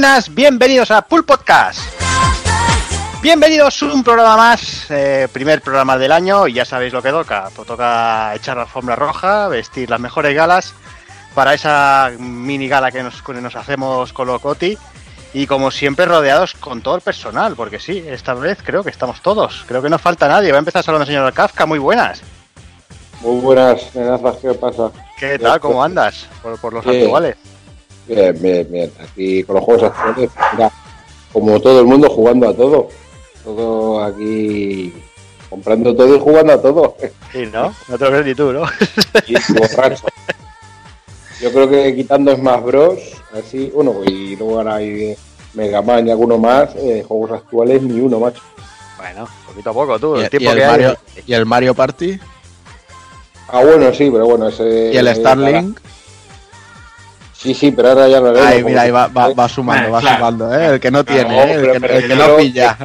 buenas, bienvenidos a Pool Podcast. Bienvenidos a un programa más, eh, primer programa del año y ya sabéis lo que toca. Pues toca echar la alfombra roja, vestir las mejores galas para esa mini gala que nos, que nos hacemos con Locoti y como siempre rodeados con todo el personal, porque sí, esta vez creo que estamos todos, creo que no falta nadie. Va a empezar saludando al señor Kafka, muy buenas. Muy buenas, ¿qué pasa? ¿Qué tal? ¿Cómo andas? Por, por los Bien. actuales. Bien, bien, bien. Aquí con los juegos actuales, mira, como todo el mundo jugando a todo. Todo aquí comprando todo y jugando a todo. Sí, ¿no? No te lo crees ni tú, ¿no? Y borracho. Yo creo que quitando Smash Bros. Así, bueno, y luego ahora hay Mega Man y alguno más, eh, juegos actuales ni uno, macho. Bueno, poquito a poco tú, Y, el y tiempo el que hay. Mario, y el Mario Party Ah, bueno, sí, pero bueno, ese. y el eh, Starlink. Sí, sí, pero ahora ya lo haremos. Ay, mira, ahí va, va, Eh, va sumando, va claro. sumando, ¿eh? El que no tiene, ¿eh? el, pero- que, el que no pilla.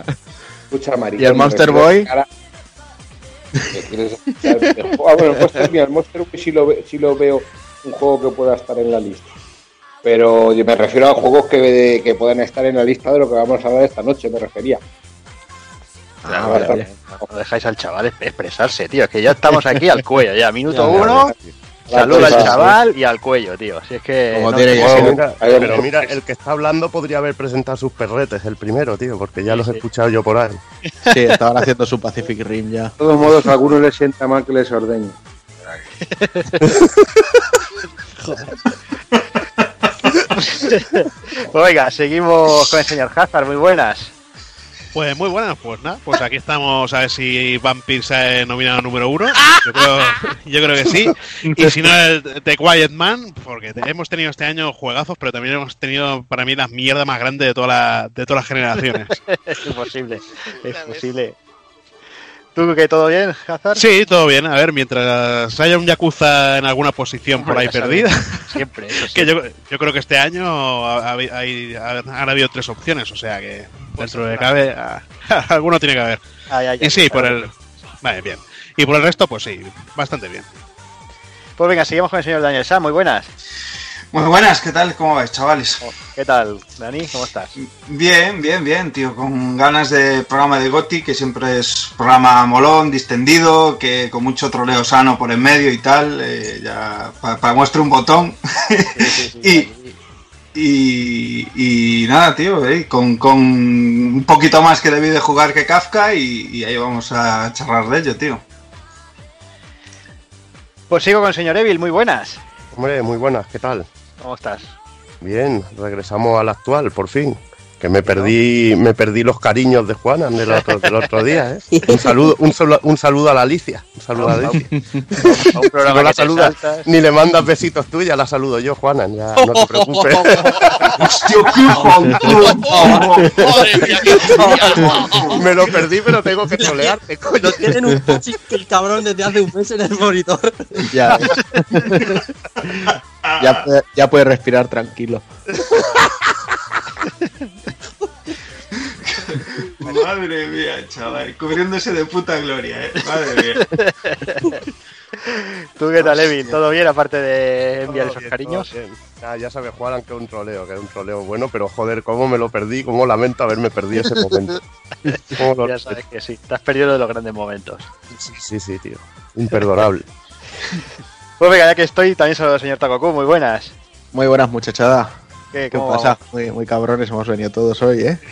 Escucha, maricón, ¿Y el Monster Boy? Ah, bueno, el Monster, mira, el Monster Boy sí lo, ve- sí lo veo un juego que pueda estar en la lista. Pero yo me refiero a juegos que, que puedan estar en la lista de lo que vamos a hablar esta noche, me refería. Claro, Ah, vale, vale, vale. No dejáis al chaval expresarse, tío. Es que ya estamos aquí al cuello, ya. Minuto Ya, ya, uno, ya. Saluda al chaval y al cuello, tío. Si es que. Como no- tiene que Bueno, ser. mira, Pero mira, el que está hablando podría haber presentado sus perretes, el primero, tío, porque ya los he escuchado yo por ahí. Sí, estaban haciendo su Pacific Rim ya. De todos modos, a algunos les sienta mal que les ordeñe. Venga, seguimos con el señor Hazard. Muy buenas. Pues muy buenas, pues nada, pues aquí estamos a ver si Vampire se ha nominado número uno. Yo creo, yo creo que sí. Y si no, el The Quiet Man, porque hemos tenido este año juegazos, pero también hemos tenido para mí la mierda más grande de, toda la, de todas las generaciones. Es imposible. Es posible. ¿Tú que todo bien, Hazard? Sí, todo bien. A ver, mientras haya un Yakuza en alguna posición por ahí perdida, Siempre, eso sí. que yo, yo creo que este año ha- ha- hay- ha- han habido tres opciones, o sea que dentro de cabe, alguno tiene que haber. Ay, ay, ay, Y sí, por el. Vale, bien. Y por el resto, pues sí, bastante bien. Pues venga, seguimos con el señor Daniel Sam. Muy buenas. Muy buenas, ¿qué tal? ¿Cómo vais, chavales? Oh, ¿Qué tal, Dani? ¿Cómo estás? Bien, bien, bien, tío. Con ganas de programa de Goti, que siempre es programa molón, distendido, que con mucho troleo sano por en medio y tal. eh, ya para muestre un botón. Sí, sí, sí, Y-. Y, y nada, tío, eh, con, con un poquito más que debí de jugar que Kafka y, y ahí vamos a charlar de ello, tío. Pues sigo con el señor Evil. Muy buenas. Hombre, muy buenas, ¿qué tal? ¿Cómo estás? Bien, regresamos al actual, por fin. Que me perdí, me perdí los cariños de Juana del otro, del otro día, ¿eh? Un saludo, un, saludo- un saludo a la Alicia. Un saludo a la Alicia. A un programa No la saludas, ni le mandas besitos tuyas, la saludo yo, Juana, ya no te preocupes. ¡Hostia, qué hijo de- me lo perdí, pero tengo que trolearte, coño. Lo tienen un pochis que el cabrón desde hace un mes en el monitor. Ya, ya, ya puede respirar tranquilo. Madre mía, chaval, cubriéndose de puta gloria, eh. Madre mía. ¿Tú qué tal, Evil? ¿Todo bien aparte de enviar esos bien, cariños? Ya, ya sabe Juan que es un troleo, que es un troleo bueno, pero joder, cómo me lo perdí, cómo lamento haberme perdido ese momento. Lo- Ya sabes que sí, te has perdido de los grandes momentos. Sí, sí, tío. Imperdonable. Pues venga, ya que estoy, también soy el señor Takoku. Muy buenas. Muy buenas, muchachada. ¿Qué, ¿Qué pasa? Muy, muy cabrones hemos venido todos hoy, ¿eh?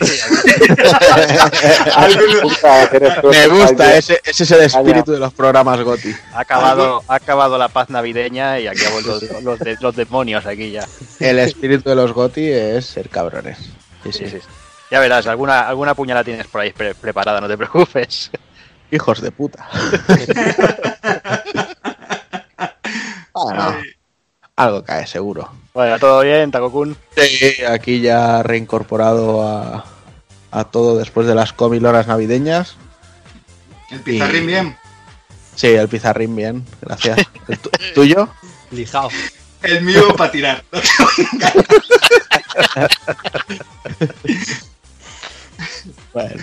Me gusta, ese, ese es el espíritu de los programas GOTI. Ha acabado, ha acabado la paz navideña y aquí ha vuelto los, de- los demonios aquí ya. El espíritu de los GOTI es ser cabrones. Sí, Sí, sí. sí. Ya verás, alguna, alguna puñalada tienes por ahí pre- preparada, no te preocupes. Hijos de puta. Bueno, algo cae seguro. Bueno, todo bien, Takokun. Sí, aquí ya reincorporado a, a todo después de las comiloras navideñas. El pizarrín bien. Sí, el pizarrín bien, gracias. ¿El tu- tuyo? Lijao. El mío para tirar. Bueno.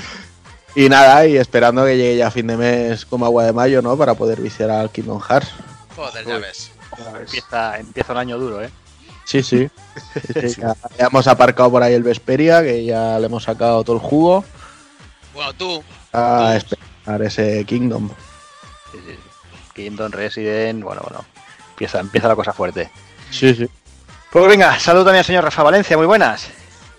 Y nada, y esperando que llegue ya a fin de mes como agua de mayo, ¿no? Para poder viciar al Kingdom Hearts. Joder, ya ves. Empieza, empieza un año duro, ¿eh? Sí, sí. Sí, sí, ya, ya hemos aparcado por ahí el Vesperia, que ya le hemos sacado todo el jugo. Bueno, tú. A esperar ese Kingdom. Sí, sí. Kingdom Resident, bueno, bueno. Empieza, empieza la cosa fuerte. Sí, sí. Pues venga, saludo también al señor Rafa Valencia, muy buenas.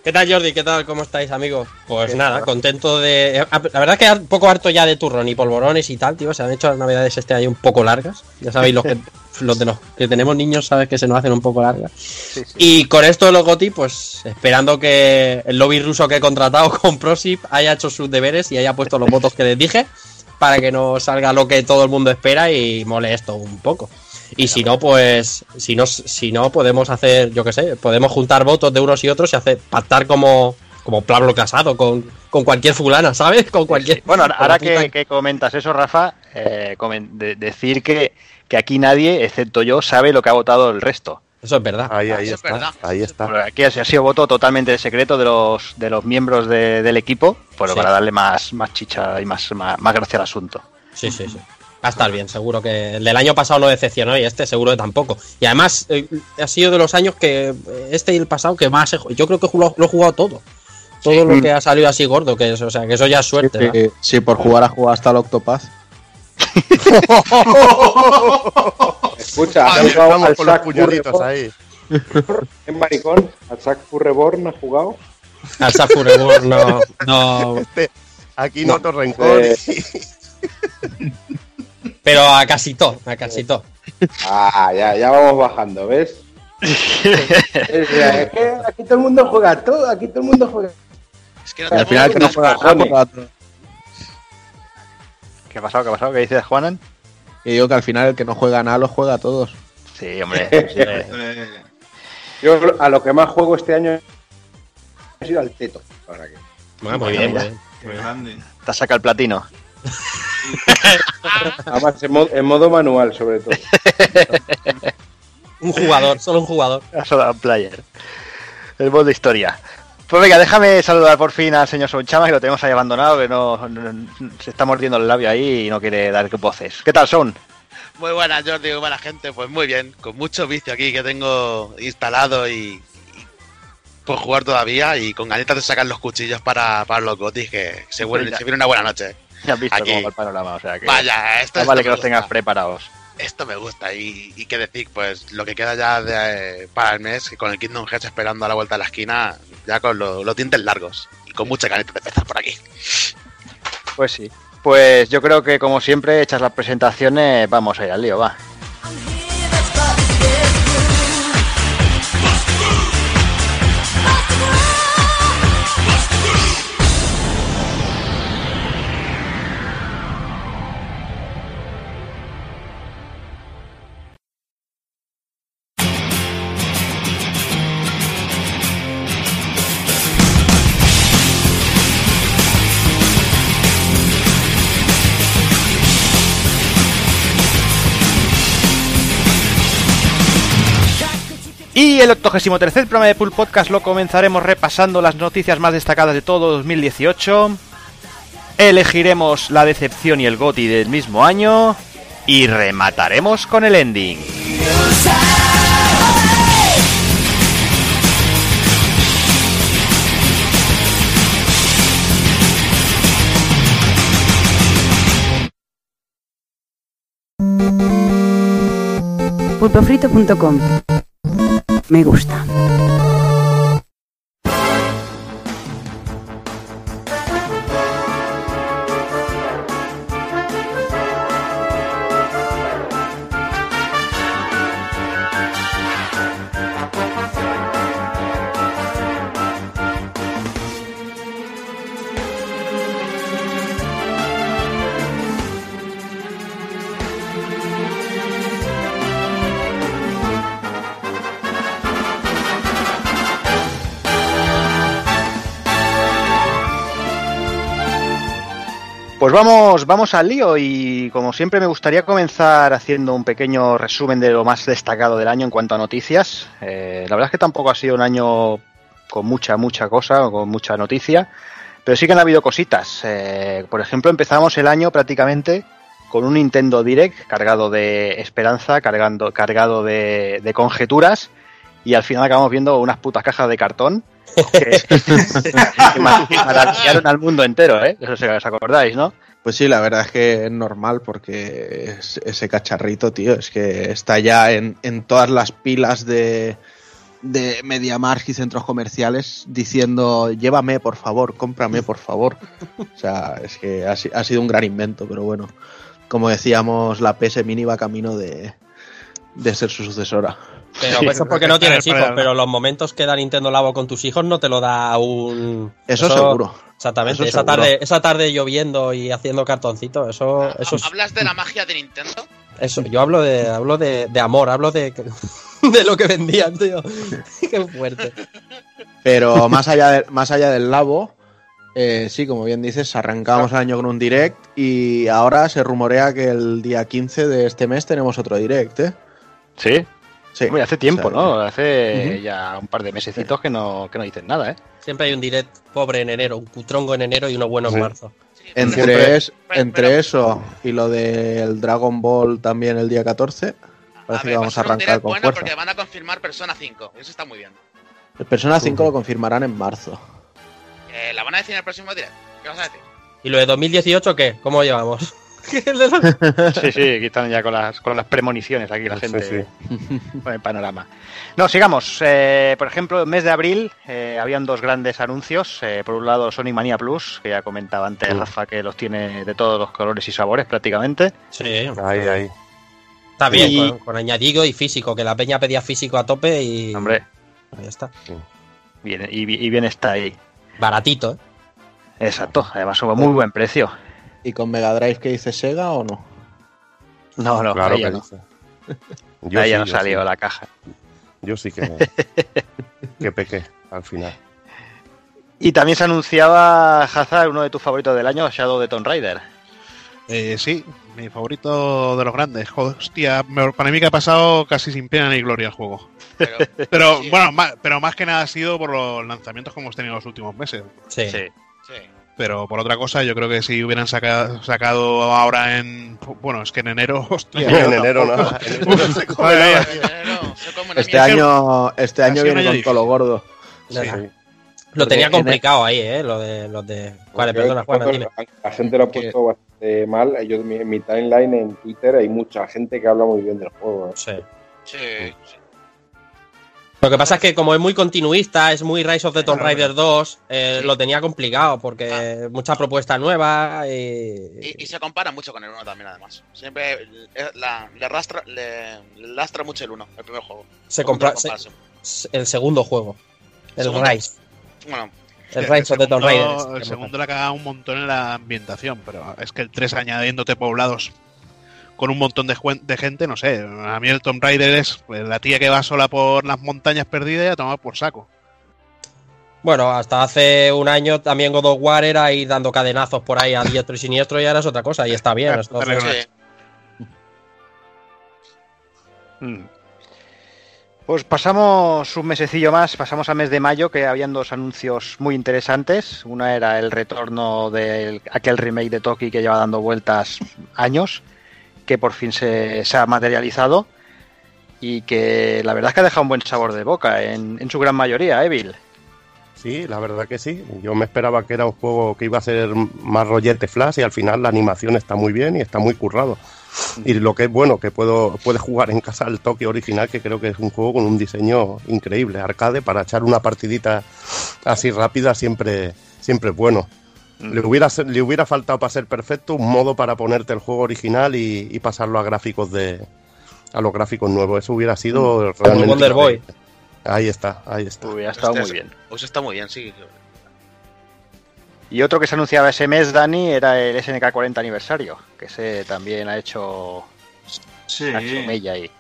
¿Qué tal, Jordi? ¿Qué tal? ¿Cómo estáis, amigos? Pues nada, contento de. eh, La verdad es que un poco harto ya de turrón y polvorones y tal, tío. Se han hecho las navidades este año un poco largas. Ya sabéis, los que, los de los que tenemos niños, sabes que se nos hacen un poco largas. Sí, sí. Y con esto de los GOTI, pues esperando que el lobby ruso que he contratado con Prosip haya hecho sus deberes y haya puesto los votos que les dije para que no salga lo que todo el mundo espera y mole esto un poco. Y si no, pues, si no, si no, podemos hacer, yo qué sé, podemos juntar votos de unos y otros y hacer pactar como, como Pablo Casado con, con cualquier fulana, ¿sabes? Con cualquier. Bueno, ahora, que, que comentas eso, Rafa, eh, comen- de- decir que, que aquí nadie, excepto yo, sabe lo que ha votado el resto. Eso es verdad. Ahí, ahí Eso es está. verdad. Ahí está. Aquí ha sido voto totalmente secreto de los, de los miembros de- del equipo, Sí. para darle más, más chicha y más, más, más gracia al asunto. Sí, sí, sí. Va a estar bien, seguro que el del año pasado no decepcionó y este seguro que tampoco. Y además eh, ha sido de los años que eh, este y el pasado que más he yo creo que lo, lo he jugado todo. Todo lo que ha salido así gordo, que es, o sea, que eso ya es suerte. Sí, ¿verdad? sí, sí, por jugar a jugar hasta el Octopath. Escucha, Vale, ¿has jugado Vamos al con los Sack puñaditos ahí. ¿En maricón? ¿Al Sack Reborn has jugado? Al Safu Reborn no, no. Este, aquí noto rencor. Eh, Pero a casi todo, a casi todo. Ah, ya, ya vamos bajando, ¿ves? es, que aquí todo el mundo juega todo, aquí todo el mundo juega. Es que no Y al final que no juega. ¿Qué ha pasado? ¿Qué ha pasado? ¿Qué dices, Juanan? Y digo que al final el que no juega nada los juega a todos. Sí, hombre. sí, hombre. Yo a lo que más juego este año es ir al teto. Para que... Bueno, muy bien, muy bien. qué grande. Te has sacado el platino. Además, en modo, en modo manual, sobre todo. Un jugador, solo un jugador. Ha sonado player. El mod de historia. Pues venga, déjame saludar por fin al señor Sonchama, que lo tenemos ahí abandonado, que no, no- se está mordiendo el labio ahí y no quiere dar voces. ¿Qué tal, Son? Muy buenas, Jordi, muy buena gente. Pues muy bien, con mucho vicio aquí que tengo instalado y, y por jugar todavía y con ganitas de sacar los cuchillos para, para los gotis, que se, vuelve- ya. se viene una buena noche. Ya has visto Aquí. cómo va el panorama, o sea que... Vaya, esto, más esto vale que los tengas preparados. Esto me gusta y, y qué decir, pues lo que queda ya de, para el mes, que con el Kingdom Hearts esperando a la vuelta de la esquina, ya con lo- los dientes largos y con mucha ganitas de empezar por aquí. Pues sí. Pues yo creo que, como siempre, hechas las presentaciones, vamos a ir al lío, va. Y el 83 programa de Pool Podcast lo comenzaremos repasando las noticias más destacadas de todo 2018. Elegiremos la decepción y el GOTI del mismo año. Y remataremos con el ending. pulpofrito.com. Me gusta. Pues vamos, vamos al lío y como siempre me gustaría comenzar haciendo un pequeño resumen de lo más destacado del año en cuanto a noticias. Eh, la verdad es que tampoco ha sido un año con mucha, mucha cosa, o con mucha noticia, pero sí que han habido cositas. Eh, por ejemplo, empezamos el año prácticamente con un Nintendo Direct cargado de esperanza, cargando, cargado de, de conjeturas y al final acabamos viendo unas putas cajas de cartón que, que ma- que maravillaron al mundo entero, ¿eh? Eso os acordáis, ¿no? Pues sí, la verdad es que es normal porque es- ese cacharrito, tío, es que está ya en, en todas las pilas de, de MediaMarkt y centros comerciales diciendo llévame, por favor, cómprame, por favor. O sea, es que ha, ha sido un gran invento, pero bueno, como decíamos, la PS Mini va camino de, de ser su sucesora. Pero Sí, eso es porque no tienes hijos, pero los momentos que da Nintendo Labo con tus hijos no te lo da un... Eso, seguro. Exactamente, Eso esa seguro. tarde, esa tarde lloviendo y haciendo cartoncito, eso, eso, es- ¿Hablas de la magia de Nintendo? eso, yo hablo de, hablo de, de amor, hablo de, de lo que vendían, tío. Qué fuerte. Pero más allá, de- más allá del labo, eh, sí, como bien dices, arrancamos el año con un direct y ahora se rumorea que el día 15 de este mes tenemos otro direct, ¿eh? Sí. Sí. Hombre, hace tiempo, O sea, ¿no? Hace ya un par de mesecitos que no, que no dicen nada, ¿eh? Siempre hay un direct pobre en enero, un cutrongo en enero y uno bueno en Sí. marzo. Sí, Entre, Siempre- es- entre pero- eso y lo del Dragon Ball también el día 14, A parece ver, que va vamos a un arrancar direct con bueno fuerza. porque van a confirmar Persona 5. Eso está muy bien. El Persona 5 lo confirmarán en marzo. Eh, ¿La van a decir en el próximo direct? ¿Qué vas a decir? ¿Y lo de 2018 qué? ¿Cómo llevamos? El Sí, sí, aquí están ya con las, con las premoniciones aquí la Sí, gente sí. con el panorama. No, sigamos. Eh, por ejemplo, mes de abril eh, habían dos grandes anuncios. Eh, por un lado, Sonic Mania Plus, que ya comentaba antes. Rafa que los tiene de todos los colores y sabores prácticamente. Sí, Ahí, ahí. está bien, Y- con, con añadido y físico, que la peña pedía físico a tope y... Hombre, Ahí está. bien, y, y bien está ahí. Baratito, ¿eh? Exacto, además a muy buen precio. ¿Y con Mega Drive que dice Sega o no? No, no, claro que no. dice. Yo Ahí ya sí, no yo salió sí. la caja. Yo sí que, que pequé al final. Y también se anunciaba, Hazard, uno de tus favoritos del año, Shadow de Tomb Raider. Eh, sí, mi favorito de los grandes. Joder, hostia, para mí que ha pasado casi sin pena ni gloria el juego. Pero, Pero Sí. bueno, más, pero más que nada ha sido por los lanzamientos que hemos tenido los últimos meses. Sí. Sí. sí. Pero por otra cosa, yo creo que si hubieran saca- sacado ahora en. Bueno, es que en enero, hostia. en enero. En se come nada. una Este año, este año viene con todo lo gordo. Sí. Lo tenía complicado ahí, ¿eh? Lo de los de. Vale, perdona, Juan, la- dime. La gente lo ha puesto bastante mal. Yo, en mi, en mi timeline en Twitter hay mucha gente que habla muy bien del juego. ¿eh? Sí. Sí, sí. Lo que pasa es que como es muy continuista, es muy Rise of the Tomb Raider 2, eh, Sí. lo tenía complicado porque mucha propuesta nueva y... Y, y se compara mucho con el 1 también, además. Siempre la- le, arrastra, le, le lastra mucho el 1, el primer juego. se compra se- el segundo juego. El Segundo. Rise. Bueno, El Rise of the Tomb Raider. segundo, el segundo le ha cagado un montón en la ambientación, pero es que el 3 añadiéndote poblados con un montón de, gente, no sé. A mí el Tomb Raider es pues, la tía que va sola por las montañas perdidas y a tomar por saco. Bueno, hasta hace un año también God of War era ir dando cadenazos por ahí a diestro y siniestro y ahora es otra cosa y está bien. entonces- sí. Mm. Pues pasamos un mesecillo más, pasamos a mes de mayo, que habían dos anuncios muy interesantes. Una era el retorno de aquel remake de Toki que lleva dando vueltas años, que por fin se, ha materializado y que la verdad es que ha dejado un buen sabor de boca en, su gran mayoría, Evil. Sí, la verdad que sí. Yo me esperaba que era un juego que iba a ser más rollete flash y al final la animación está muy bien y está muy currado. Y lo que es bueno, que puedo puedes jugar en casa el Tokio original, que creo que es un juego con un diseño increíble, arcade, para echar una partidita así rápida siempre, siempre es bueno. Le hubiera, le hubiera faltado para ser perfecto un modo para ponerte el juego original y, y pasarlo a gráficos de a los gráficos nuevos. Eso hubiera sido realmente Wonder Boy. Ahí está, ahí está. Hubiera estado Hostia, muy bien. Pues está muy bien, sí. Y otro que se anunciaba ese mes, Dani, era el SNK 40 aniversario, que ese también ha hecho, Sí. ha hecho mella ahí.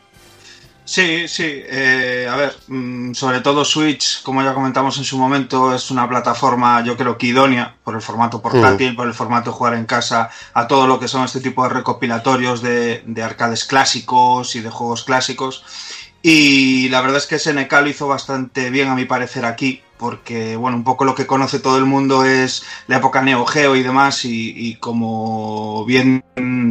Sí, sí. eh, a ver, mm, sobre todo Switch, como ya comentamos en su momento, es una plataforma, yo creo que idónea por el formato portátil, por el formato jugar en casa, a todo lo que son este tipo de recopilatorios de, de arcades clásicos y de juegos clásicos. Y la verdad es que SNK lo hizo bastante bien, a mi parecer, aquí, porque bueno, un poco lo que conoce todo el mundo es la época Neo Geo y demás, y, como bien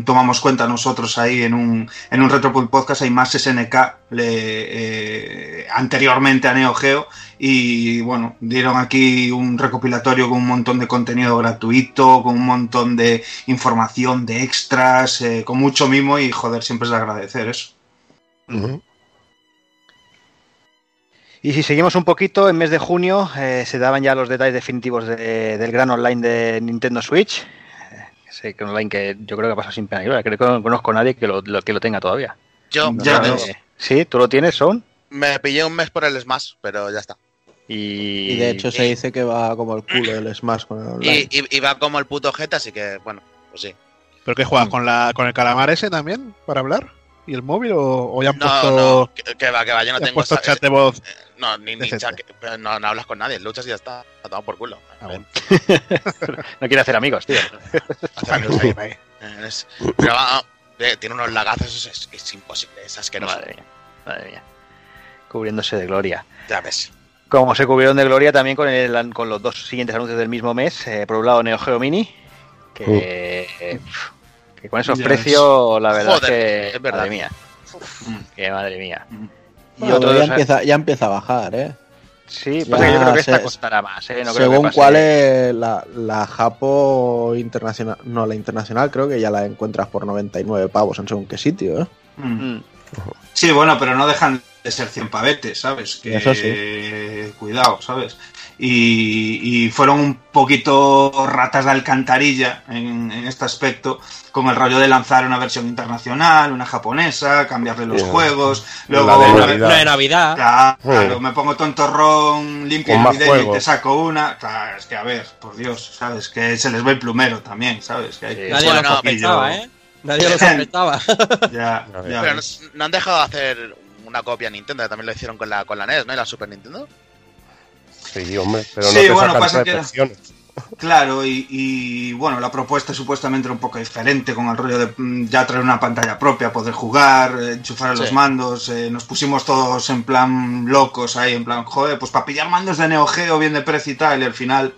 tomamos cuenta nosotros ahí en un, en un Retropod Podcast, hay más SNK eh, anteriormente a Neo Geo, y bueno, dieron aquí un recopilatorio con un montón de contenido gratuito, con un montón de información, de extras, eh, con mucho mimo, y joder, siempre es de agradecer eso. Ujú. Y si seguimos un poquito, en mes de junio eh, se daban ya los detalles definitivos de- del gran online de Nintendo Switch. Eh, Ese que online que yo creo que ha pasado sin pena ni gloria. Creo que no conozco a nadie que lo, lo- que lo tenga todavía. Yo Ya Eh, sí, tú lo tienes, Son. me pillé un mes por el Smash, pero ya está. Y, Y de hecho se y- dice que va como el culo el Smash con el online. Y, y- y va como el puto Jeta, así que, bueno, pues sí. ¿Pero qué juegas? ¿Con, la, ¿Con el calamar ese también para hablar? ¿Y el móvil? ¿O, o ya han No, puesto, no, que, que va, que va, yo no tengo puesto esa- chat de voz? eh, No, ni, ni chat, que- no, no hablas con nadie, luchas y ya está. A tomar por culo. Ah, bueno. no quiere hacer amigos, tío. Hacer amigos ahí. Eh, es- pero va, eh, tiene unos lagazos, es, es- es imposible, es asqueroso. Madre mía, madre mía. Cubriéndose de gloria. Ya ves. Como se cubrieron de gloria también con, el, con los dos siguientes anuncios del mismo mes. eh, por un lado, Neo Geo Mini, que, eh, que con esos Ya precios, la verdad Joder, es que. es verdad. Madre mía. Que madre mía. Y Bueno, otro ya, empieza, ya empieza a bajar, ¿eh? Sí, Ya pasa que yo creo que esta se- costará más, ¿eh? No creo que Según pase- cuál es la, la Japo internacional, no, la internacional creo que ya la encuentras por 99 pavos en según qué sitio, ¿eh? Mm. Mm. Sí, bueno, pero no dejan de ser 100 pavetes, ¿sabes? Que, Eso sí. Cuidado, ¿sabes? Y, y fueron un poquito ratas de alcantarilla en, en este aspecto, con el rollo de lanzar una versión internacional, una japonesa, cambiarle los Ya. juegos, La luego... de Una, Navidad. una de Navidad. Claro, claro, Hmm. me pongo tontorrón, limpio y te saco una. Claro, es que a ver, por Dios, ¿sabes? Que se les ve el plumero también, ¿sabes? Que hay Sí. Nadie lo sospechaba, poquillo- ¿eh? Nadie lo sospechaba. Ya, ya Pero no, no han dejado de hacer una copia a Nintendo, que también lo hicieron con la, con la NES, ¿no? Y la Super Nintendo. Sí, hombre, pero no Sí, te bueno, sacan pasa que-. Claro, y, y, bueno, la propuesta supuestamente era un poco diferente con el rollo de mm, ya traer una pantalla propia, poder jugar, eh, enchufar los Sí. mandos, eh, nos pusimos todos en plan locos ahí, en plan, joder, pues para pillar mandos de Neo Geo bien de precio y tal, y al final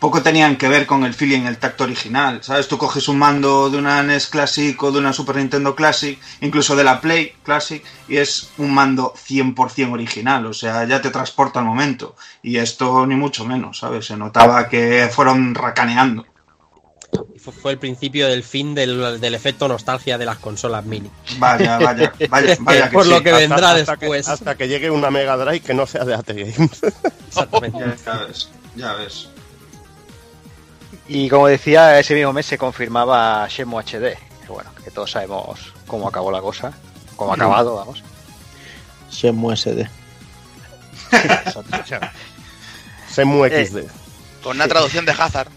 poco tenían que ver con el feeling, el tacto original, ¿sabes? Tú coges un mando de una NES Classic o de una Super Nintendo Classic, incluso de la Play Classic, y es un mando 100% original, o sea, ya te transporta al momento. Y esto ni mucho menos, ¿sabes? Se notaba que fueron racaneando. Y fue, el principio del fin del, del efecto nostalgia de las consolas mini. Vaya, vaya, vaya, vaya que Por lo que vendrá hasta después. Que, hasta que llegue una Mega Drive que no sea de AT Games. Exactamente. Ya ves, ya ves. Y como decía, ese mismo mes se confirmaba Shenmue HD. Que bueno, que todos sabemos cómo acabó la cosa. Cómo ha acabado, vamos. Shenmue SD. Semu Eh, XD. Con una traducción de Hazard.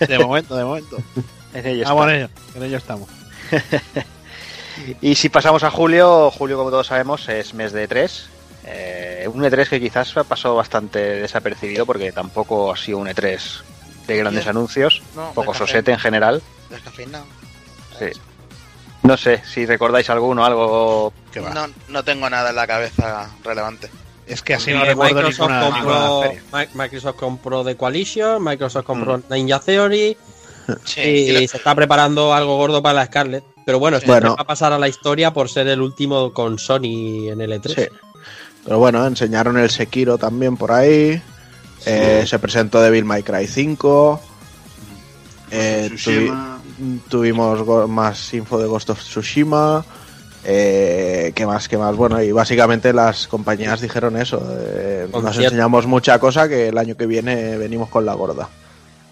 De momento, de momento. En ello Vamos en ello. En ello estamos. Y si pasamos a julio, julio como todos sabemos es mes de E3. Eh, un E3 que quizás pasó bastante desapercibido porque tampoco ha sido un E3 de grandes anuncios, No, poco sosete en general. Descafeinado. Sí. No sé si recordáis alguno, algo... Que va. No, no tengo nada en la cabeza relevante. Es que así no recuerdo Microsoft, ninguna, compró, Microsoft compró The Coalition, Microsoft compró Ninja Theory Sí, y, y lo- se está preparando algo gordo para la Scarlett. Pero bueno, esto Bueno. va a pasar a la historia por ser el último con Sony en el E E3. Sí. Pero bueno, enseñaron el Sekiro también por ahí. Eh, se presentó Devil May Cry 5. Eh, tuvi- tuvimos más info de Ghost of Tsushima. Eh, ¿Qué más? ¿Qué más? Bueno, y básicamente las compañías dijeron eso. eh, nos enseñamos mucha cosa que el año que viene venimos con la gorda.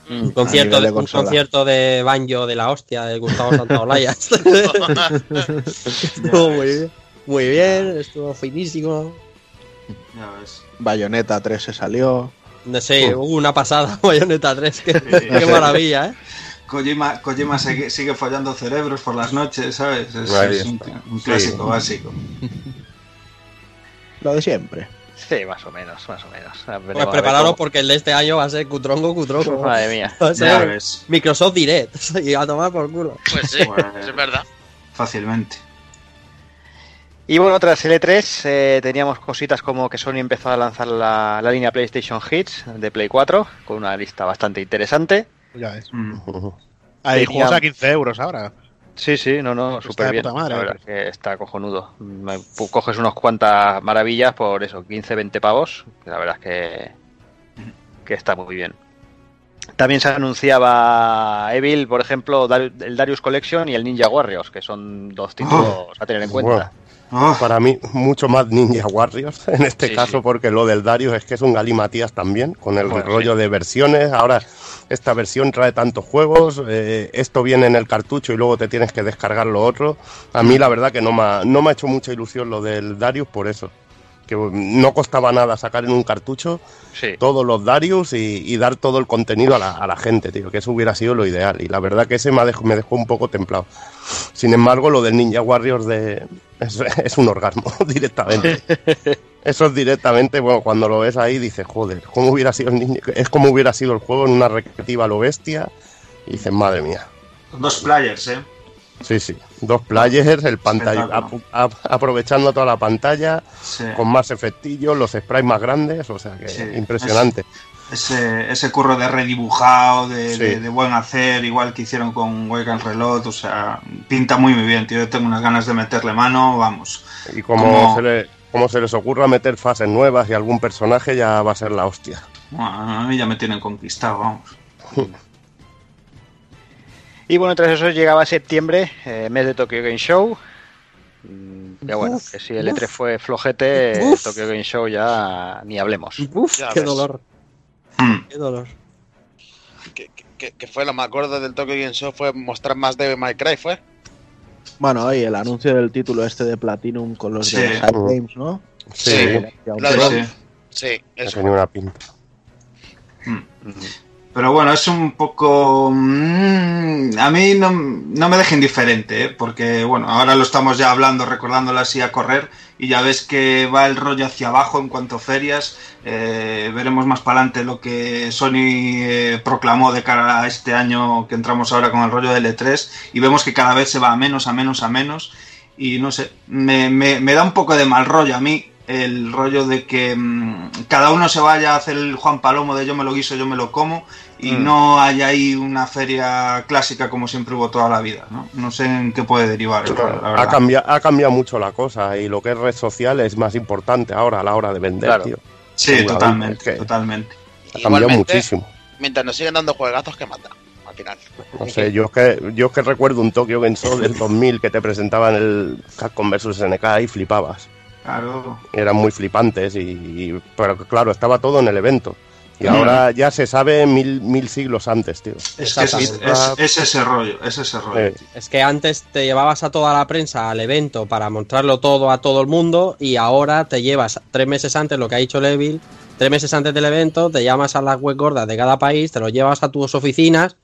Un concierto, de de, un consola. concierto de banjo de la hostia de Gustavo Santaolalla. estuvo muy bien. Muy bien, estuvo finísimo. Ya ves. Bayonetta 3 se salió. No sé, hubo una pasada, Bayonetta 3, qué, maravilla, ¿eh? Kojima, Kojima sigue, sigue follando cerebros por las noches, ¿sabes? Es, Ahí es un, Sí. clásico básico. Lo de siempre. Sí, más o menos, más o menos. Pues prepararos cómo- porque el de este año va a ser Cutrongo, Cutrongo. Madre mía. Va a Ya ser ves, Microsoft Direct. Y a tomar por culo. Pues sí, es verdad. fácilmente. Y bueno, tras el E3 eh, teníamos cositas como que Sony empezó a lanzar la, la línea PlayStation Hits de Play 4 con una lista bastante interesante. Ya ves. Mm. Hay Tenía- juegos a 15 euros ahora. Sí, sí, no, no, súper bien. madre, la verdad que está cojonudo. Coges unas cuantas maravillas por eso, 15, 20 pavos. que La verdad es que, que está muy bien. También se anunciaba Evil, por ejemplo, el Darius Collection y el Ninja Warriors, que son dos títulos a tener en cuenta. Oh, para mí, mucho más Ninja Warriors en este Sí, caso, sí. porque lo del Darius es que es un galimatías también, con el Bueno, rollo de versiones. Ahora, esta versión trae tantos juegos, eh, esto viene en el cartucho y luego te tienes que descargar lo otro. A mí, la verdad, que no me ha, no me ha hecho mucha ilusión lo del Darius por eso. Que no costaba nada sacar en un cartucho Sí. todos los Darius y, y dar todo el contenido a la, a la gente, tío, que eso hubiera sido lo ideal. Y la verdad que ese me, dejó, me dejó un poco templado. Sin embargo, lo del Ninja Warriors de, es, es un orgasmo directamente. Eso es directamente, bueno, cuando lo ves ahí dices, joder, ¿cómo hubiera sido el ninja? Es como hubiera sido el juego en una recreativa a lo bestia. Y dices, madre mía. dos players, ¿eh? Sí, sí. Dos players, el pantalla, aprovechando toda la pantalla, Sí. con más efectillos, los sprites más grandes, o sea que Sí, impresionante. Ese, ese curro de redibujado, de, Sí. de- de buen hacer, igual que hicieron con Wake and Reload, o sea, pinta muy muy bien, tío. Yo tengo unas ganas de meterle mano, vamos. Y como Como- se, le- como se les ocurra meter fases nuevas y algún personaje, ya va a ser la hostia. Bueno, a mí ya me tienen conquistado, vamos. Y bueno, tras eso llegaba septiembre, eh, mes de Tokyo Game Show. Mm, Ya bueno, Uf, que si el uf. E3 fue flojete, Uf. Tokyo Game Show ya ni hablemos. Uf, Ya qué ves. dolor, Hmm. qué dolor. Que, que- que fue lo más gordo del Tokyo Game Show fue mostrar más de My Cry, ¿fue? Bueno, y el anuncio del título este de Platinum con los Sí. de Side Games, ¿no? Sí, Sí. Sí. Sí, no eso. tenía una pinta. Pero bueno, es un poco... mm, a mí no, no me deja indiferente, ¿eh? porque bueno, ahora lo estamos ya hablando, recordándolo así a correr, y ya ves que va el rollo hacia abajo en cuanto a ferias. Eh, veremos más para adelante lo que Sony eh, proclamó de cara a este año que entramos ahora con el rollo del E3, y vemos que cada vez se va a menos, a menos, a menos. Y no sé, me, me- me da un poco de mal rollo a mí el rollo de que mm, cada uno se vaya a hacer el Juan Palomo de yo me lo guiso, yo me lo como y Mm. no hay ahí una feria clásica como siempre hubo toda la vida, ¿no? No sé en qué puede derivar, la Ha cambiado, ha cambiado mucho la cosa y lo que es red social es más importante ahora a la hora de vender, Claro. tío. Sí, Sí, totalmente, es que- totalmente. Ha cambiado Igualmente, muchísimo. mientras nos siguen dando juegazos, que mata. Al final. No sé, yo es que, yo es que recuerdo un Tokyo Game Show del 2000 que te presentaban el Capcom vs SNK y flipabas. Claro. Eran muy flipantes y, y- pero claro, estaba todo en el evento. Y Mm. ahora ya se sabe mil, mil siglos antes, tío. Es que es, es, Exactamente. es ese rollo, es ese rollo. Eh, Es que antes te llevabas a toda la prensa al evento para mostrarlo todo a todo el mundo y ahora te llevas tres meses antes, lo que ha dicho Levil, tres meses antes del evento, te llamas a las web gordas de cada país, te lo llevas a tus oficinas,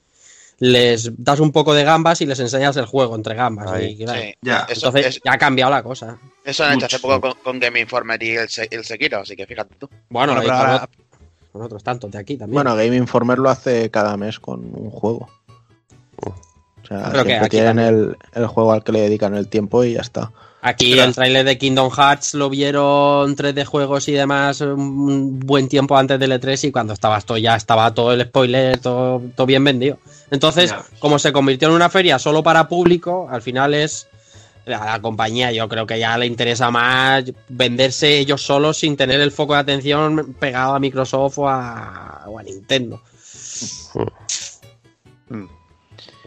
les das un poco de gambas y les enseñas el juego entre gambas. Ahí. y, claro, Sí. Ya. Eso, Entonces es- ya ha cambiado la cosa. eso han hecho hace poco con, con Game Informer y el, el Sekiro, así que fíjate tú. Bueno, Bueno, pero ahora- con otros tantos de aquí también. Bueno, Game Informer lo hace cada mes con un juego. O sea, Creo que tienen el, el juego al que le dedican el tiempo y ya está. Aquí Pero- el tráiler de Kingdom Hearts lo vieron 3D juegos y demás un buen tiempo antes del E3 y cuando estaba esto ya estaba todo el spoiler, todo, todo bien vendido. Entonces, como se convirtió en una feria solo para público, al final es a la compañía yo creo que ya le interesa más venderse ellos solos sin tener el foco de atención pegado a Microsoft o a, o a Nintendo. Mm.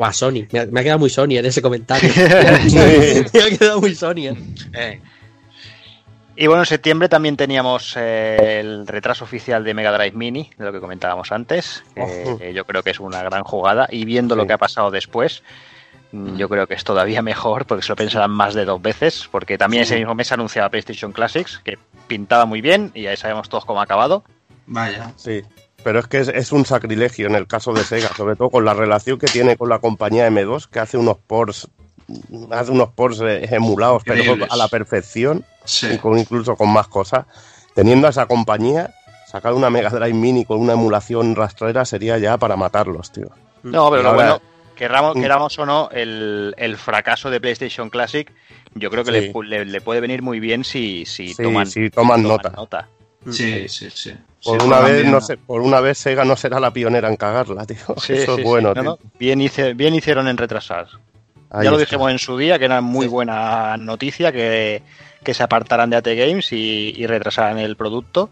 O a Sony. Me ha, me ha quedado muy Sony en ese comentario. me ha quedado muy Sony. Eh, Y bueno, en septiembre también teníamos eh, el retraso oficial de Mega Drive Mini, de lo que comentábamos antes. eh, yo creo que es una gran jugada. Y viendo lo que ha pasado después, mm, yo creo que es todavía mejor, porque se lo pensarán más de dos veces. Porque también ese mismo mes anunciaba PlayStation Classics, que pintaba muy bien, y ya sabemos todos cómo ha acabado. Vaya. Sí, pero es que es, es un sacrilegio en el caso de Sega, sobre todo con la relación que tiene con la compañía M2, que hace unos ports, hace unos ports emulados, pero a la perfección, y Sí. con, incluso con más cosas. Teniendo a esa compañía, sacar una Mega Drive Mini con una emulación rastrera sería ya para matarlos, tío. No, pero lo bueno queramos, queramos o no, el, el fracaso de PlayStation Classic, yo creo que Sí. le, le- le puede venir muy bien si, si Sí, toman, si toman nota. Sí, sí, sí. Por Sí, una vez, no sé, por una vez Sega no será la pionera en cagarla, tío. Sí, Eso sí, es bueno, tío. no, Bien, hice- bien hicieron en retrasar. Ahí ya lo está. dijimos en su día, que era muy buena noticia que, que se apartaran de AT Games y, y retrasaran el producto.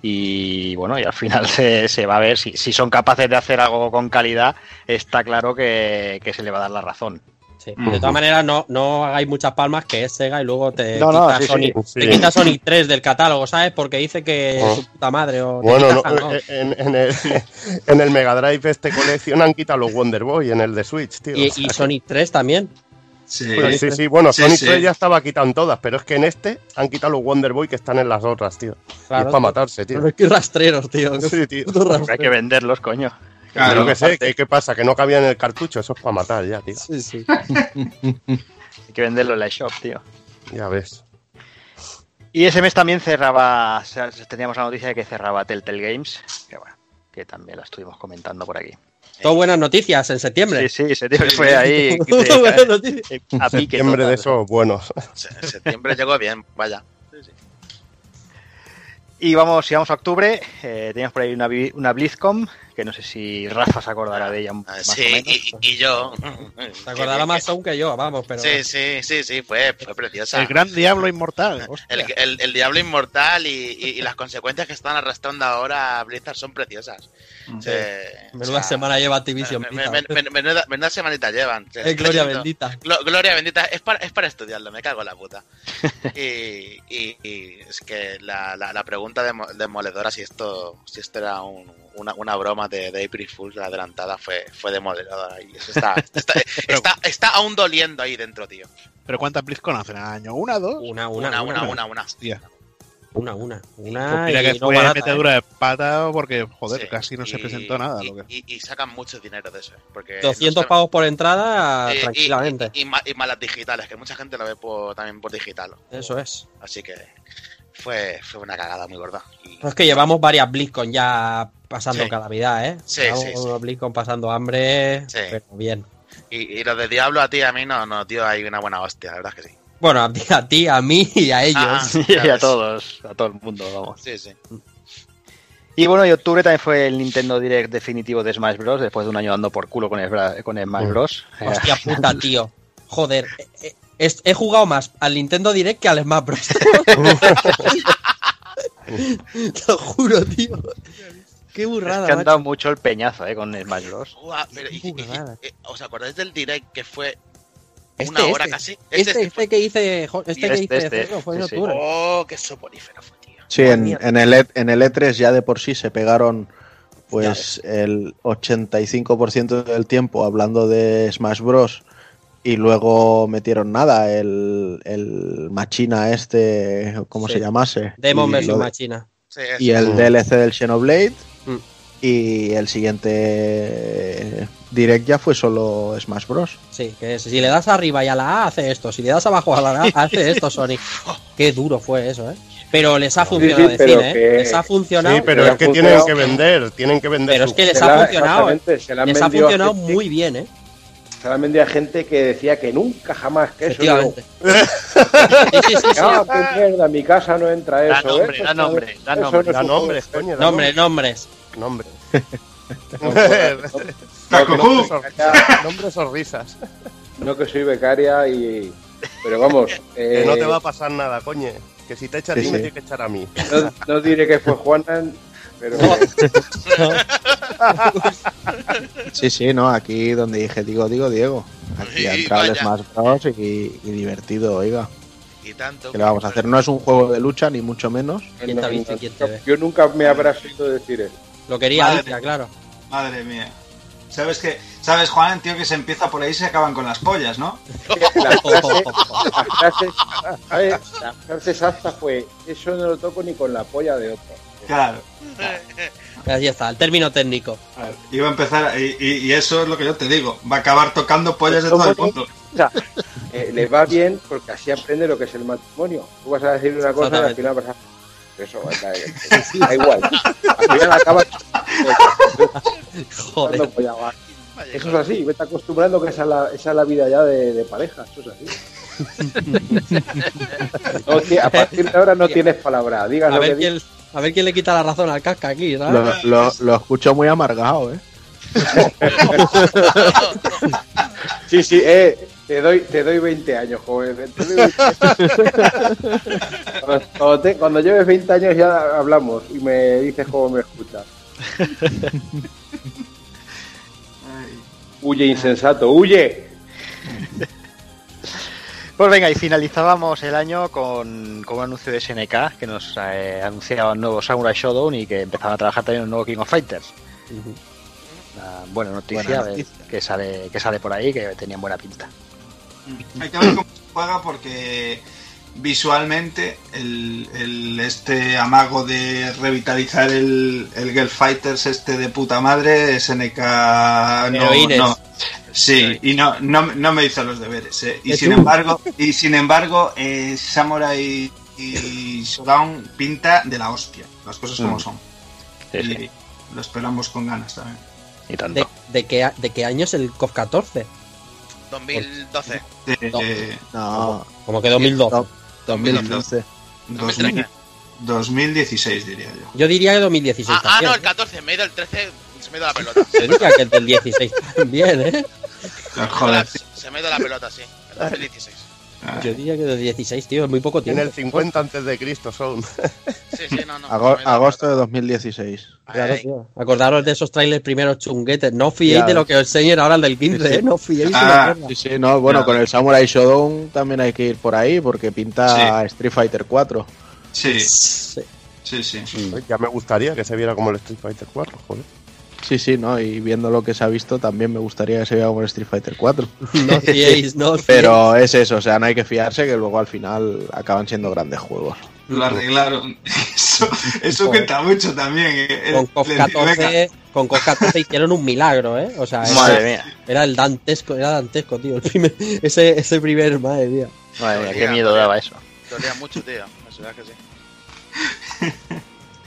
Y bueno, y al final se, se va a ver si, si son capaces de hacer algo con calidad, está claro que, que se le va a dar la razón. Sí. De todas maneras, no, no hagáis muchas palmas que es Sega y luego te No, no, quita sí, te quita Sonic 3 del catálogo, ¿sabes? Porque dice que Oh. su puta madre o Bueno, quita- no, no. eh, en, en el, en el Mega Drive este colección han quitado los Wonder Boy en el de Switch, tío. Y, O sea y Sonic 3 también. Sí. Sí, sí, sí, bueno, Sí, Sonic sí. 3 ya estaba quitado en todas, pero es que en este han quitado los Wonder Boy que están en las otras, tío. y Claro, es para matarse, tío. Pero es que rastreros, tío. Sí, tío. Hay que venderlos, coño. Claro. Yo que sé, ¿qué, qué pasa? Que no cabía en el cartucho, eso es para matar ya, tío. Sí, sí. Hay que venderlo en la shop, tío. Ya ves. Y ese mes también cerraba, o sea, teníamos la noticia de que cerraba Telltale Games, que bueno, que también la estuvimos comentando por aquí. Todo buenas noticias en septiembre. Sí, sí, septiembre fue ahí Todo buenas noticias. a pique Septiembre de esos buenos. Se- En septiembre llegó bien, vaya. Y vamos, si vamos a octubre, eh, teníamos por ahí una, una BlizzCon, que no sé si Rafa se acordará de ella Ah, más o Sí, menos. y, y yo. Te acordará más aún que yo, vamos, pero. Sí, sí, sí, sí, fue, fue preciosa. El gran diablo inmortal. El, el- el diablo inmortal y, y- y las consecuencias que están arrastrando ahora a Blizzard son preciosas. Eh, Menuda o sea, semana lleva Activision me- Blizzard. me- me- menuda, menuda semanita llevan. Eh, gloria bendita. Glo- gloria bendita, es para, es para estudiarlo, me cago en la puta. Y, y- y es que la, la, la pregunta demo- demoledora si esto si esto era un- una, una broma de, de April Fools la adelantada fue, fue demoledora y eso está, está, está, está aún doliendo ahí dentro, tío. ¿Pero cuántas BlizzCon hacen al año? ¿Una, dos? Una, Una, una, una, una, una. Hostia. Una, una. Pues Una. mira y que no fue barata, ¿eh? metedura de pata porque, joder, Sí, casi no se presentó nada. Y, lo que... y- y sacan mucho dinero de eso. Porque 200 no pavos por entrada, tranquilamente. Y, y ma- y malas digitales, que mucha gente lo ve por, también por digital. Eso es. Así que fue, fue una cagada muy gorda. Y- Pero es que llevamos varias BlizzCon ya pasando Sí. calamidad, ¿eh? Sí, Llevamos sí, sí. BlizzCon pasando hambre, Sí. pero bien. Y, y lo de Diablo a ti, a mí no, no, tío, hay una buena hostia, la verdad es que sí. Bueno, a ti, a, ti, a mí y a ellos. Ah, Y ya a todos, a todo el mundo, vamos. Sí, sí. Y bueno, y octubre también fue el Nintendo Direct definitivo de Smash Bros. Después de un año dando por culo con, el, con Smash Bros. Eh, Hostia puta, tío. Joder, eh, eh, he jugado más al Nintendo Direct que al Smash Bros. Te lo juro, tío. Qué es burrada, que han macho. dado mucho el peñazo eh, con Smash Bros. Guau, pero, y- y- y- Burrada. eh, ¿Os acordáis del direct que fue Este, una hora este. casi? Este, este que hice, este que Este, hice este, fue en sí, sí. octubre. Oh, qué soporífero fue, tío. Sí, en el, E- en el E3 ya de por sí se pegaron pues el 85% del tiempo hablando de Smash Bros. Y luego metieron nada, el, el machina este, ¿cómo Sí. se llamase? Demon vs Machina. Sí, y el DLC del Xenoblade. Mm. Y el siguiente direct ya fue solo Smash Bros. Sí, que es, si le das arriba y a la A hace esto, si le das abajo a la A hace esto, Sonic. Qué duro fue eso, ¿eh? Pero les ha funcionado sí, cine, ¿eh? que- Les ha funcionado. Sí, pero es que tienen que vender, tienen que vender. Pero es que les ha funcionado. ¿eh? Les ha funcionado muy bien, ¿eh? Se la han vendido a gente que decía que nunca jamás que eso. Efectivamente. Sí. Ah, qué mierda, en mi casa no entra Da eso. nombre, ¿eh? da nombre, da nombre. no Da nombres, coño. da Nombres, nombres. Nombre. No, no, no, no, Nombres o risas. no que soy becaria y... Pero vamos, Que eh, no te va a pasar nada, coño. Que si te echa a Sí, ti, me sí. tiene que echar a mí. no, no diré que fue Juana, pero... Sí, sí, no, aquí donde dije digo, digo Diego. Aquí ha entrado. Smash Bros. Y, y divertido, oiga. Y tanto. ¿Qué le vamos a hacer? No es un juego de lucha, ni mucho menos. ¿Quién te ha visto y quién te ve? Yo nunca me habrás oído decir eso. Lo quería Madre Alicia, claro. Madre mía. ¿Sabes que ¿Sabes, Juan, tío, que se empieza por ahí y se acaban con las pollas, ¿no? La frase, la frase, ¿sabes? La frase exacta fue, eso no lo toco ni con la polla de otro. Claro. Ahí está, el término técnico. A ver, Iba a empezar, y, y- y eso es lo que yo te digo, va a acabar tocando pollas de todo el mundo. O sea, eh, le va bien porque así aprende lo que es el matrimonio. Tú vas a decir una cosa y al final vas a... Eso, da, da igual. Al final acabas... Joder. Eso es así, vete acostumbrando que esa es la, esa es la vida ya de, de pareja, eso es así. No a partir de ahora no tienes palabra, digas A lo que ver, quién, a ver quién le quita la razón al casca aquí, ¿sabes? Lo, lo- lo escucho muy amargado, ¿eh? Sí, sí, eh, te doy, te doy 20 años, joven. te doy 20 años. Cuando, cuando te- cuando lleves 20 años ya hablamos y me dices cómo me escuchas. Huye, insensato, huye. Pues venga, y finalizábamos el año con, con un anuncio de SNK que nos eh, anunciaba un nuevo Samurai Shodown y que empezaban a trabajar también un nuevo King of Fighters. Una buena noticia, Buena noticia. que sale que sale por ahí que tenían buena pinta. Hay que ver cómo se juega porque visualmente el, el- este amago de revitalizar el, el Girl Fighters este de puta madre, SNK no, no- sí, y no, no, no me hizo los deberes. eh. Y ¿Y sin tú? embargo, y sin embargo, eh, Samurai y Showdown pinta de la hostia, las cosas como Mm. son. Sí, y sí, lo esperamos con ganas también. y tanto. ¿De, de qué, ¿De qué año es el COF 14? 2012. Eh, eh, No, Como que 2012. No. 2015. 2000 2016 diría yo. Yo diría que 2016 Ah, ah, también. no, el 14. Me he ido el 13. Se me ha ido la pelota. Yo diría que el del 16 también, ¿eh? Joder, Se, se me ha ido la pelota, sí. El 2016. Yo diría que del 16, tío, es muy poco En tiempo. el 50 antes de Cristo son. Sí, sí, no, no. Ago- agosto de pelota. 2016. Claro, tío. Acordaros de esos trailers primeros chunguetes. No fiéis Ya. de lo que os enseñen ahora el del 15, Sí, sí. ¿eh? No fiéis Ah. Sí, sí, no, bueno, con el Samurai Shodown también hay que ir por ahí porque pinta Street Fighter 4. Sí, Sí. sí, sí. Ya me gustaría que se viera como el Street Fighter 4, joder. Sí, sí, no, y viendo lo que se ha visto también me gustaría que se vea como Street Fighter 4. No fiéis, no fiéis. Pero es eso, o sea, no hay que fiarse que luego al final acaban siendo grandes juegos. Lo arreglaron. Eso, eso cuenta mucho también. eh. con COF Le digo, venga, 14, con COF 14 hicieron un milagro, ¿eh? O sea, Madre era, mía, era el dantesco, era dantesco, tío. El primer, ese, ese primer, madre mía. madre mía, qué miedo daba eso. Dolía mucho, tío. Eso es que sí.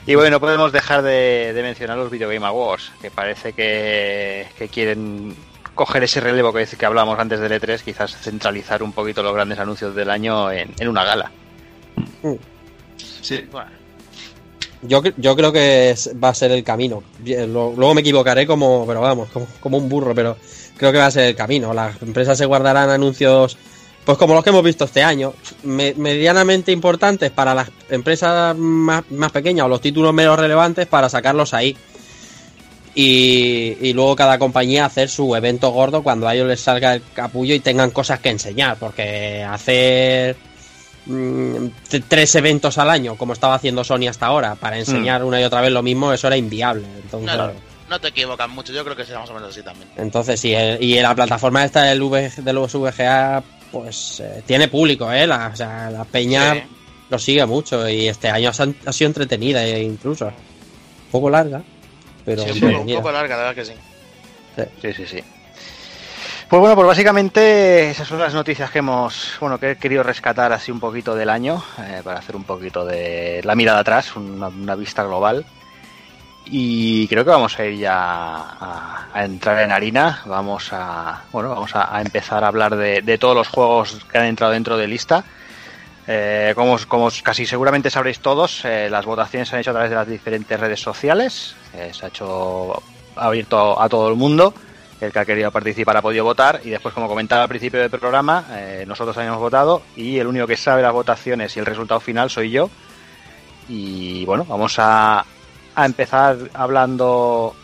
Y bueno, no podemos dejar de, de mencionar los Video Game Awards, que parece que, que quieren coger ese relevo que, que hablábamos antes del E3, quizás centralizar un poquito los grandes anuncios del año en, en una gala. sí. Bueno, Yo, yo creo que es- va a ser el camino. Luego me equivocaré como, pero vamos, como, como un burro, pero creo que va a ser el camino. Las empresas se guardarán anuncios, pues como los que hemos visto este año, me- medianamente importantes para las empresas más, más pequeñas o los títulos menos relevantes para sacarlos ahí. Y, y luego cada compañía hacer su evento gordo cuando a ellos les salga el capullo y tengan cosas que enseñar, porque hacer mm, tres eventos al año, como estaba haciendo Sony hasta ahora, para enseñar una y otra vez lo mismo, eso era inviable. Entonces, no, no, te equivocas mucho. Yo creo que será más o menos así también. entonces sí, y la plataforma esta del V, de los VGA, pues eh, tiene público, ¿eh? La, o sea, la peña Sí. lo sigue mucho y este año ha, ha sido entretenida eh, incluso. Un poco larga, pero Sí, un, poco, un entretenida. poco larga, la verdad que sí. Sí, sí, sí. Pues bueno, pues básicamente esas son las noticias que hemos, bueno, que he querido rescatar así un poquito del año, eh, para hacer un poquito de la mirada atrás, una, una vista global. Y creo que vamos a ir ya a, entrar en harina. Vamos a, bueno, vamos a, empezar a hablar de, de todos los juegos que han entrado dentro de lista. Eh, como, como casi seguramente sabréis todos, eh, las votaciones se han hecho a través de las diferentes redes sociales. Eh, se ha hecho abierto a todo el mundo. El que ha querido participar ha podido votar. Y después, como comentaba al principio del programa, nosotros habíamos votado y el único que sabe las votaciones y el resultado final soy yo. Y bueno, vamos a, a empezar hablando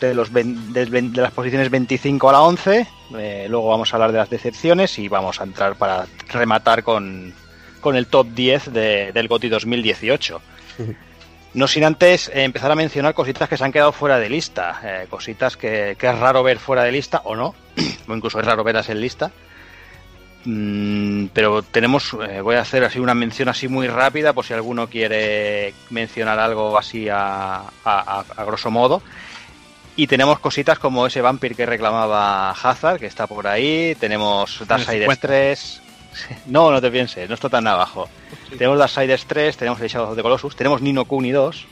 de, los ven- de las posiciones 25 a la 11. eh, luego vamos a hablar de las decepciones y vamos a entrar para rematar con, con el top 10 de- del GOTY 2018. No sin antes empezar a mencionar cositas que se han quedado fuera de lista, eh, cositas que, que es raro ver fuera de lista o no, o incluso es raro verlas en lista. Mm, pero tenemos, eh, voy a hacer así una mención así muy rápida por si alguno quiere mencionar algo así a, a- a- a grosso modo. Y tenemos cositas como ese Vampir que reclamaba Hazard, que está por ahí. Tenemos Darksiders 3. No, no te pienses, no está tan abajo. Tenemos Darksiders 3, tenemos el Shadow of the Colossus, tenemos Nino Kuni 2,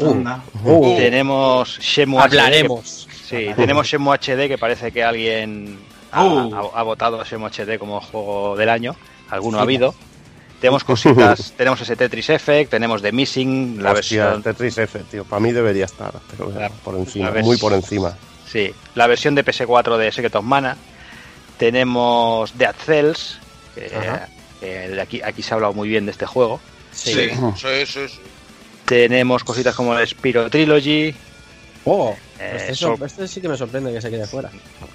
Anda. Uh, Tenemos Shemu hablaremos. HD. que- sí, tenemos Shemu HD que parece que alguien ha, Uh. ha- ha votado a Shemu HD como juego del año. Alguno ha habido. Tenemos cositas, tenemos ese Tetris Effect, tenemos The Missing, la Hostia, versión, Tetris F, tío. Para mí debería estar, pero por encima, vers- muy por encima. sí, la versión de PS4 de Secret of Mana. Tenemos Dead Cells, que, aquí, aquí se ha hablado muy bien de este juego. Sí. Sí, sí, sí, sí. Tenemos cositas como el Spiro Trilogy, Oh, Eh, este, Sol- sor- este sí que me sorprende que se quede fuera.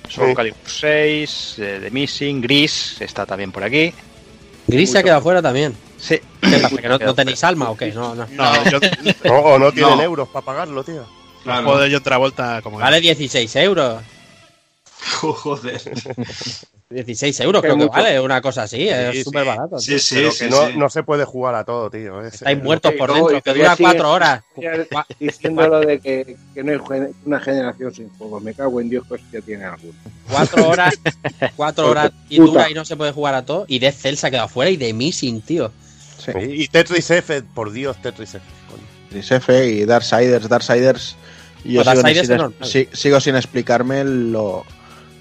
Soul Sí. Calibur 6, eh, The Missing, Gris, está también por aquí. Gris se ha quedado fuera también. Sí. ¿Qué pasa? ¿Que no, no tenéis alma o qué? No, no. No, yo, el No, no tienen No. euros para pagarlo, tío. Claro. juego de John Travolta como Vale 16 euros. Joder. 16 euros creo que vale, una cosa así. Sí, es sí. súper barato. Sí, sí, Pero sí. que no, sí. no se puede jugar a todo, tío. Es- Estáis es- muertos por dentro, que dura sigue- cuatro horas. Ya Diciendo lo de que, que no hay una generación sin juegos. Me cago en Dios que hostia tiene alguno. Cuatro horas, cuatro horas y dura y no se puede jugar a todo. Y Death Cell se ha quedado fuera y de Missing, tío. Y, y Tetris F, por Dios, Tetris F. coño. Tetris F y Darksiders. Darksiders. Yo Pues sigo, Darksiders sin, sigo sin explicarme lo,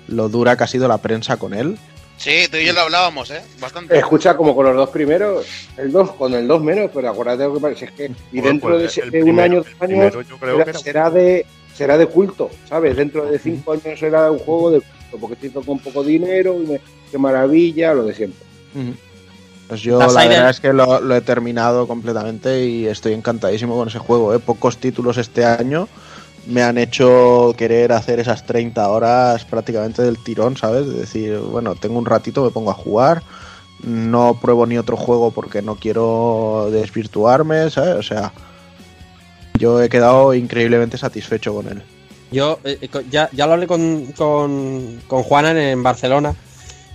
lo dura que ha sido la prensa con él. Sí, tú y yo lo hablábamos, ¿eh? Bastante. Escucha, como con los dos primeros, el 2 con el 2 menos, pero acuérdate lo que parece, es que y dentro pues, de, un primero- año, dos años, será, será de será de culto, ¿sabes? Dentro de cinco años será un juego de culto, porque se hizo con poco dinero, y me- qué maravilla, lo de siempre. Pues yo la verdad es que lo, lo he terminado completamente y estoy encantadísimo con ese juego. ¿eh? Pocos títulos este año me han hecho querer hacer esas 30 horas prácticamente del tirón, ¿sabes? De decir, bueno, tengo un ratito, me pongo a jugar, no pruebo ni otro juego porque no quiero desvirtuarme, ¿sabes? O sea, yo he quedado increíblemente satisfecho con él. Yo eh, eh, ya, ya lo hablé con, con, con Juana en, en Barcelona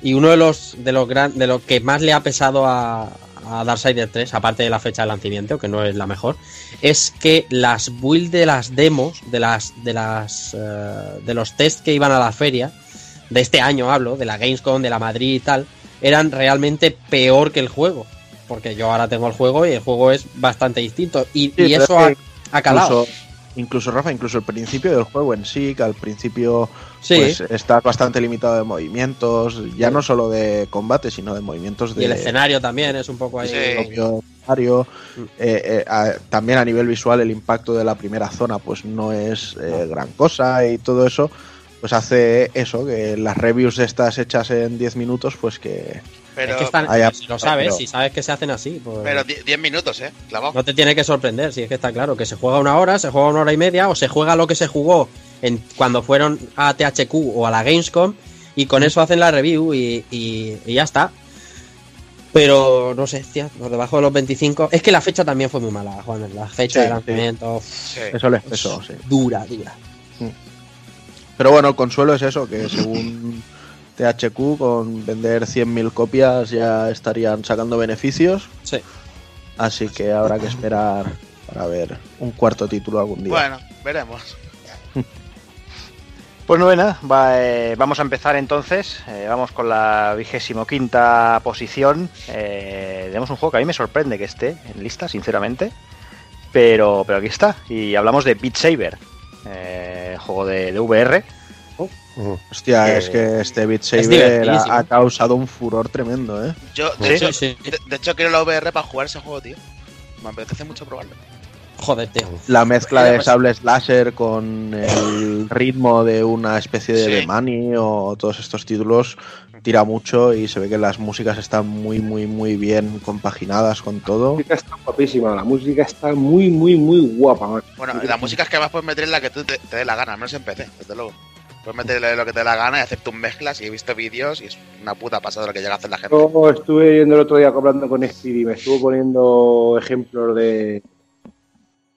y uno de los de los gran, de lo que más le ha pesado a, a Darksiders 3, aparte de la fecha de lanzamiento, que no es la mejor, es que las builds de las demos, de las de las eh, de los tests que iban a la feria, de este año hablo, de la Gamescom, de la Madrid y tal, eran realmente peor que el juego. Porque yo ahora tengo el juego y el juego es bastante distinto. Y, Sí, y eso ha calado. Incluso, incluso, Rafa, incluso el principio del juego en sí, que al principio Sí. pues estás bastante limitado de movimientos, ya no solo de combate, sino de movimientos de Y el escenario también es un poco ahí. Sí. propio escenario. Eh, eh, a- también a nivel visual el impacto de la primera zona pues no es eh, gran cosa y todo eso pues hace eso, que las reviews de estas hechas en 10 minutos pues que... Pero, es que están, Ah, si lo sabes, pero- si sabes que se hacen así, pues pero 10 minutos, ¿eh? Clavado. no te tiene que sorprender. Si es que está claro que se juega una hora, se juega una hora y media, o se juega lo que se jugó en, cuando fueron a THQ o a la Gamescom, y con eso hacen la review y, y- y ya está. Pero no sé, tía, por debajo de los 25. Es que la fecha también fue muy mala, Juan. La fecha Sí, de lanzamiento Sí. Eso les pesó, sí. dura, dura. Pero bueno, el consuelo es eso, que según THQ con vender 100.000 copias ya estarían sacando beneficios. Sí. Así que habrá que esperar para ver un cuarto título algún día. Bueno, veremos. Pues novena, va, eh, vamos a empezar entonces. eh, vamos con la vigésimo quinta posición. Eh, tenemos un juego que a mí me sorprende que esté en lista, sinceramente. Pero, pero aquí está. Y hablamos de Beat Saber, eh, juego de, de VR. Hostia, Eh, es que este Beat Saber ha, causado un furor tremendo, ¿eh? Yo, de, Sí, hecho, sí. de, de hecho, quiero la VR para jugar ese juego, tío. Me apetece mucho probarlo. Joder, tío. La mezcla de pues- sables láser con el ritmo de una especie de Sí. The Money o todos estos títulos tira mucho y se ve que las músicas están muy, muy, muy bien compaginadas con La todo. música está guapísima, la música está muy, muy, muy guapa, man. Bueno, la música es que además puedes meter la que tú te, te dé la gana, al menos en PC, desde luego. Puedes meterle lo que te dé la gana y hacer tus mezclas y he visto vídeos y es una puta pasada lo que llega a hacer la gente. Yo estuve yendo el otro día hablando con Speedy, me estuvo poniendo ejemplos de,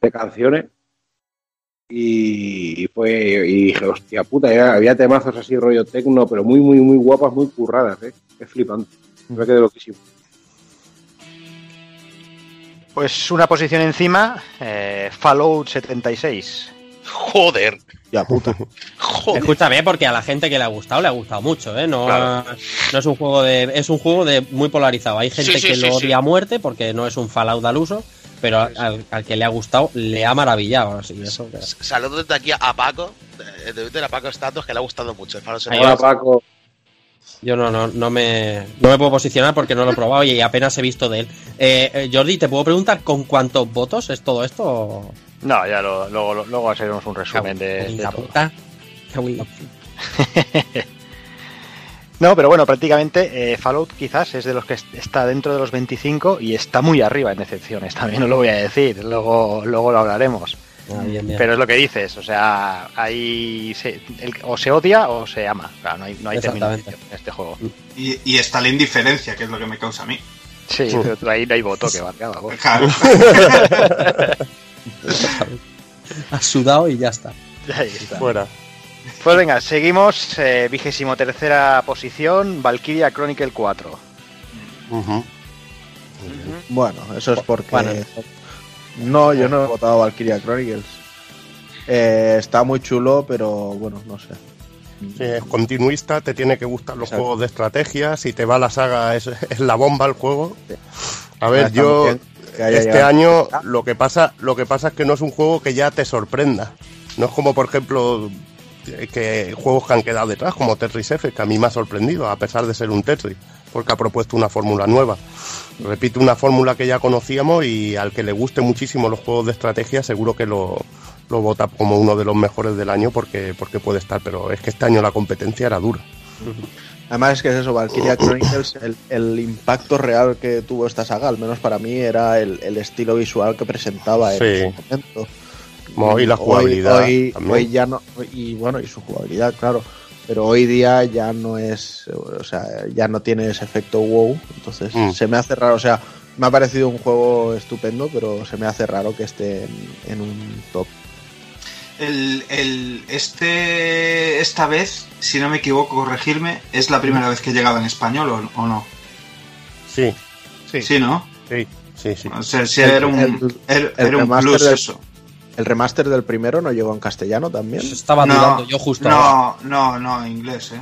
de canciones y, y fue y dije, hostia puta, ya había temazos así rollo tecno, pero muy, muy, muy guapas, muy curradas, ¿eh? Es flipante. Me quedé loquísimo. Pues una posición encima, eh, Fallout 76. Joder, Ya puta. joder. Escúchame, porque a la gente que le ha gustado, le ha gustado mucho, ¿eh? No, Claro. no es un juego de. Es un juego de muy polarizado. Hay gente Sí, sí, que sí, lo sí. odia a muerte porque no es un Fallout al uso. Pero al, al que le ha gustado le ha maravillado. Así, eso, Saludos desde aquí a Paco, de, de Twitter a Paco Status, que le ha gustado mucho Hola, Paco. Yo no, no, no, me, no me puedo posicionar porque no lo he probado y apenas he visto de él. Eh, eh, Jordi, ¿te puedo preguntar con cuántos votos es todo esto? No, ya lo- luego, luego haremos un resumen de, de la todo. puta. No, pero bueno, prácticamente eh, Fallout quizás es de los que est- está dentro de los 25 y está muy arriba en decepciones, también os lo voy a decir, luego, luego lo hablaremos. Ah, bien, bien. Pero es lo que dices, o sea, ahí se- el- o se odia o se ama, claro, no hay, no hay término en este juego. Y, y está la indiferencia, que es lo que me causa a mí. Sí, pero ahí no hay voto que valga, vamos. Claro. Has sudado y ya está. Ahí está. Fuera. Pues venga, seguimos, eh, vigésimo tercera posición, Valkyria Chronicle 4. Ujú. Bueno, eso es porque. Bueno. No, yo no he votado Valkyria Chronicles. Eh, está muy chulo, pero bueno, no sé. Si es continuista, te tiene que gustar los Exacto. juegos de estrategia. Si te va la saga, es, es la bomba el juego. A ver, yo este año lo que pasa, lo que pasa es que no es un juego que ya te sorprenda. No es como por ejemplo que- juegos que han quedado detrás, como Tetris F, que a mí me ha sorprendido, a pesar de ser un Tetris, porque ha propuesto una fórmula nueva. Repite una fórmula que ya conocíamos y al que le guste muchísimo los juegos de estrategia, seguro que lo, lo vota como uno de los mejores del año porque, porque puede estar, pero es que este año la competencia era dura. Además es que es eso, Valkyria Chronicles, el, el impacto real que tuvo esta saga, al menos para mí, era el, el estilo visual que presentaba en Sí. ese momento. Y la jugabilidad Hoy, ya no, y bueno, y su jugabilidad, claro. Pero hoy día ya no es, o sea, ya no tiene ese efecto wow. Entonces Mm. se me hace raro, o sea, me ha parecido un juego estupendo, pero se me hace raro que esté en, en un top. El, el- este, esta vez, si no me equivoco, corregirme, es la primera vez que llegaba en español o, o no. Sí, Sí. Sí, ¿no? sí, sí, sí. O sea, si El- era un, el- era, el era un plus eso. El remaster del primero no llegó en castellano también. Eso estaba dudando yo justo ahora. no, no, no, inglés, ¿eh?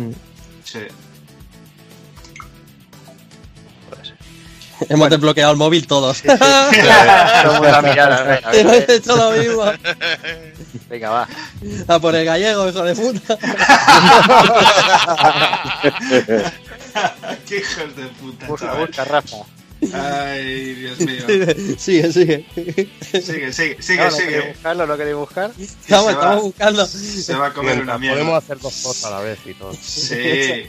Mm. Sí. Hemos desbloqueado el móvil todos. Todo el mundo a mirar, a ver, a ver, Hemos hecho lo mismo. Venga, va. A por el gallego, hijo de puta. Qué hijos de puta, Busca, chaval. busca, Rafa. Ay, Dios mío. Sigue, sigue. Sigue, sigue, sigue, No, ¿No queréis sigue. buscarlo? ¿No queréis buscar? Estamos, se va. estamos buscando. Se va a comer una Mientras mierda. podemos hacer dos cosas a la vez y todo. Sí.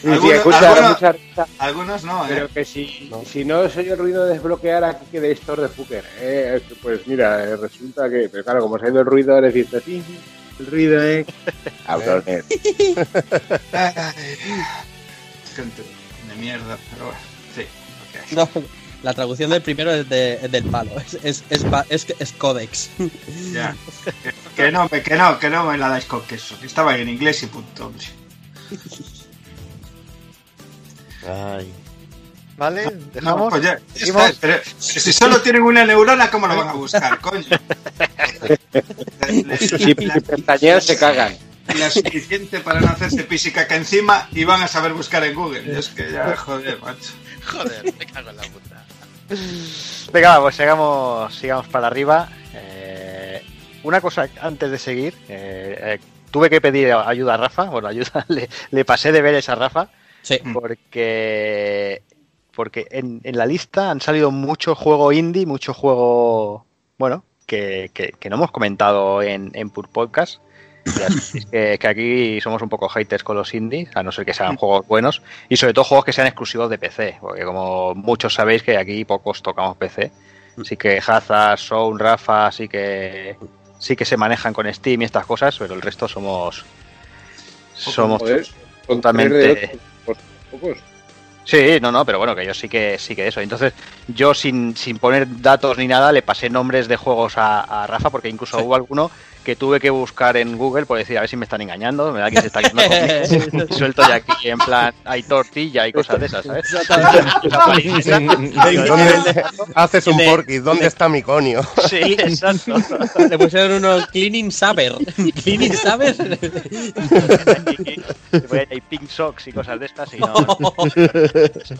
Sí, Algunos- escucha, algunos- mucha risa, Algunos no, ¿eh? pero que si no. si no soy el ruido de desbloquear aquí que de Store de Fuker, eh, pues mira, eh, resulta que, pero claro, como se ha ido el ruido, decís, sí, sí, el ruido, eh. Gente de mierda, pero bueno. No, la traducción del primero es, de- es del palo. Es, es, es, es, es Codex. Ya. Que, no, que, no, que no me la dais con queso. Que estaba en inglés y punto, hombre. Ay. ¿Vale? No, ¿Dejamos? pues ya, ya ¿Seguimos? está, pero si solo tienen una neurona, ¿cómo lo van a buscar, coño? La, Si pestañean, se cagan. la suficiente para no hacerse pis y caca encima y van a saber buscar en Google. Es que ya, joder, macho. Joder, me cago en la puta. Venga, va, pues sigamos, sigamos para arriba. Eh, una cosa antes de seguir. eh, eh, tuve que pedir ayuda a Rafa. Bueno, ayuda, le, le pasé deberes a Rafa. Sí. Porque, porque en, en la lista han salido mucho juego indie, mucho juego, bueno, que, que- que no hemos comentado en, en Pur Podcast. Sabéis que, que aquí somos un poco haters con los indies, a no ser que sean juegos buenos, y sobre todo juegos que sean exclusivos de PC, porque como muchos sabéis que aquí pocos tocamos PC. Así que Hazard, Sound, Rafa, sí que sí que se manejan con Steam y estas cosas, pero el resto somos somos Joder, totalmente pocos. Sí, no, no, pero bueno, que yo sí que sí que eso. Entonces, yo sin, sin poner datos ni nada, le pasé nombres de juegos a, a Rafa, porque incluso Sí. hubo alguno que tuve que buscar en Google por decir a ver si me están engañando, me da que se está quedando conmigo. Y suelto ya aquí en plan hay tortilla y cosas de esas, ¿sabes? ¿Dónde- haces un porky, ¿dónde está mi conio? Sí, exacto. Le pusieron unos cleaning saber. cleaning saber. Hay pink socks y cosas de estas y no, no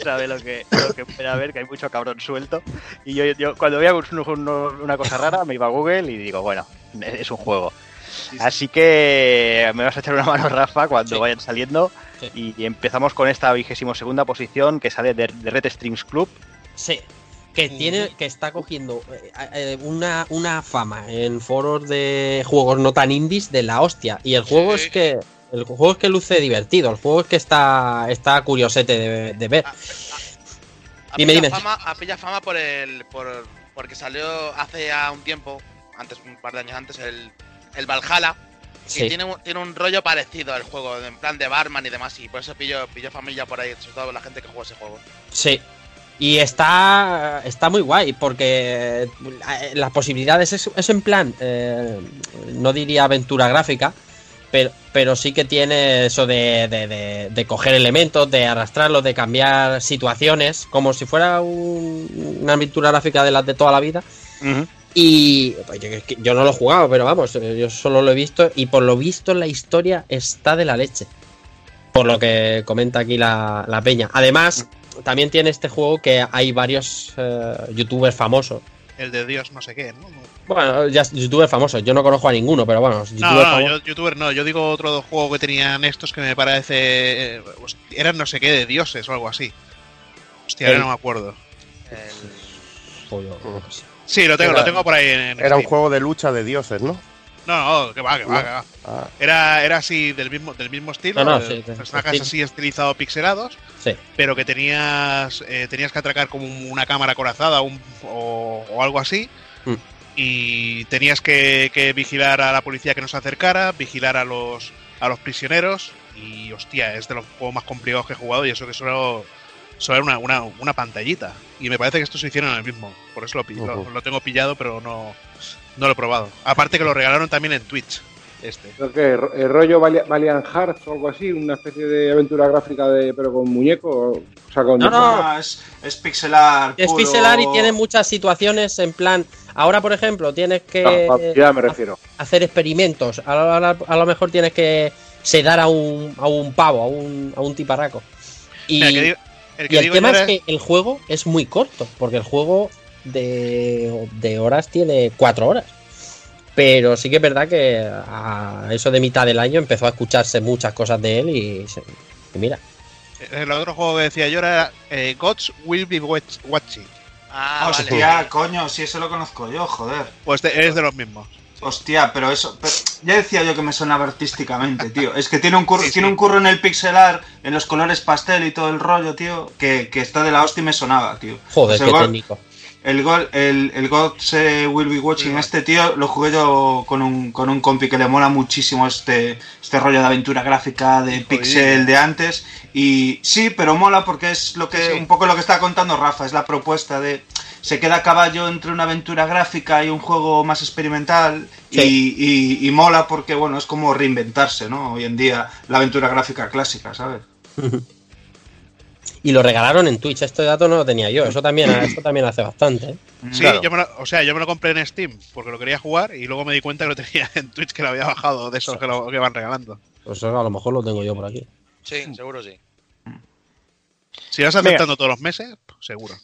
sabe lo que, lo que puede haber, que hay mucho cabrón suelto. Y yo, yo cuando veía un- un- una cosa rara me iba a Google y digo, bueno, es un juego. Así que me vas a echar una mano, Rafa, cuando Sí. vayan saliendo. Sí. Y empezamos con esta vigésimo segunda posición que sale de, de Red Strings Club. Sí. Que tiene, que está cogiendo eh, eh, una, una fama en foros de juegos no tan indies de la hostia. Y el juego Sí. es que. El juego es que luce divertido, el juego es que está, está curiosete de, de ver. A Dime, dime. Fama, a pilla fama por el. Por, porque salió hace ya un tiempo, antes, un par de años antes, el, el Valhalla. Sí. Y tiene, un- tiene un rollo parecido al juego, en plan de barman y demás. Y por eso pilló, pilló familia por ahí, sobre todo la gente que juega ese juego. Sí. Y está, está muy guay porque eh, las posibilidades es, es en plan, eh, no diría aventura gráfica, pero, pero sí que tiene eso de, de- de- de coger elementos, de arrastrarlos, de cambiar situaciones, como si fuera un- una aventura gráfica de las de toda la vida. Y pues, yo, no lo he jugado, pero vamos, eh, yo solo lo he visto y por lo visto la historia está de la leche. Por lo que comenta aquí la, la peña. Además, también tiene este juego que hay varios eh, youtubers famosos. El de Dios no sé qué, ¿no? Bueno, ya youtubers famosos, yo no conozco a ninguno, pero bueno, No, no, famosos. yo, youtuber no, yo digo otro juego que tenían estos que me parece. eh, eran no sé qué de dioses o algo así. Hostia, ahora no me acuerdo. El- Joder, qué sé. Sí, lo tengo, Era- lo tengo por ahí en, en Era un juego de lucha de dioses, ¿no? No, no, que va, que va, que va. Ah, Era, era así del mismo, del mismo estilo. No, no, sí, personajes sí. así estilizados, pixelados, Sí. pero que tenías eh, tenías que atracar como una cámara corazada un- o, o algo así. Mm. Y tenías que, que vigilar a la policía que nos acercara, vigilar a los a los prisioneros. Y hostia, es de los juegos más complicados que he jugado y eso que solo, solo era una, una, una pantallita. Y me parece que estos se hicieron en el mismo. Por eso lo, pi- lo- tengo pillado, pero no, no lo he probado. Aparte que lo regalaron también en Twitch. Este. Creo que el rollo Vali- Valiant Hearts o algo así, una especie de aventura gráfica de pero con muñeco, o sea, con No, no. Ah, es, es pixelar. Es puro. pixelar y tiene muchas situaciones en plan. Ahora, por ejemplo, tienes que Ah, ya me refiero. hacer experimentos. A lo, a lo- a lo mejor tienes que sedar a un, a un pavo, a un, a un tiparraco. Y, Mira, que el que y el digo tema es que el juego es muy corto, porque el juego de, de horas tiene cuatro horas. Pero sí que es verdad que a eso de mitad del año empezó a escucharse muchas cosas de él y, se- y mira. El otro juego que decía yo era eh, Gods Will Be Watch- Watching. Ah, vale. Hostia, coño, si eso lo conozco yo, joder. Pues de- es de los mismos. Hostia, pero eso. pero- ya decía yo que me sonaba artísticamente, tío. Es que tiene un curro, Sí, sí. tiene un curro en el pixelar, en los colores pastel y todo el rollo, tío. Que, que está de la hostia y me sonaba, tío. Joder, qué técnico. El gol, el, el Gods Will Be Watching, este tío lo jugué yo con un, con un compi que le mola muchísimo este, este rollo de aventura gráfica, de pixel de antes. Y sí, pero mola porque es lo que, Sí. un poco lo que está contando Rafa, es la propuesta de se queda a caballo entre una aventura gráfica y un juego más experimental. Sí. Y, y- y mola porque, bueno, es como reinventarse, ¿no? Hoy en día, la aventura gráfica clásica, ¿sabes? Y lo regalaron en Twitch. Este dato no lo tenía yo. Eso también, eso también hace bastante. ¿eh? Sí, Claro. yo me lo, o sea, yo me lo compré en Steam porque lo quería jugar y luego me di cuenta que lo tenía en Twitch que lo había bajado de esos que, lo, que van regalando. Pues eso a lo mejor lo tengo yo por aquí. Sí, seguro sí. Si vas aceptando todos los meses, pues seguro.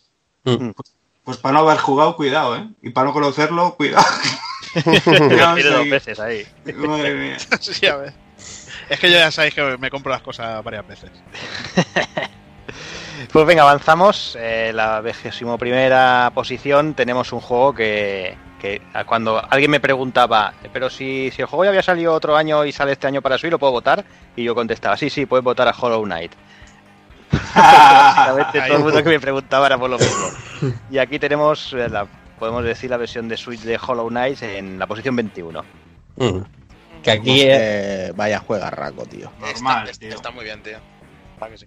Pues para no haber jugado, cuidado, ¿eh? Y para no conocerlo, cuidado. Tiene dos veces ahí. Madre mía. Sí, a ver. Es que yo ya sabéis que me compro las cosas varias veces. Pues venga, avanzamos. Eh, la vigésimo primera posición tenemos un juego que, cuando alguien me preguntaba, pero si, si el juego ya había salido otro año y sale este año para Switch, ¿lo puedo votar? Y yo contestaba, sí, sí, puedes votar a Hollow Knight. Básicamente todo el mundo que me preguntaba era por lo mismo. Y aquí tenemos, eh, la, podemos decir, la versión de Switch de Hollow Knight en la posición 21. Mm. Que aquí eh, Eh, vaya juega raco, tío. Normal, está, tío. está muy bien, tío. Va que sí.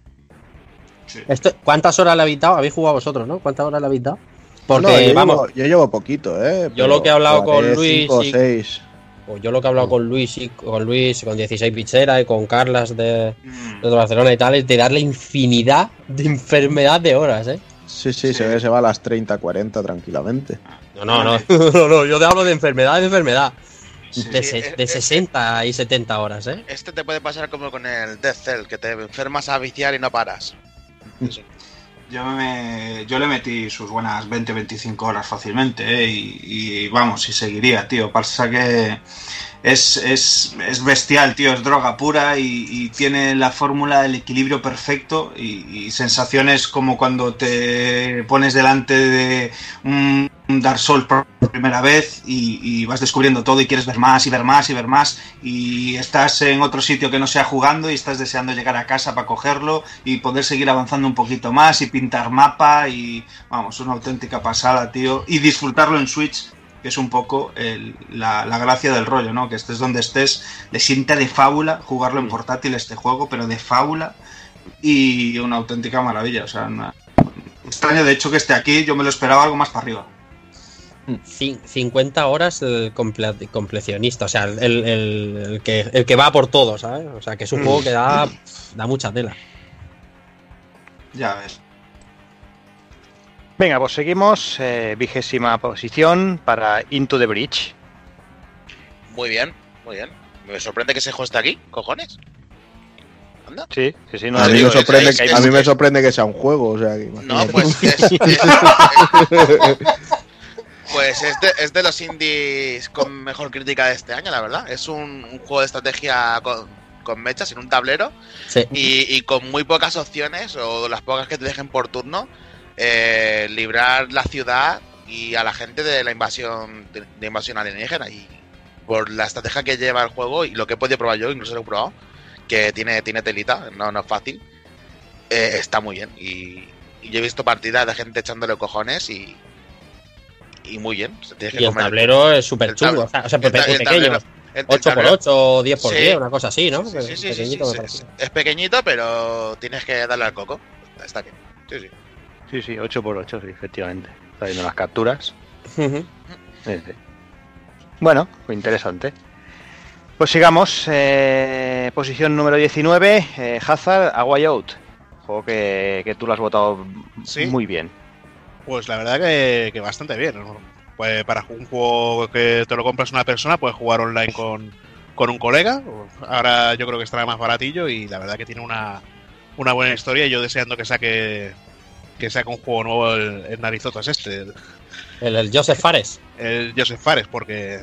Esto- ¿Cuántas horas le habéis dado? Habéis jugado vosotros, ¿no? ¿Cuántas horas le habéis dado? Porque, No, yo vamos, Llevo, yo llevo poquito, ¿eh? Yo lo que he hablado con Luis cinco o y- seis. o yo lo que he hablado con Luis y con Luis, con 16 Pichera y con Carlas de, de Barcelona y tal, es de darle infinidad de enfermedad de horas, ¿eh? Sí, sí, Sí. Se, ve, se va a las 30, 40 tranquilamente. No, no, no, no, no, yo te hablo de enfermedad de enfermedad. Sí. De, Sí, se- es- de es- 60 y 70 horas, ¿eh? Este te puede pasar como con el Death Cell, que te enfermas a viciar y no paras. Yo, me, yo le metí sus buenas 20-25 horas fácilmente, ¿eh? y vamos, y seguiría, tío. Pasa que es, es, es bestial, tío, es droga pura y, tiene la fórmula del equilibrio perfecto y, sensaciones como cuando te pones delante de un un Dark Souls por primera vez y, y vas descubriendo todo y quieres ver más y ver más y ver más y estás en otro sitio que no sea jugando y estás deseando llegar a casa para cogerlo y poder seguir avanzando un poquito más y pintar mapa y vamos, una auténtica pasada, tío, y disfrutarlo en Switch que es un poco el- la, la gracia del rollo, ¿no? Que estés donde estés, le sienta de fábula jugarlo en portátil este juego, pero de fábula y una auténtica maravilla, o sea, una- extraño de hecho que esté aquí, yo me lo esperaba algo más para arriba. Cin- 50 horas el comple- completionista, o sea, el, el- el- el que, el que va por todo, ¿sabes? O sea, que es un juego que da, da mucha tela. Ya ves. Venga, pues seguimos. eh, vigésima posición para Into the Bridge. Muy bien, muy bien. Me sorprende que ese juego esté aquí, cojones. Anda. Sí, sí, sí. No a, mí digo, me sorprende, es- es- a mí me sorprende que sea un juego. O sea, que No, pues es, es- pues es de, es de los indies con mejor crítica de este año, la verdad. Es un, un juego de estrategia con, con mechas en un tablero Sí. y, y con muy pocas opciones o las pocas que te dejen por turno, eh, librar la ciudad y a la gente de la invasión de, de invasión alienígena y por la estrategia que lleva el juego y lo que he podido probar yo, incluso lo he probado, que tiene, tiene telita, no, no es fácil, eh, está muy bien y, y yo he visto partidas de gente echándole cojones y y muy bien. que Y el tablero es súper chulo, o sea, o sea, el el pequeño. tablero- el- el 8 por tablero- 8 o 10 por Sí. 10, una cosa así, ¿no? Sí, sí, sí, Pequeñito. Es pequeñito, pero tienes que darle al coco. Está bien. Sí, sí. Sí, sí, 8 por 8 sí, efectivamente. Está viendo las capturas. Sí, sí. Bueno, interesante. Pues sigamos. eh, posición número 19, eh, Hazard, A Way Out. Juego que, que tú lo has votado Sí. muy bien. Pues la verdad que, que bastante bien. ¿no? Pues para un juego que te lo compras una persona, puedes jugar online con, con un colega. Ahora yo creo que estará más baratillo y la verdad que tiene una, una buena historia. Y yo deseando que saque que saque un juego nuevo el, el Narizotas este, el, El, el Joseph Fares. el Joseph Fares, porque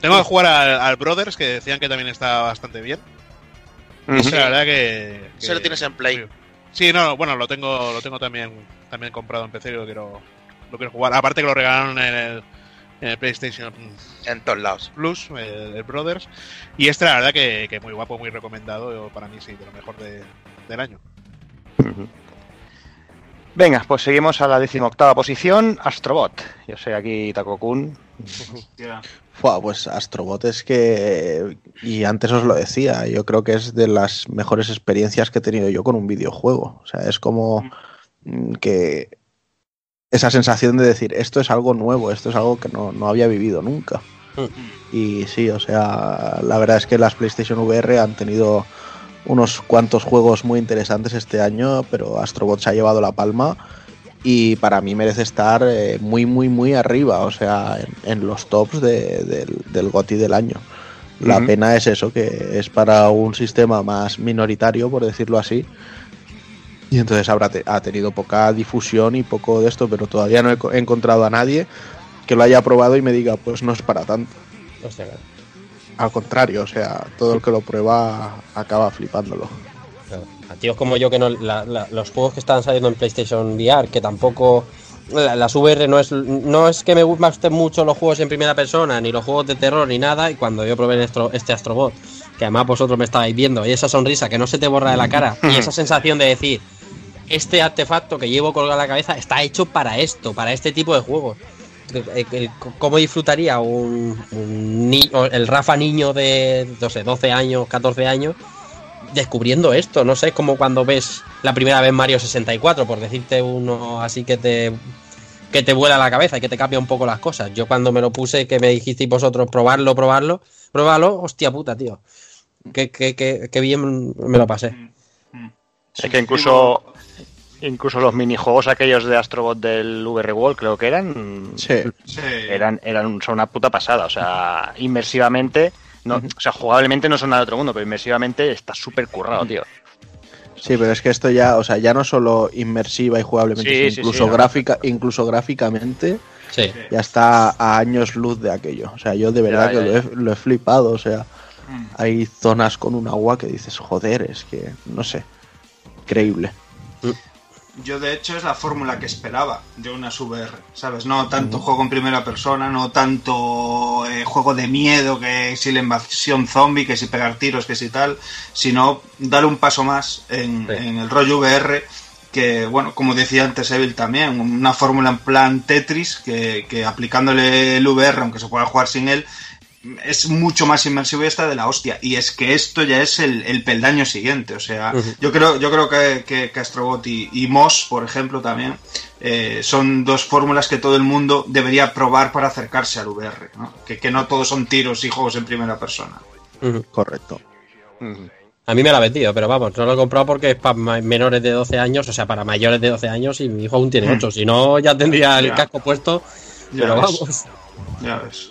tengo que jugar al, al Brothers, que decían que también está bastante bien. Y Ujú. la verdad que, que- Ese lo tienes en Play. Sí, no, bueno, lo tengo, lo tengo también, también comprado en PC y lo quiero, lo quiero jugar. Aparte que lo regalaron en el, en el PlayStation En todos lados. Plus, el, el Brothers. Y este, la verdad, que, que muy guapo, muy recomendado. Para mí, sí, de lo mejor de- del año. Ujú. Venga, pues seguimos a la decimoctava posición, Astrobot. Yo sé aquí. Tía. Fua, pues Astrobot es que, y antes os lo decía, yo creo que es de las mejores experiencias que he tenido yo con un videojuego. O sea, es como mm, que esa sensación de decir, esto es algo nuevo, esto es algo que no, no había vivido nunca. Y sí, o sea, la verdad es que las PlayStation VR han tenido unos cuantos juegos muy interesantes este año, pero Astrobot se ha llevado la palma y para mí merece estar eh, muy, muy, muy arriba, o sea, en, en los tops de- del, del GOTY del año. La pena es eso, que es para un sistema más minoritario, por decirlo así. Y entonces habrá te- ha tenido poca difusión y poco de esto, pero todavía no he co- he encontrado a nadie que lo haya probado y me diga, pues no es para tanto. Hostia, claro. Al contrario, o sea, todo el que lo prueba acaba flipándolo. A tíos como yo que no la- los juegos que están saliendo en PlayStation VR que tampoco la- las VR no es no es que me gusten mucho los juegos en primera persona ni los juegos de terror ni nada y cuando yo probé este Astrobot que además vosotros me estabais viendo y esa sonrisa que no se te borra de la cara y esa sensación de decir este artefacto que llevo colgado en la cabeza está hecho para esto para este tipo de juegos Eh, ¿Cómo disfrutaría un, el Rafa niño de no sé, 12 años, 14 años descubriendo esto. No sé, es como cuando ves la primera vez Mario 64, por decirte uno así que te que te vuela la cabeza y que te cambia un poco las cosas. Yo cuando me lo puse, que me dijisteis vosotros probarlo, probarlo, probarlo, hostia puta, tío. Qué, qué, qué, qué bien me lo pasé. Es que incluso incluso los minijuegos aquellos de Astrobot del VR World creo que eran Sí. Sí. eran eran son una puta pasada, o sea, inmersivamente no, o sea, jugablemente no son nada de otro mundo, pero inmersivamente está súper currado, tío. Sí, pero es que esto ya, o sea, ya no solo inmersiva y jugablemente, Sí, sino sí, incluso sí, no. gráfica, incluso gráficamente, Sí. ya está a años luz de aquello. O sea, yo de verdad Ya, que ya, lo he, lo he flipado. O sea, Mm. hay zonas con un agua que dices, joder, es que, no sé, increíble. Yo, de hecho, es la fórmula que esperaba de una VR, ¿sabes? No tanto juego en primera persona, no tanto eh, juego de miedo, que si la invasión zombie, que si pegar tiros, que si tal, sino dar un paso más en, Sí. en el rollo VR, que, bueno, como decía antes Evil también, una fórmula en plan Tetris, que, que aplicándole el VR, aunque se pueda jugar sin él, es mucho más inmersivo y está de la hostia. Y es que esto ya es el, el peldaño siguiente. O sea, yo creo, yo creo que, que, que Astrobot y, y Moss, por ejemplo, también, eh, son dos fórmulas que todo el mundo debería probar para acercarse al VR. ¿no? Que, que no todos son tiros y juegos en primera persona. Correcto. A mí me la ha vendido, pero vamos, no lo he comprado porque es para menores de 12 años, o sea, para mayores de 12 años y mi hijo aún tiene 8. Si no, ya tendría el Ya. casco puesto, Ya pero ves. vamos. Ya ves.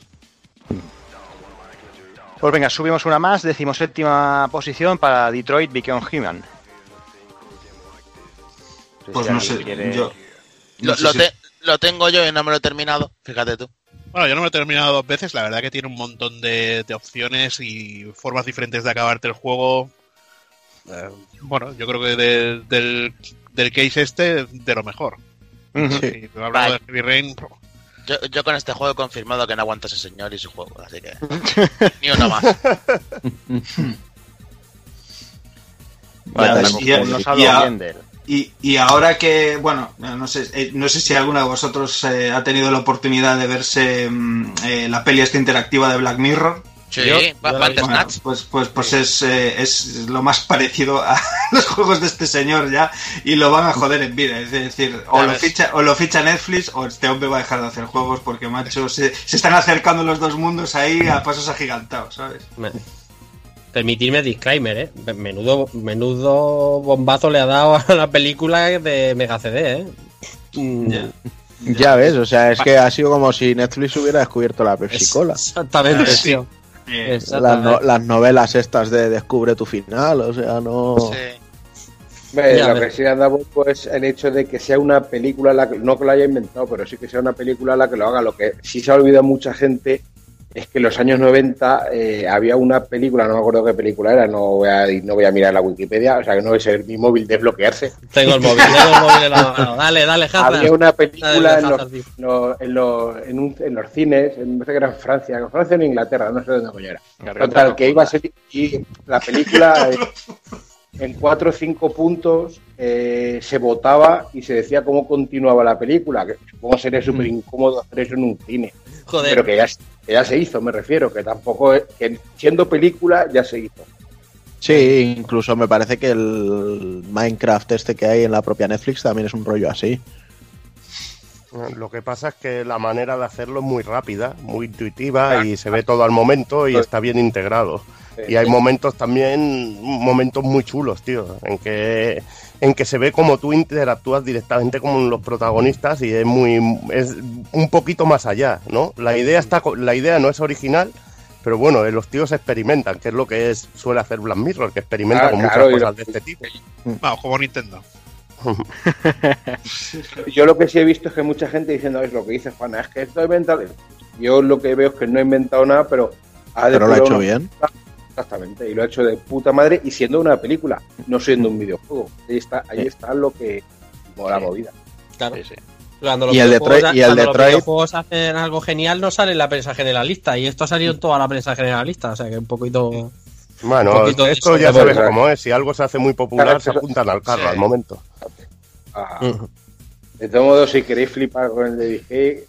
Pues venga, subimos una más, decimoséptima posición para Detroit Become Human. Pues si no sé, quiere- yo... Lo, sé lo si- te- lo tengo yo y no me lo he terminado. Fíjate tú. Bueno, yo no me he terminado dos veces, la verdad que tiene un montón de, de opciones y formas diferentes de acabarte el juego. Eh, bueno, yo creo que de- del, del case este, de lo mejor. Sí. Y hablando Vale. de Heavy Rain, Yo, yo con este juego he confirmado que no aguanto a ese señor y su juego, así que ni uno más. Vale, y. Y, y ahora que, bueno, no sé, eh, no sé si alguno de vosotros eh, ha tenido la oportunidad de verse mm, eh, la peli esta interactiva de Black Mirror. Sí, Yo-. Bueno, pues pues, pues es, eh, es lo más parecido a los juegos de este señor ya y lo van a joder en vida. Es decir, o lo, ficha, o lo ficha Netflix o este hombre va a dejar de hacer juegos porque, macho, se, se están acercando los dos mundos ahí a pasos agigantados, ¿sabes? Me- Permitirme disclaimer, ¿eh? Menudo, menudo bombazo le ha dado a la película de Mega CD, ¿eh? Mm, Ya. Ya ves, o sea, es que ha sido como si Netflix hubiera descubierto la Pepsi Cola. Exactamente, Sí. tío. Eh, Las, no- las novelas estas de Descubre tu final, o sea, no. Sí. Ya lo que sí le han dado pues el hecho de que sea una película, la que, no que lo haya inventado, pero sí que sea una película la que lo haga. Lo que sí se ha olvidado mucha gente es que en los años 90 eh, había una película, no me acuerdo qué película era, no voy a, no voy a mirar la Wikipedia, o sea que no voy a ser mi móvil desbloquearse. Tengo el móvil, tengo el móvil en la mano. Dale, dale, Hazard. Había una película Dale, en los, no, en, los, en, un- en los cines, en, me parece que era en Francia, en Francia o en Inglaterra, no sé dónde coño era. Total, que iba a ser y la película eh, en cuatro o cinco puntos eh, se votaba y se decía cómo continuaba la película, que supongo sería súper incómodo hacer eso en un cine, Joder. pero que ya, que ya se hizo, me refiero, que tampoco, es- que siendo película ya se hizo. Sí, incluso me parece que el Minecraft este que hay en la propia Netflix también es un rollo así. Lo que pasa es que la manera de hacerlo es muy rápida, muy intuitiva y se ve todo al momento y está bien integrado. Y hay momentos también, momentos muy chulos, tío, en que en que se ve como tú interactúas directamente con los protagonistas y es muy es un poquito más allá, ¿no? La idea está co- la idea no es original, pero bueno, eh, los tíos experimentan, que es lo que es suele hacer Black Mirror, que experimenta Ah, con claro, muchas lo- cosas de este tipo. vamos, como Nintendo. Yo lo que sí he visto es que mucha gente diciendo, es lo que dice Juana, es que esto ha inventado. Yo lo que veo es que no ha inventado nada, pero ha Pero lo ha hecho una- bien. Exactamente, y lo ha hecho de puta madre y siendo una película, no siendo un videojuego. Ahí está, ahí Sí. está lo que mola Sí. movida. Claro. Sí, sí. Cuando los Y el Detroit- y el cuando los Detroit- videojuegos hacen algo genial, no sale en la prensa generalista. Y esto ha salido en toda la prensa generalista. O sea que un poquito. Bueno, Un poquito de esto ya de sabes verdad. cómo es, si algo se hace muy popular Claro, se apuntan al carro Sí. al momento. Ah. De todos modos, si queréis flipar con el David Hay,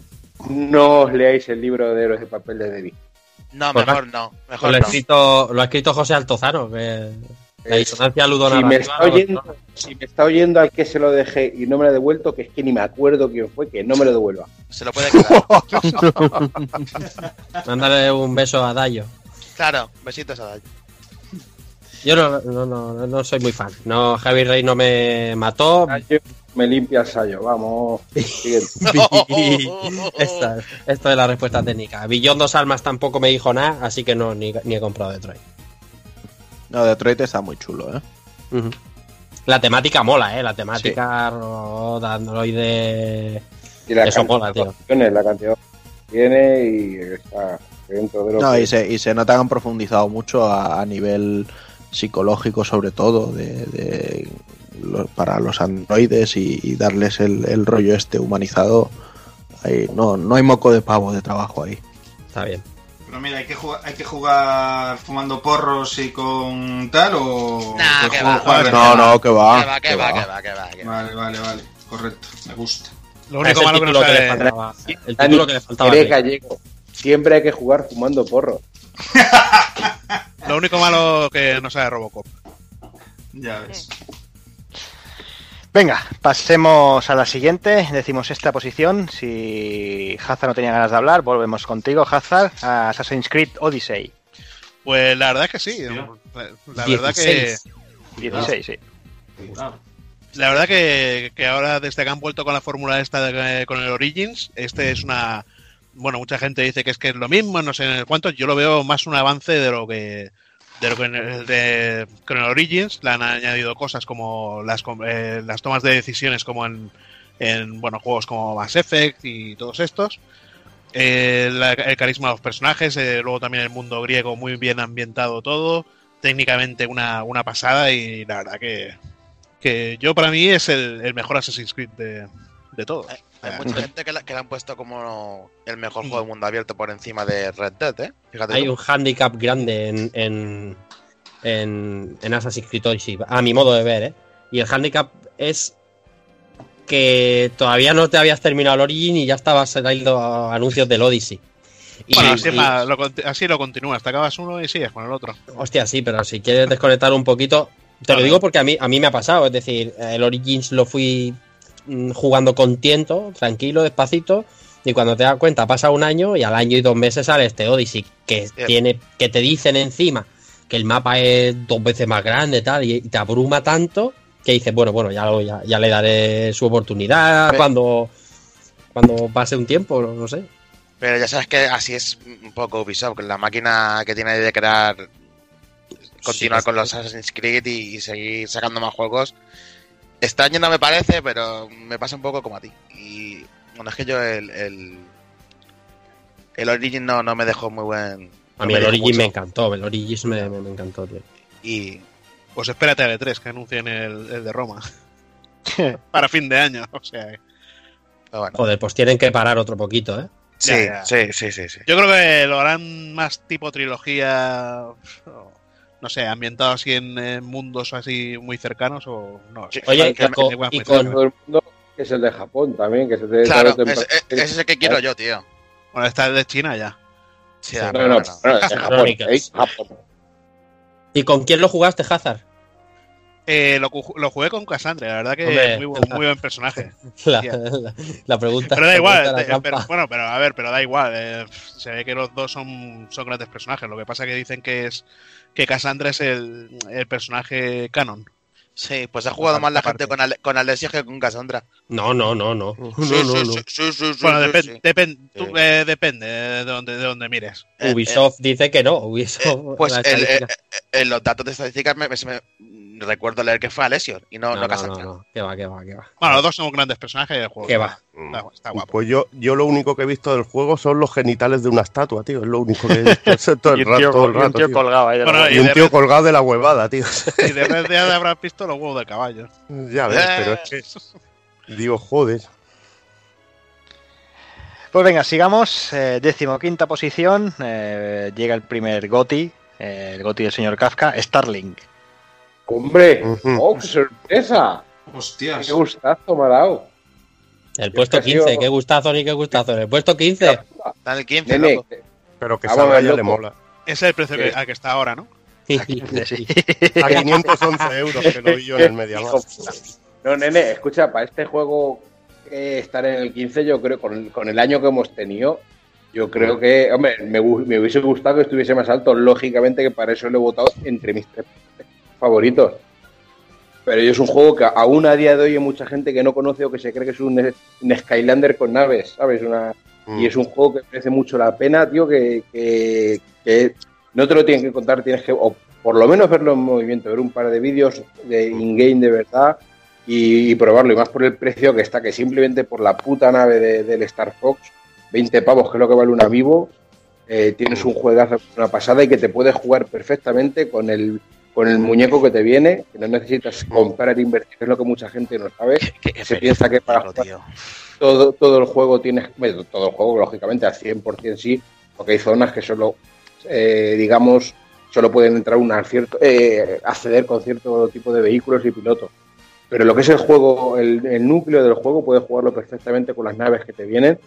no os leáis el libro de Héroes de papel de David. No, Pues mejor no. Mejor Lo ha no. escrito, lo ha escrito José Altozano. Que La Es- disonancia si me, está oyendo, si me está oyendo al que se lo dejé y no me lo ha devuelto, que es que ni me acuerdo quién fue, que no me lo devuelva. Se lo puede quedar. Mándale un beso a Dayo. claro, besitos a Dayo. Yo no, no, no, no soy muy fan. No, Heavy Rain no me mató. Me limpia el sayo, vamos. Esta, esto es la respuesta técnica. Billón dos almas tampoco me dijo nada, así que no, ni, ni he comprado Detroit. No, Detroit está muy chulo, ¿eh? La temática mola, ¿eh? La temática ro- de androide. Y la Eso cantidad mola, tío. la cantidad que tiene y está dentro de lo No, que y se, y se nota que han profundizado mucho a, a nivel psicológico, sobre todo, de, de lo- para los androides y, y darles el, el rollo este humanizado. Ahí, no, no hay moco de pavo de trabajo ahí. Está bien. Pero mira, hay que jugar, hay que jugar fumando porros y con tal o. Nah, o que juego- va. jugar de No, no, que va. Que va, que va, que va, que va. que va. Vale, vale, vale. Correcto, me gusta. Lo único malo que no título que le faltaba. El Dani, título que le faltaba. gallego. Siempre hay que jugar fumando porro. Lo único malo que no sale Robocop. Ya ves. Venga, pasemos a la siguiente. Decimos esta posición. Si Hazard no tenía ganas de hablar, volvemos contigo, Hazard, a Assassin's Creed Odyssey. Pues la verdad es que sí. La verdad que. 16. 16, sí. La verdad que, que ahora desde que han vuelto con la fórmula esta de- con el Origins, este es una bueno, mucha gente dice que es que es lo mismo, no sé cuánto, yo lo veo más un avance de lo que de lo que de- con Origins le han añadido cosas como las eh, las tomas de decisiones como en, en bueno, juegos como Mass Effect y todos estos. Eh, el carisma de los personajes, eh, luego también el mundo griego muy bien ambientado todo, técnicamente una, una pasada y la verdad que, que yo para mí es el, el mejor Assassin's Creed de, de todos. Hay mucha gente que, la- que le han puesto como el mejor juego de mundo abierto por encima de Red Dead, ¿eh? Fíjate Hay tú. un handicap grande en, en, en, en Assassin's Creed Odyssey, a mi modo de ver, ¿eh? Y el handicap es que todavía no te habías terminado el Origin y ya estabas saliendo anuncios del Odyssey. Y, bueno, así, y- lo así lo continúas, te acabas uno y sigues con el otro. Hostia, sí, pero si quieres desconectar un poquito, te lo digo porque a mí, a mí me ha pasado. Es decir, el Origins lo fui mm, jugando con tiento, tranquilo, despacito. Y cuando te das cuenta, pasa un año y al año y dos meses sale este Odyssey que tiene, que te dicen encima que el mapa es dos veces más grande tal, y, te abruma tanto que dices, bueno, bueno, ya, lo- ya, ya le daré su oportunidad cuando, cuando pase un tiempo, no, no sé. Pero ya sabes que así es un poco Ubisoft, con la máquina que tiene de crear, continuar Sí, con los Assassin's Creed y, y seguir sacando más juegos. Extraño no me parece, pero me pasa un poco como a ti. Y bueno, es que yo el, el, el Origin no, no me dejó muy buen... A mí el Origin mucho. me encantó, el Origin me, me- me encantó, tío. Y Pues espérate a E3 que anuncien el, el de Roma. Para fin de año, o sea. bueno. Joder, pues tienen que parar otro poquito, ¿eh? Sí, Ya, ya. sí, sí, sí, sí. Yo creo que lo harán más tipo trilogía, no sé, ambientado así en, en mundos así muy cercanos o no. Oye, que con- me y con- Todo el mundo, que es el de Japón también, que se te Claro, ese es el que quiero yo, tío. Bueno, está el de China ya. Sí, Sí, No, pero no, no, es. Japón. ¿Y con quién lo jugaste, Hazard? Eh, lo, jugué con Cassandra, la verdad que Hombre. muy, bu- muy buen personaje. La, Tía. la- la pregunta. Pero da igual, de eh, pero- bueno, pero a ver, pero da igual. eh, se ve que los dos son, son grandes personajes. Lo que pasa que dicen que es que Cassandra es el, el personaje canon. Sí, pues ha jugado más la gente con, Ale- con Alessio que con Cassandra. No, no, no, no. Sí, No, sí, no, no. sí, sí, sí, sí, Bueno, eh, depende de donde, de donde mires. Eh, Ubisoft dice que no. Ubisoft, eh, pues el- eh, en los datos de estadísticas me, me- me- recuerdo leer que fue Alessio y no, no, no, no, Cassandra. no, no. Que va, que va, que va. Bueno, los dos son grandes personajes del juego. Que va. Está, está guapo. Pues yo, yo lo único que he visto del juego son los genitales de una estatua, tío. Es lo único que he visto todo Y el un tío, rato. todo el y un rato, tío tío. colgado ahí de la Bueno, boca. Y un de tío red- colgado de la huevada, tío. Y de vez ya habrás visto los huevos del caballo. ya ves, pero es que. Digo, joder. Pues venga, sigamos. Eh, decimoquinta posición. eh, llega el primer Goti. eh, el Goti del señor Kafka. Starlink. ¡Hombre! ¡Oh, qué sorpresa! Hostias. ¡Qué gustazo me ha dado! El puesto Es que ha sido- 15, qué gustazo ni qué gustazo. En el puesto 15, Está en el 15, Nene, loco. Pero que Vamos a salga ya le mola. Ese es el precio al que está ahora, ¿no? A 15, sí. A 511 euros que lo vi yo en el Mediamar. No, nene, escucha, para este juego eh, estar en el 15, yo creo, con el, con el año que hemos tenido, yo creo que, hombre, me, me hubiese gustado que estuviese más alto. Lógicamente que para eso lo he votado entre mis tres favoritos. Pero es un juego que aún a día de hoy hay mucha gente que no conoce o que se cree que es un, un Skylander con naves, ¿sabes? Una, Mm. Y es un juego que merece mucho la pena, tío, que, que- que no te lo tienen que contar, tienes que, o por lo menos verlo en movimiento, ver un par de vídeos de in-game de verdad y, y probarlo, y más por el precio que está, que simplemente por la puta nave de- del Star Fox, 20 pavos, que es lo que vale una vivo, eh, tienes un juegazo, una pasada y que te puedes jugar perfectamente con el con el muñeco que te viene, que no necesitas comprar e invertir, es lo que mucha gente no sabe. Qué- qué Se piensa que para jugarlo, jugar tío. todo, todo el juego tiene, bueno, todo el juego lógicamente al 100% sí, porque hay zonas que solo, eh, digamos, solo pueden entrar una cierto, eh, acceder con cierto tipo de vehículos y pilotos. Pero lo que es el juego, el, el núcleo del juego, puedes jugarlo perfectamente con las naves que te vienen.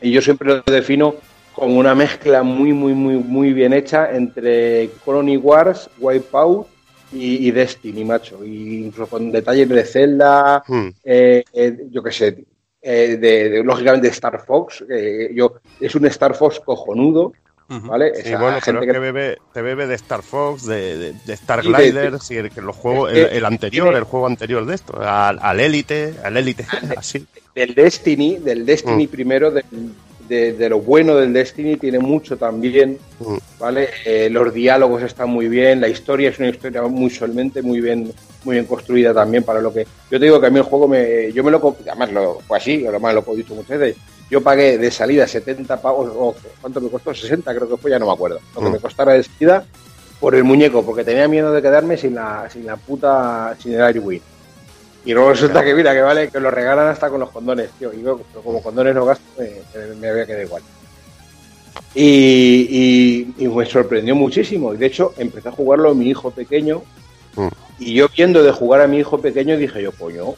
Y yo siempre lo defino como una mezcla muy, muy, muy, muy bien hecha entre Colony Wars, Wipeout y, y Destiny, macho. Y incluso con detalles de Zelda, Mm. eh, eh, yo qué sé, eh, de, de- lógicamente Star Fox, yo es un Star Fox cojonudo. ¿vale? Sí, Esa bueno, gente es que- que bebe, te bebe de Star Fox, de, de, de Star Sí, de- Gliders, y el, que los juegos, el, el anterior, tiene- el juego anterior de esto, al, al Elite, al Elite, así. del Destiny, del Destiny Mm. primero, del- de, de lo bueno del Destiny, tiene mucho también, Mm. ¿vale? Eh, los diálogos están muy bien, la historia es una historia muy solamente, muy bien, muy bien construida también para lo que. Yo te digo que a mí el juego me. Yo me lo además lo fue así, además lo he dicho muchas veces. Yo pagué de salida 70 pavos, o ¿cuánto me costó? 60 creo que fue, ya no me acuerdo. Lo que Mm. me costara de salida por el muñeco, porque tenía miedo de quedarme sin la, sin la puta, sin el Airwing. Y luego resulta que mira, que vale, que lo regalan hasta con los condones, tío. Y yo, como condones no gasto, me, había quedado igual. Y, y- y me sorprendió muchísimo. Y de hecho, empecé a jugarlo mi hijo pequeño. Mm. Y yo viendo de jugar a mi hijo pequeño dije yo, coño,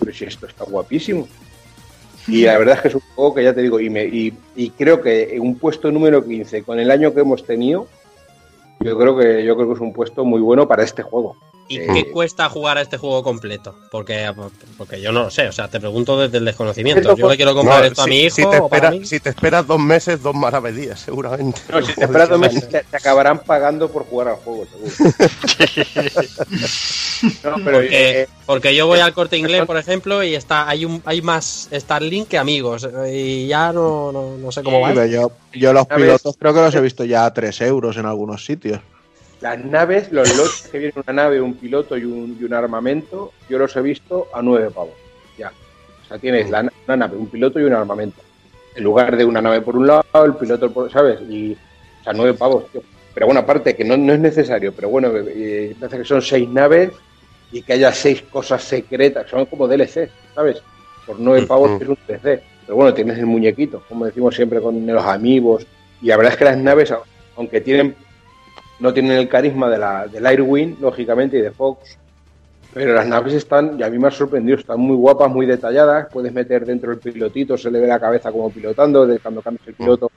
pero si esto está guapísimo. Y la verdad es que es un juego que ya te digo, y, me, y, y creo que un puesto número 15, con el año que hemos tenido, yo creo que yo creo que es un puesto muy bueno para este juego. ¿Y Eh, qué cuesta jugar a este juego completo? Porque, porque yo no lo sé, o sea, te pregunto desde el desconocimiento. Yo le quiero comprar No, esto a mi hijo si te, o para espera- mí. si te esperas dos meses, dos maravedías, seguramente. No, si te esperas dos meses, te, te acabarán pagando por jugar al juego, seguro. no, pero Porque, eh, porque yo voy al corte inglés, por ejemplo, y está hay un hay más Starlink que amigos. Y ya no, no, no sé cómo va. Yo, yo los pilotos creo que los he visto ya a 3 euros en algunos sitios. Las naves, los lotes que vienen una nave, un piloto y un, y un armamento, yo los he visto a nueve pavos. Ya. O sea, tienes la, una nave, un piloto y un armamento. En lugar de una nave por un lado, el piloto por, ¿sabes? Y, o sea, nueve pavos, tío. Pero bueno, aparte que no, no es necesario, pero bueno, eh, parece que son seis naves y que haya seis cosas secretas, son como DLC, ¿sabes? Por nueve pavos es un DLC. Pero bueno, tienes el muñequito, como decimos siempre con los amigos. Y la verdad es que las naves, aunque tienen no tienen el carisma de la, del Airwing, lógicamente, y de Fox. Pero las naves están, y a mí me ha sorprendido, están muy guapas, muy detalladas. Puedes meter dentro el pilotito, se le ve la cabeza como pilotando, de cuando cambias el piloto.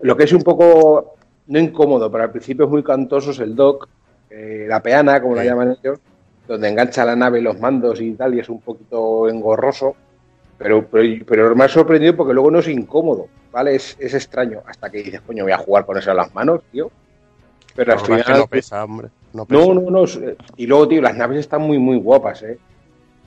Lo que es un poco, no incómodo, pero al principio es muy cantoso es el dock, eh, la peana, como la llaman ellos, donde engancha la nave los mandos y tal, y es un poquito engorroso. Pero, pero, pero me ha sorprendido porque luego no es incómodo, ¿vale? Es, es extraño. Hasta que dices, coño, voy a jugar con eso en las manos, tío. Pero al final. no pesa, hombre. No, pesa. No, no, no. es- Y luego, tío, las naves están muy, muy guapas, ¿eh?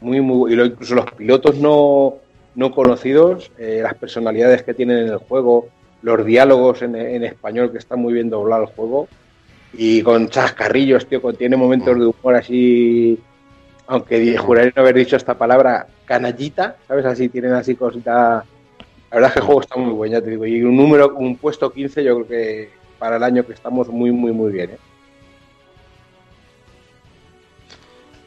Muy, muy. Y lo- incluso los pilotos no, no conocidos, eh, las personalidades que tienen en el juego, los diálogos en, en español que están muy bien doblado el juego. Y con chascarrillos, tío, con- tiene momentos de humor así. Aunque juraré no haber dicho esta palabra, canallita, ¿sabes? Así tienen así cositas. La verdad es que el juego está muy bueno, ya te digo. Y un número, un puesto 15, yo creo que para el año que estamos muy, muy, muy bien, ¿eh?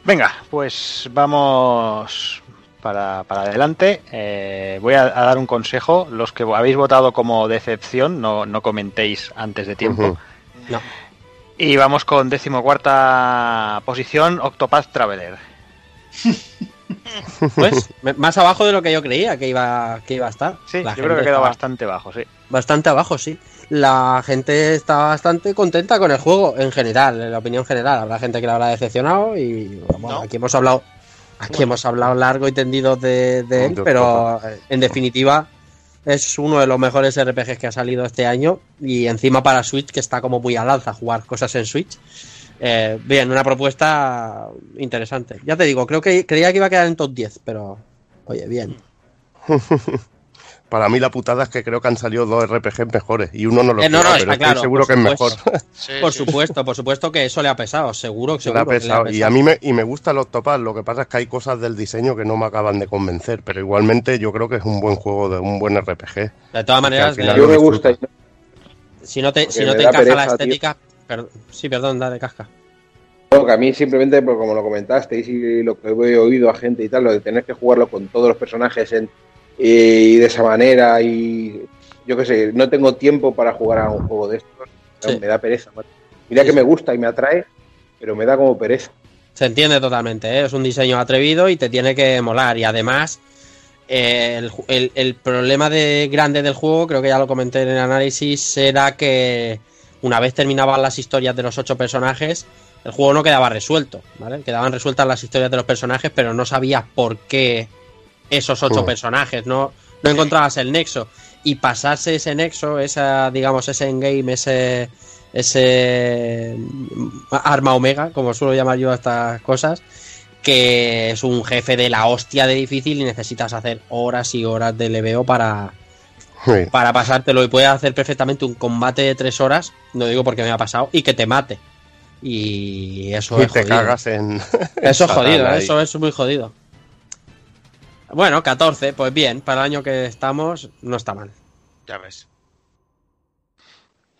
Venga, pues vamos para, para adelante. Eh, voy a, a dar un consejo. Los que habéis votado como decepción, no, no comentéis antes de tiempo. No. Y vamos con decimocuarta posición, Octopath Traveler. Pues más abajo de lo que yo creía que iba, que iba a estar. Sí, La yo creo que queda estaba bastante bajo, sí. Bastante abajo, sí. La gente está bastante contenta con el juego en general, en la opinión general. Habrá gente que le habrá decepcionado y bueno, No. aquí hemos hablado aquí hemos hablado largo y tendido de, de él, pero eh, en definitiva es uno de los mejores RPGs que ha salido este año y encima para Switch que está como muy al alza jugar cosas en Switch. Eh, bien, una propuesta interesante. Ya te digo, creo que creía que iba a quedar en top 10, pero oye, bien. Para mí la putada es que creo que han salido dos RPGs mejores y uno no lo Eh, no, no, pero está estoy claro, seguro que es mejor. Sí, Por sí. supuesto, por supuesto que eso le ha pesado, seguro, Se le seguro ha que le ha pesado. Y a mí me, y me gustan los topas, lo que pasa es que hay cosas del diseño que no me acaban de convencer, pero igualmente yo creo que es un buen juego, de un buen RPG. De todas maneras, de- Yo me gusta. si no te, si no te encaja la pereza, estética. per- sí, perdón, dale casca. No, que a mí simplemente, pues, como lo comentasteis y lo que he oído a gente y tal, lo de tener que jugarlo con todos los personajes en- y de esa manera y yo qué sé, no tengo tiempo para jugar a un juego de estos, Sí. me da pereza. Mira Sí, que me gusta y me atrae, pero me da como pereza. Se entiende totalmente, ¿eh? es un diseño atrevido y te tiene que molar. Y además, eh, el, ju- el- el problema de, grande del juego, creo que ya lo comenté en el análisis, era que una vez terminaban las historias de los ocho personajes, el juego no quedaba resuelto, ¿vale? Quedaban resueltas las historias de los personajes, pero no sabías por qué esos ocho personajes, no, no encontrabas el nexo. Y pasarse ese nexo, esa, digamos, ese endgame, ese, ese mm, arma omega, como suelo llamar yo a estas cosas, que es un jefe de la hostia de difícil y necesitas hacer horas y horas de leveo para, Sí. para pasártelo y puedes hacer perfectamente un combate de tres horas, no digo porque me ha pasado, y que te mate. Y eso Y es te jodido. cagas en. Eso es jodido, ahí. eso es muy jodido. Bueno, 14, pues bien, para el año que estamos no está mal. Ya ves.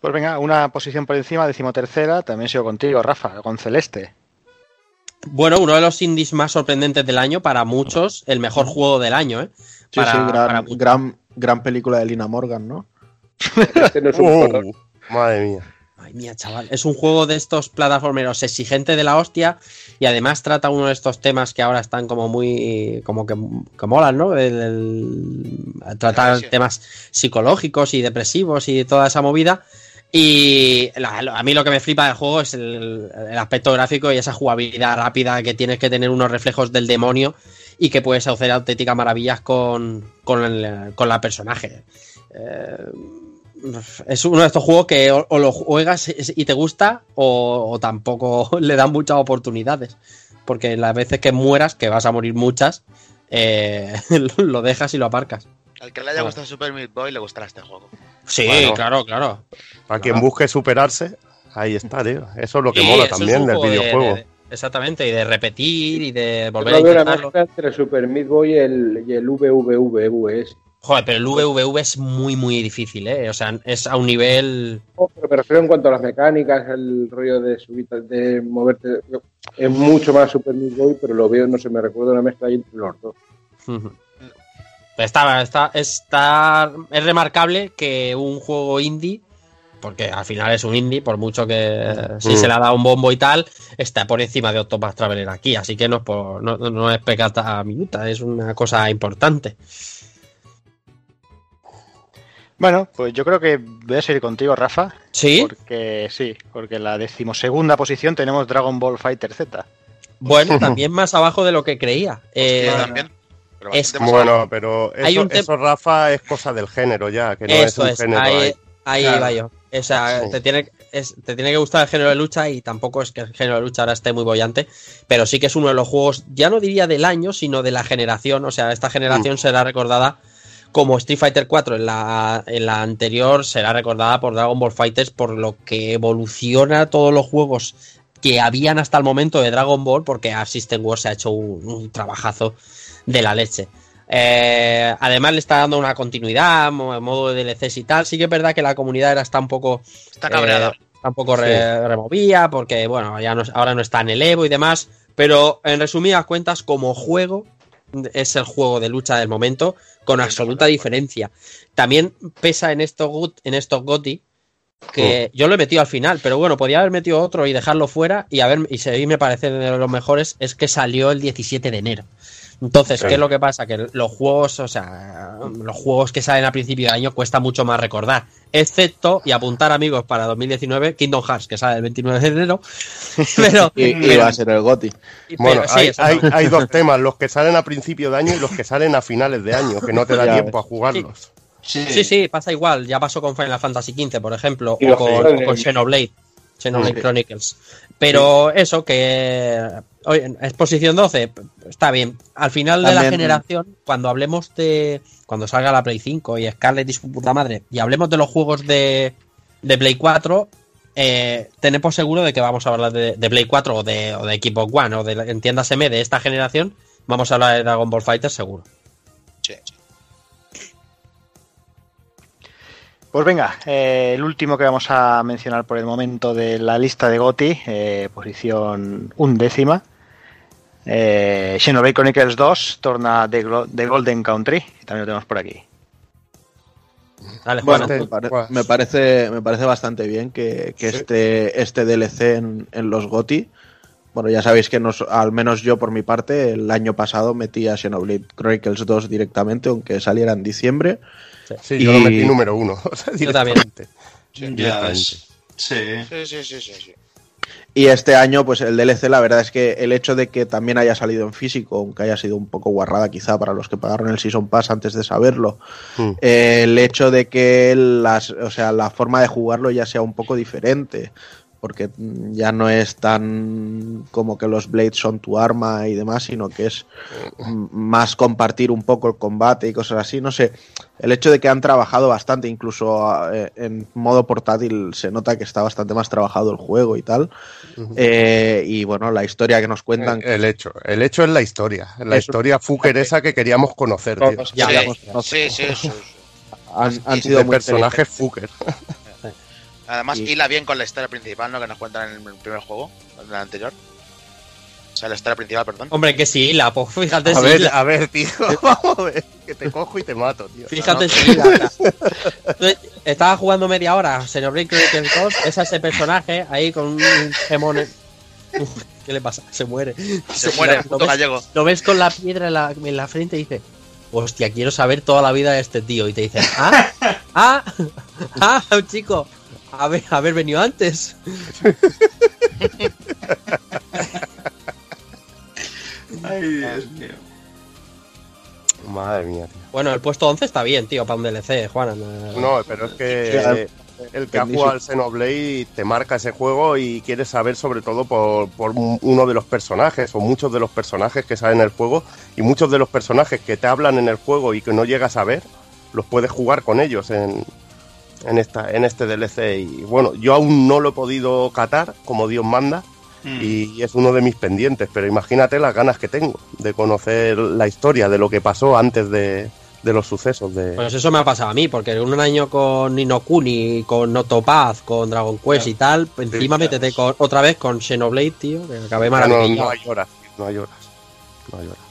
Pues venga, una posición por encima, decimotercera, también sigo contigo, Rafa, con Celeste. Bueno, uno de los indies más sorprendentes del año, para muchos, el mejor juego del año, ¿eh? Sí, Para- sí, gran, gran, gran película de Lina Morgan, ¿no? Este no es un horror. madre mía. Ay, mía, chaval. Es un juego de estos plataformeros exigente de la hostia y además trata uno de estos temas que ahora están como muy. como que, que molan, ¿no? El, el- tratar temas psicológicos y depresivos y toda esa movida. Y la- a mí lo que me flipa del juego es el, el aspecto gráfico y esa jugabilidad rápida que tienes que tener unos reflejos del demonio y que puedes hacer auténticas maravillas con, con, el, con la personaje. Eh, es uno de estos juegos que o, o lo juegas y te gusta o, o tampoco le dan muchas oportunidades. Porque las veces que mueras, que vas a morir muchas, eh, lo dejas y lo aparcas. Al que le haya gustado Super Meat Boy le gustará este juego. Sí, Bueno. claro, claro. Para quien busque superarse, ahí está, tío. Eso es lo que Sí, mola también del juego de- videojuego. de- exactamente, y de repetir y de Yo volver a veo una intentarlo. entre Super Meat Boy y el, y el VVVVS. Joder, pero el VVV es muy, muy difícil, ¿eh? O sea, es a un nivel. No, pero me refiero en cuanto a las mecánicas, el rollo de subir, de moverte. Es mucho más Super Meat Boy, pero lo veo, no sé, me recuerdo una mezcla ahí entre los dos. Está, está, está, es remarcable que un juego indie, porque al final es un indie, por mucho que sí Mm. se le ha dado un bombo y tal, está por encima de Octopath Traveler aquí, así que no es, por, no, no es pecata minuta, es una cosa importante. Bueno, pues yo creo que voy a seguir contigo, Rafa. Sí, Porque sí, porque en la decimosegunda posición tenemos Dragon Ball Fighter Z. bueno, también más abajo de lo que creía. Eh, Hostia, también. Pero es-. Bueno, pero Hay eso, un tem- eso, Rafa, es cosa del género ya, que no Esto es un es, género ahí, ahí. ahí Claro. va yo. O sea, Sí. te, tiene, es- te tiene que gustar el género de lucha y tampoco es que el género de lucha ahora esté muy bollante, pero sí que es uno de los juegos, ya no diría del año, sino de la generación. O sea, esta generación será recordada como Street Fighter 4 en la, en la anterior, será recordada por Dragon Ball Fighters por lo que evoluciona todos los juegos que habían hasta el momento de Dragon Ball, porque a System Wars se ha hecho un, un trabajazo de la leche. Eh, además le está dando una continuidad, mo- modo de DLCs y tal. Sí que es verdad que la comunidad era está un poco Está cabreado. eh, está un poco re- removida porque bueno, ya no, ahora no está en el Evo y demás, pero en resumidas cuentas como juego es el juego de lucha del momento con absoluta diferencia. También pesa en estos en estos GOTY que yo lo he metido al final, pero bueno, podía haber metido otro y dejarlo fuera y a ver, y si me parece de los mejores, es que salió el 17 de enero. Entonces, Sí. ¿qué es lo que pasa? Que los juegos, o sea, los juegos que salen a principio de año cuesta mucho más recordar. Excepto, y apuntar amigos para 2019, Kingdom Hearts, que sale el 29 de enero. Pero, Y, y va a ser el GOTI. Bueno, pero sí, hay, hay, no. hay dos temas, los que salen a principio de año y los que salen a finales de año, que no te da tiempo a jugarlos. Sí, sí, pasa igual. Ya pasó con Final Fantasy XV, por ejemplo, o con, o con en- Xenoblade. Xenoblade Sí. Chronicles. Pero eso, que. Oye, exposición 12, está bien. Al final de la generación, cuando hablemos de. Cuando salga la Play 5 y Scarlett y su puta madre, y hablemos de los juegos de, de Play 4, eh, tened por seguro de que vamos a hablar de, de Play 4 o de, o de Xbox One o de, entiéndaseme, de esta generación, vamos a hablar de Dragon Ball Fighter seguro. Sí, sí. Pues venga, eh, el último que vamos a mencionar por el momento de la lista de GOTI, eh, posición undécima. Eh, Xenoblade Chronicles 2 torna de, de Golden Country, que también lo tenemos por aquí. Dale, Bueno, me, pare- Juan. me parece, me parece bastante bien que, que Sí. este, este DLC en, en los GOTI. Bueno, ya sabéis que nos, al menos yo por mi parte, el año pasado metí a Xenoblade Chronicles 2 directamente, aunque saliera en diciembre. Sí, yo lo Y- metí número uno. o sea, Yo también. Sí. Sí, sí, sí, sí, sí. Y este año, pues el DLC, la verdad es que el hecho de que también haya salido en físico, aunque haya sido un poco guarrada quizá para los que pagaron el Season Pass antes de saberlo, Mm. eh, el hecho de que las, o sea, la forma de jugarlo ya sea un poco diferente, porque ya no es tan como que los Blades son tu arma y demás, sino que es más compartir un poco el combate y cosas así, no sé. El hecho de que han trabajado bastante, incluso eh, en modo portátil se nota que está bastante más trabajado el juego y tal. Eh, y bueno, la historia que nos cuentan. El hecho, el hecho es la historia, la historia fucker esa que queríamos conocer, tío. Ya. Sí, sí, sí, sí. han, sido de muy personajes fucker. Además, Sí. hila bien con la historia principal, ¿no? Que nos cuentan en el primer juego, en el anterior. O sea, la historia principal, perdón. Hombre, que sí, la, pues fíjate A si ver, la- a ver, tío, vamos a ver, que te cojo y te mato, tío. Fíjate si la- Entonces, Estaba jugando media hora, Chronicles 2, es ese personaje ahí con un gemón. Uf, ¿Qué le pasa? Se muere. Se muere, lo, ves, gallego. lo ves con la piedra en la, en la frente y dice, hostia, quiero saber toda la vida de este tío. Y te dice, ah, ah, ah, chico, haber, haber venido antes. Ay, Dios mío. Madre mía, tío. Bueno, el puesto 11 está bien, tío, para un DLC, Juan. No, pero es que el que ha jugado al Xenoblade te marca ese juego y quieres saber sobre todo por, por un- uno de los personajes o muchos de los personajes que salen en el juego y muchos de los personajes que te hablan en el juego y que no llegas a ver, los puedes jugar con ellos en, en, esta, en este DLC. Y bueno, yo aún no lo he podido catar como Dios manda Mm. y es uno de mis pendientes, pero imagínate las ganas que tengo de conocer la historia de lo que pasó antes de, de los sucesos de... Pues eso me ha pasado a mí, porque un año con Ninokuni, con Octopath, con Dragon Quest y tal, encima claro. métete con, otra vez con Xenoblade, tío, que acabé no, maravillado. no hay horas, no hay horas. No hay horas.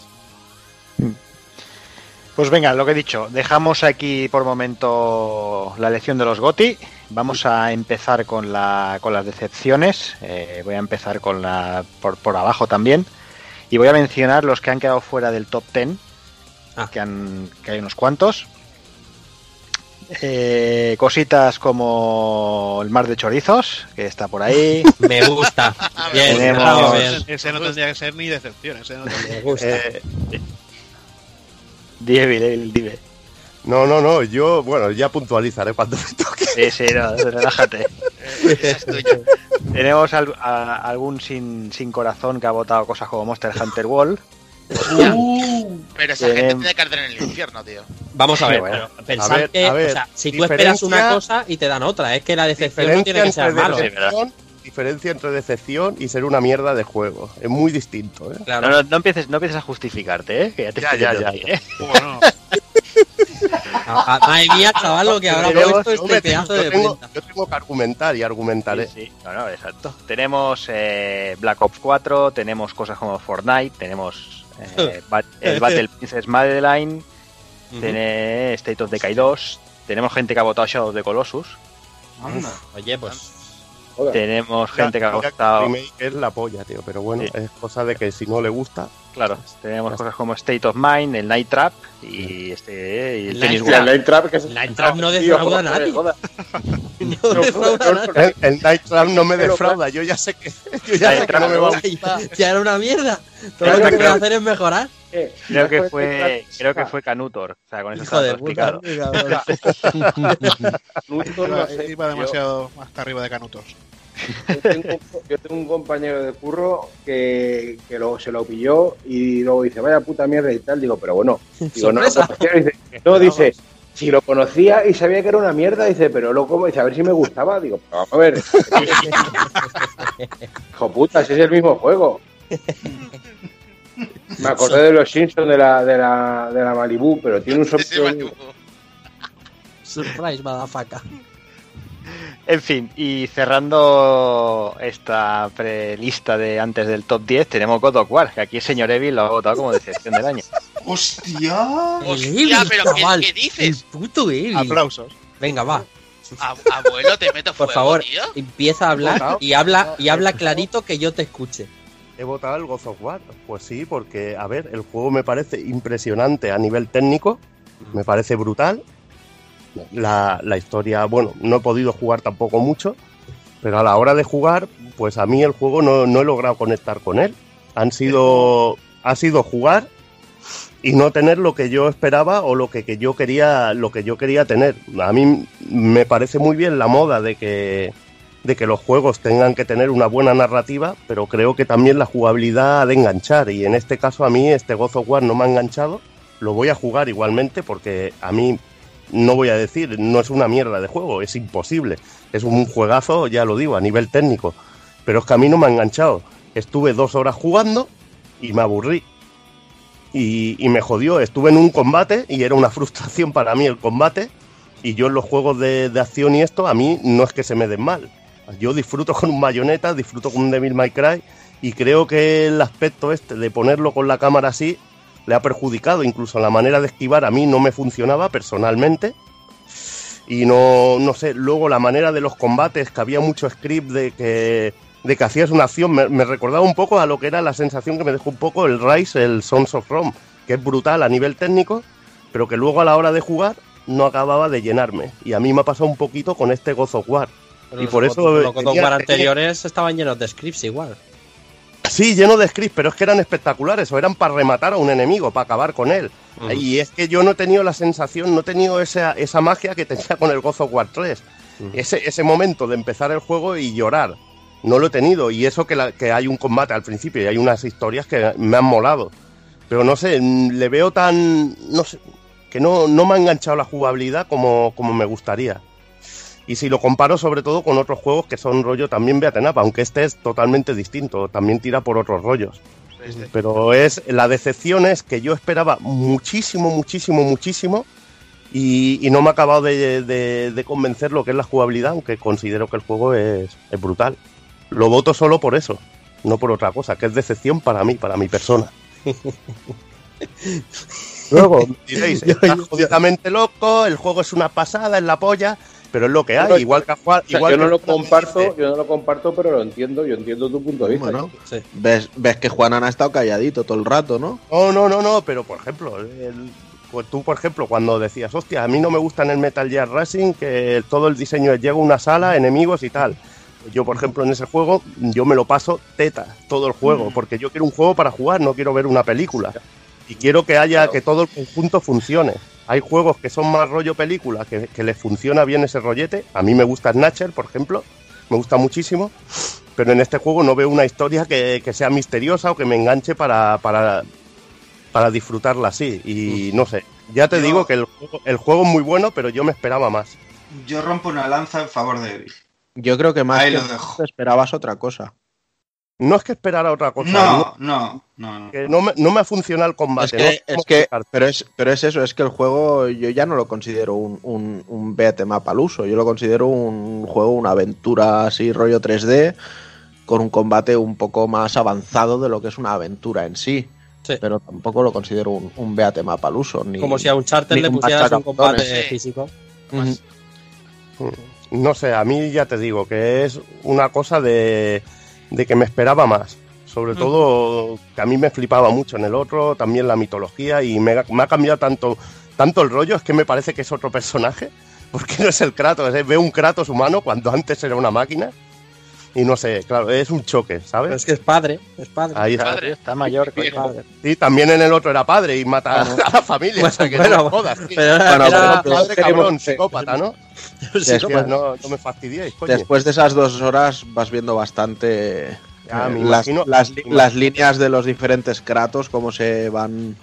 Pues venga, lo que he dicho, dejamos aquí por momento la elección de los GOTI. Vamos a empezar con, la, con las decepciones. Eh, voy a empezar con la por, por abajo también. Y voy a mencionar los que han quedado fuera del top 10, Ah. que, han, que hay unos cuantos. Eh, cositas como el mar de chorizos, que está por ahí. Me gusta. Bien, Tenemos-. Ese, ese no tendría que ser ni decepción. Ese no tendría- Me gusta. Eh, Dieve, Dieve, Dieve. no, no, no, yo, bueno, ya puntualizaré cuando me toque. Sí, sí, no, relájate. Tenemos al- a- algún sin, sin corazón que ha votado cosas como Monster Hunter World. Pero esa gente Bien. tiene que arder en el infierno, tío. Vamos a ver, bueno. pero pensad A ver, que, a ver, o sea, si tú esperas una cosa y te dan otra, es que la decepción no tiene que ser malo. Diferencia entre decepción y ser una mierda de juego. Es muy distinto, ¿eh? Claro. No, no, no empieces, no empieces a justificarte, ¿eh? Que ya te Ya, estoy ya, ya, ya. ¿eh? Bueno, A- a- Madre mía, chaval, lo que habrá puesto Hombre, este pedazo yo, de tengo, yo tengo que argumentar y argumentaré. Sí, sí. No, no, exacto. Tenemos eh, Black Ops 4, tenemos cosas como Fortnite, tenemos eh, el Battle Princess Madeline, Ujú. tiene State of Decay 2, tenemos gente que ha votado Shadow of the Colossus. Anda. Oye, pues. Tenemos gente que ha gustado. remake es la polla, tío. Pero bueno, Sí. es cosa de que si no le gusta. Claro, tenemos cosas como State of Mind, el Night Trap y este y el Night Trap. El. Night Trap que es Night Trap no defrauda a nadie. joder. No defrauda a nadie. El, el Night Trap no me defrauda. Yo ya sé que, yo ya sé que no me va a gustar. Ya, ya era una mierda. Todo lo que puede hacer es mejorar. Eh, Creo que fue, creo que fue Canutor. O sea, con eso Hijo está de todo puta. explicado. Canuto, no sé, Iba demasiado hasta arriba de Canutos. Yo tengo, yo tengo un compañero de curro que, que luego se lo pilló y luego dice, vaya puta mierda y tal. Digo, pero bueno, digo, no, lo. Dice, no, dice, si lo conocía y sabía que era una mierda, dice, pero luego dice, a ver si me gustaba. Digo, pero vamos a ver. Hijo puta, si es el mismo juego. Me acordé de los Simpsons de la, de la, de la Malibu, pero tiene un. Malibu. Surprise, motherfucker. En fin, y cerrando esta prelista de antes del top 10, tenemos God of War, que aquí el señor Evil lo ha votado como decepción del año. ¡Hostia! Hostia, Evil, pero ¿qué- chaval. qué dices? El puto Evil. Aplausos. Venga, va. Ab- Abuelo, te meto Por fuego, favor, tío. empieza a hablar y habla y habla clarito que yo te escuche. He votado el God of War. Pues sí, porque, a ver, el juego me parece impresionante a nivel técnico. Me parece brutal. La, historia, bueno, no he podido jugar tampoco mucho. Pero a la hora de jugar, pues a mí el juego no, no he logrado conectar con él. Han sido. Ha sido jugar y no tener lo que yo esperaba o lo que, que yo quería lo que yo quería tener. A mí me parece muy bien la moda de que de que los juegos tengan que tener una buena narrativa, pero creo que también la jugabilidad ha de enganchar y en este caso a mí este God of War no me ha enganchado. Lo voy a jugar igualmente porque a mí no voy a decir, no es una mierda de juego, es imposible. Es un juegazo, ya lo digo, a nivel técnico. Pero es que a mí no me ha enganchado. Estuve dos horas jugando y me aburrí. Y, me jodió. Estuve en un combate y era una frustración para mí el combate. Y yo en los juegos de, de acción y esto, a mí no es que se me den mal. Yo disfruto con un bayoneta, disfruto con un Devil May Cry. Y creo que el aspecto este de ponerlo con la cámara así le ha perjudicado. Incluso la manera de esquivar a mí no me funcionaba personalmente. Y no, no sé, luego la manera de los combates, que había mucho script de que, de que hacías una acción, me, me recordaba un poco a lo que era la sensación que me dejó un poco el Rise, el Sons of Rome, que es brutal a nivel técnico, pero que luego a la hora de jugar no acababa de llenarme. Y a mí me ha pasado un poquito con este God of War. Pero Y los por eso los God of tenía- War anteriores estaban llenos de scripts igual. Sí, lleno de scripts, pero es que eran espectaculares, o eran para rematar a un enemigo, para acabar con él. Y es que yo no he tenido la sensación, no he tenido esa, esa magia que tenía con el God of War 3. Ese, ese momento de empezar el juego y llorar. No lo he tenido. Y eso que, la- que hay un combate al principio y hay unas historias que me han molado. Pero no sé, mm, le veo tan. No sé. Que no, no me ha enganchado la jugabilidad como, como me gustaría. Y si lo comparo sobre todo con otros juegos que son rollo también beaten up, aunque este es totalmente distinto, también tira por otros rollos. Pero es la decepción es que yo esperaba muchísimo, muchísimo, muchísimo y, y no me ha acabado de, de- de convencer lo que es la jugabilidad, aunque considero que el juego es, es brutal. Lo voto solo por eso, no por otra cosa, que es decepción para mí, para mi persona. Luego diréis, está jodidamente loco, el juego es una pasada, es la polla, pero es lo que hay, Pero- igual que a Juan- O sea, igual yo no que lo comparto, dice- yo no lo comparto, pero lo entiendo, yo entiendo tu punto de vista. Bueno, Sí. ves, ves que Juanan ha estado calladito todo el rato, ¿no? No, no, no, no, pero por ejemplo, el- pues tú, por ejemplo, cuando decías, hostia, a mí no me gusta en el Metal Gear Racing que todo el diseño es llega a una sala, enemigos y tal. Yo, por ejemplo, en ese juego, yo me lo paso teta todo el juego, porque yo quiero un juego para jugar, no quiero ver una película. Y quiero que haya, que todo el conjunto funcione. Hay juegos que son más rollo película, que, que les funciona bien ese rollete. A mí me gusta Snatcher, por ejemplo, me gusta muchísimo. Pero en este juego no veo una historia que, que sea misteriosa o que me enganche para, para, para disfrutarla así. Y no sé, ya te Yo- digo que el juego, el juego es muy bueno, pero yo me esperaba más. Yo rompo una lanza en favor de Evil. Yo creo que más Ahí que lo dejo. te esperabas otra cosa. No es que esperara otra cosa. No, no, no. no. que no me, no me ha funcionado el combate. Es que, no es que pero es, pero es eso, es que el juego yo ya no lo considero un, un, un beat 'em up al uso, yo lo considero un juego, una aventura así rollo 3D, con un combate un poco más avanzado de lo que es una aventura en sí. Sí. Pero tampoco lo considero un, un beat 'em up al uso. Ni, Como si a un charter le pusieras un combate Sí. físico. Ujú. no sé, a mí ya te digo que es una cosa de, de que me esperaba más. Sobre todo que a mí me flipaba mucho en el otro, también la mitología y me, ha- me ha cambiado tanto, tanto el rollo, es que me parece que es otro personaje, porque no es el Kratos, es- veo un Kratos humano cuando antes era una máquina y no sé, claro, es un choque, Pero ¿sabes? es que es padre, es padre. Ahí está. Padre. Está mayor. Es padre. Sí, también en el otro era padre y mata a la familia, o sea que Bueno, no jodas, tío. pero era- Bueno, era- pero- Padre cabrón, psicópata, ¿no? Hostia, no, no me fastidiéis, coño. Después de esas dos horas vas viendo bastante Ya, eh, las, las las líneas de los diferentes Kratos, cómo se van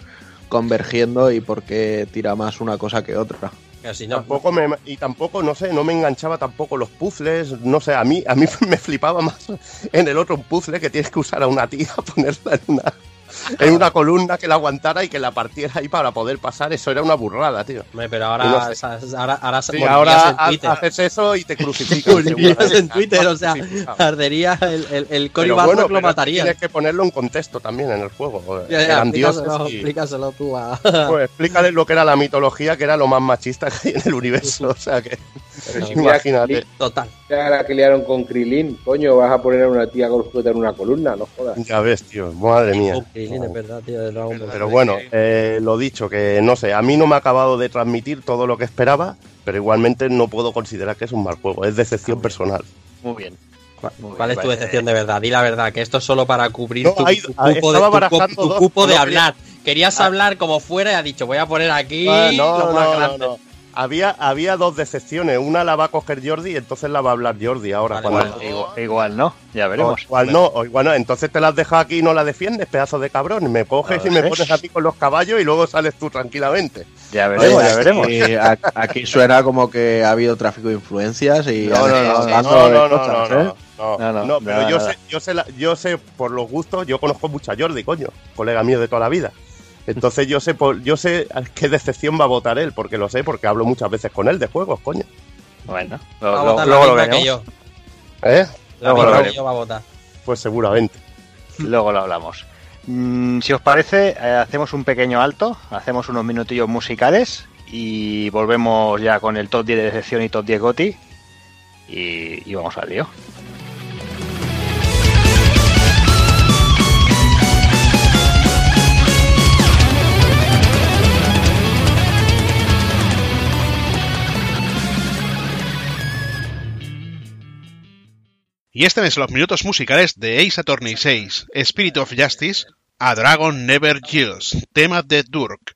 convergiendo y por qué tira más una cosa que otra. No. Tampoco me, y tampoco, no sé, no me enganchaba tampoco los puzzles, no sé, a mí, a mí me flipaba más en el otro puzzle que tienes que usar a una tía, ponerla en una, en una columna que la aguantara y que la partiera ahí para poder pasar, eso era una burrada, tío. Pero ahora, no sé. ahora, ahora se Sí, ahora en ha- Twitter. haces eso y te crucifican. En Twitter, o sea, ardería el, el, el Cory bueno, lo mataría. Tienes que ponerlo en contexto también en el juego. Ya, ya, Eran dioses explícaselo, y- explícaselo tú a... Pues explícale lo que era la mitología, que era lo más machista que hay en el universo. O sea que, Pero si mira imagínate. Total. La que liaron con Krilin, coño, vas a poner a una tía con en una columna, no jodas. Ya ves, tío, madre mía. Krillin, es verdad, tío, de Dragon Ball. Pero bueno, eh, lo dicho, que no sé, a mí no me ha acabado de transmitir todo lo que esperaba, pero igualmente no puedo considerar que es un mal juego, es decepción personal. Muy bien. ¿Cuál, Muy cuál bien, es tu decepción de verdad? Di la verdad, que esto es solo para cubrir No, tu, hay- tu hay- cupo, de, estaba tu, barajando tu dos, cupo de no quería- hablar. Querías Ah. hablar como fuera y ha dicho, voy a poner aquí Ah, no, lo no, más no, grande. no. Había, había dos decepciones, una la va a coger Jordi y entonces la va a hablar Jordi ahora. Vale, cuando-. Igual, igual no, ya O veremos. igual no, o igual no, entonces te las dejas aquí y no la defiendes, pedazo de cabrón. Me coges y me pones a ti con los caballos y luego sales tú tranquilamente. Ya veremos, Oye, ya veremos. aquí, suena como que ha habido tráfico de influencias y No, no, estado no, no, no, no, cosas, no, ¿eh? no, no, No, no, no, pero yo sé, yo sé, la- yo sé por los gustos, yo conozco mucho a Jordi, coño, colega mío de toda la vida. Entonces yo sé, por, yo sé a qué decepción va a votar él, porque lo sé, porque hablo muchas veces con él de juegos, coño. Bueno, Va a la luego lo que veremos. yo. ¿Eh? La Luego lo que yo va a votar. Pues seguramente. Luego lo hablamos. Mm, si os parece, eh, hacemos un pequeño alto, hacemos unos minutillos musicales y volvemos ya con el top 10 de decepción y top 10 Goti. Y, y vamos al lío. Y este mes los minutos musicales de Ace Attorney 6, Spirit of Justice, A Dragon Never Yields, tema de Durk.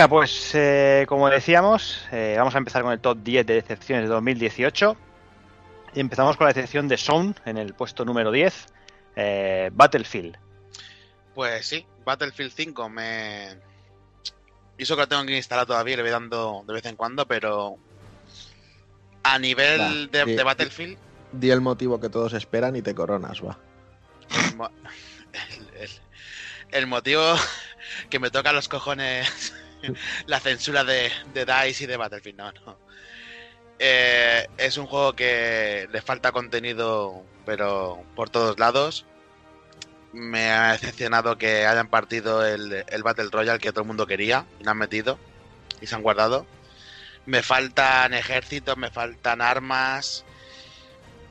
Venga, pues eh, como decíamos, eh, vamos a empezar con el top 10 de decepciones de 2018. Y empezamos con la decepción de Sound en el puesto número 10, eh, Battlefield. Pues sí, Battlefield 5 me. Y eso que lo tengo que instalar todavía, le voy dando de vez en cuando, pero. A nivel de, Battlefield, Di el motivo que todos esperan y te coronas, va. el- el motivo que me toca los cojones la censura de, de DICE y de Battlefield, no, no. Eh, es un juego que le falta contenido, pero por todos lados. Me ha decepcionado que hayan partido el, el Battle Royale que todo el mundo quería y lo han metido y se han guardado. Me faltan ejércitos, me faltan armas.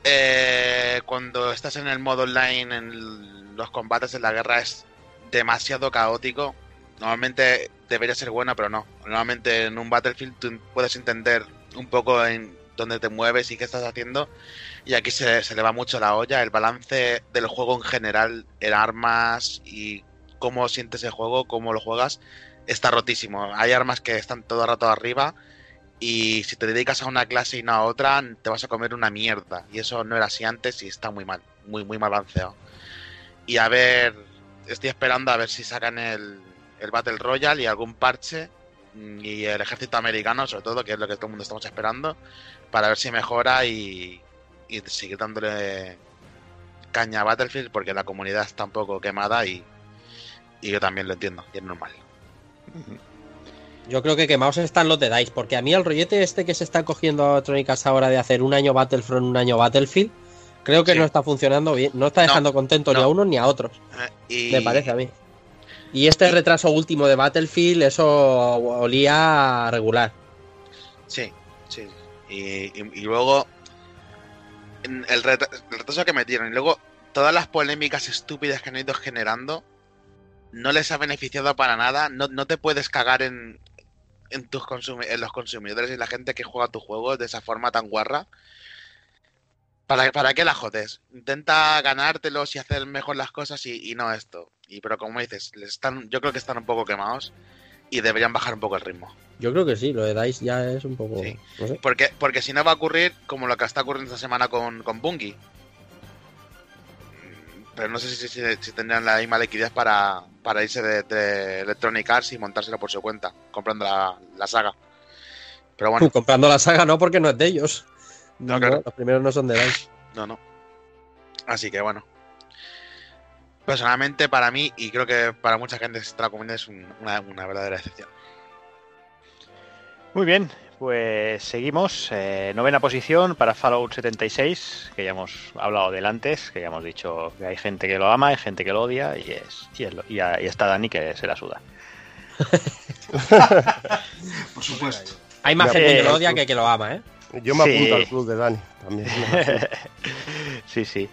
Eh, cuando estás en el modo online, en los combates en la guerra es demasiado caótico. Normalmente debería ser bueno, pero no. Normalmente en un Battlefield tú puedes entender un poco en dónde te mueves y qué estás haciendo. Y aquí se, se le va mucho la olla. El balance del juego en general, en armas y cómo sientes el juego, cómo lo juegas, está rotísimo. Hay armas que están todo el rato arriba y si te dedicas a una clase y no a otra, te vas a comer una mierda. Y eso no era así antes y está muy mal, muy, muy mal balanceado. Y a ver, estoy esperando a ver si sacan el, el Battle Royale y algún parche mm, y el ejército americano, sobre todo, que es lo que todo el mundo estamos esperando, para ver si mejora y, y seguir dándole caña a Battlefield porque la comunidad está un poco quemada y, y yo también lo entiendo, y es normal. Yo creo que quemados están los de DICE, porque a mí el rollete este que se está cogiendo a Electronic ahora de hacer un año Battlefront, un año Battlefield, creo que Sí. no está funcionando bien, no está No, dejando contentos ni a unos ni a otros, Eh, Y, me parece a mí. Y este retraso último de Battlefield, eso olía regular. Sí, sí. Y, y- y luego el, retra- el retraso que metieron y luego todas las polémicas estúpidas que han ido generando no les ha beneficiado para nada. No, no te puedes cagar en, en, tus en los consumidores y la gente que juega tus juegos de esa forma tan guarra. ¿Para, ¿Para qué la jodes? Intenta ganártelos y hacer mejor las cosas y, y no esto. Y pero como dices, les están, yo creo que están un poco quemados y deberían bajar un poco el ritmo. Yo creo que sí, lo de DICE ya es un poco... Sí. no sé. Porque, porque si no va a ocurrir como lo que está ocurriendo esta semana con, con Bungie. Mm, Pero no sé si, si, si tendrían la misma liquidez para, para irse de, de Electronic Arts y montárselo por su cuenta, comprando la, la saga. Pero bueno, Comprando la saga no, porque no es de ellos. No, No, claro. Los primeros no son de DICE. no, no. Así que bueno. Personalmente, para mí, y creo que para mucha gente de la comunidad, es un- una, una verdadera excepción. Muy bien, pues seguimos. eh, novena posición para Fallout 76, que ya hemos hablado del antes, que ya hemos dicho que hay gente que lo ama, hay gente que lo odia, y es, y, es lo- y a- y está Dani que se la suda. Por supuesto. Hay más gente que eh, lo odia que que lo ama, ¿eh? Yo me Sí. apunto al club de Dani también. sí, sí.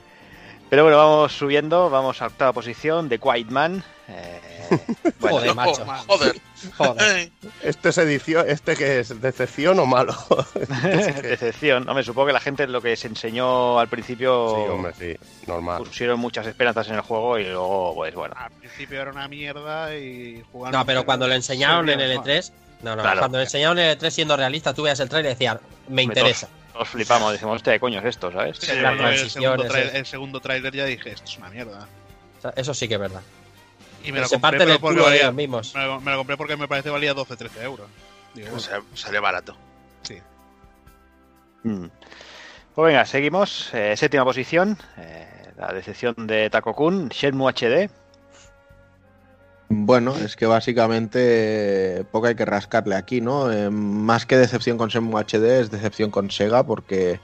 Pero bueno, vamos subiendo, vamos a octava posición de Quiet Man. eh, bueno, Joder, macho. joder. Joder. Este es edición, este que es decepción o malo. decepción. Hombre, supongo que la gente lo que se enseñó al principio Sí, hombre, sí, normal. pusieron muchas esperanzas en el juego y luego, pues bueno. Al principio era una mierda y jugar. No, pero cuando lo enseñaron en el E3, no, no, Claro. cuando enseñaron en el E3 siendo realista, tú veías el trailer y decías, me interesa. Nos flipamos, decimos, hostia, ¿qué coño es esto, sabes? Sí, las yo el, segundo trai- el segundo trailer ya dije, esto es una mierda. O sea, eso sí que es verdad. Y me lo Se compré parte pero del porque culo de valía- ellos mismos. me lo, me lo compré porque me parece valía 12-13 euros. Digo, O sea, salió barato. sí. Mm. Pues venga, seguimos. Eh, séptima posición. eh, la decepción de Takokun, Shenmue HD. Bueno, es que básicamente eh, poco hay que rascarle aquí, ¿no? Eh, más que decepción con Shenmue HD es decepción con Sega porque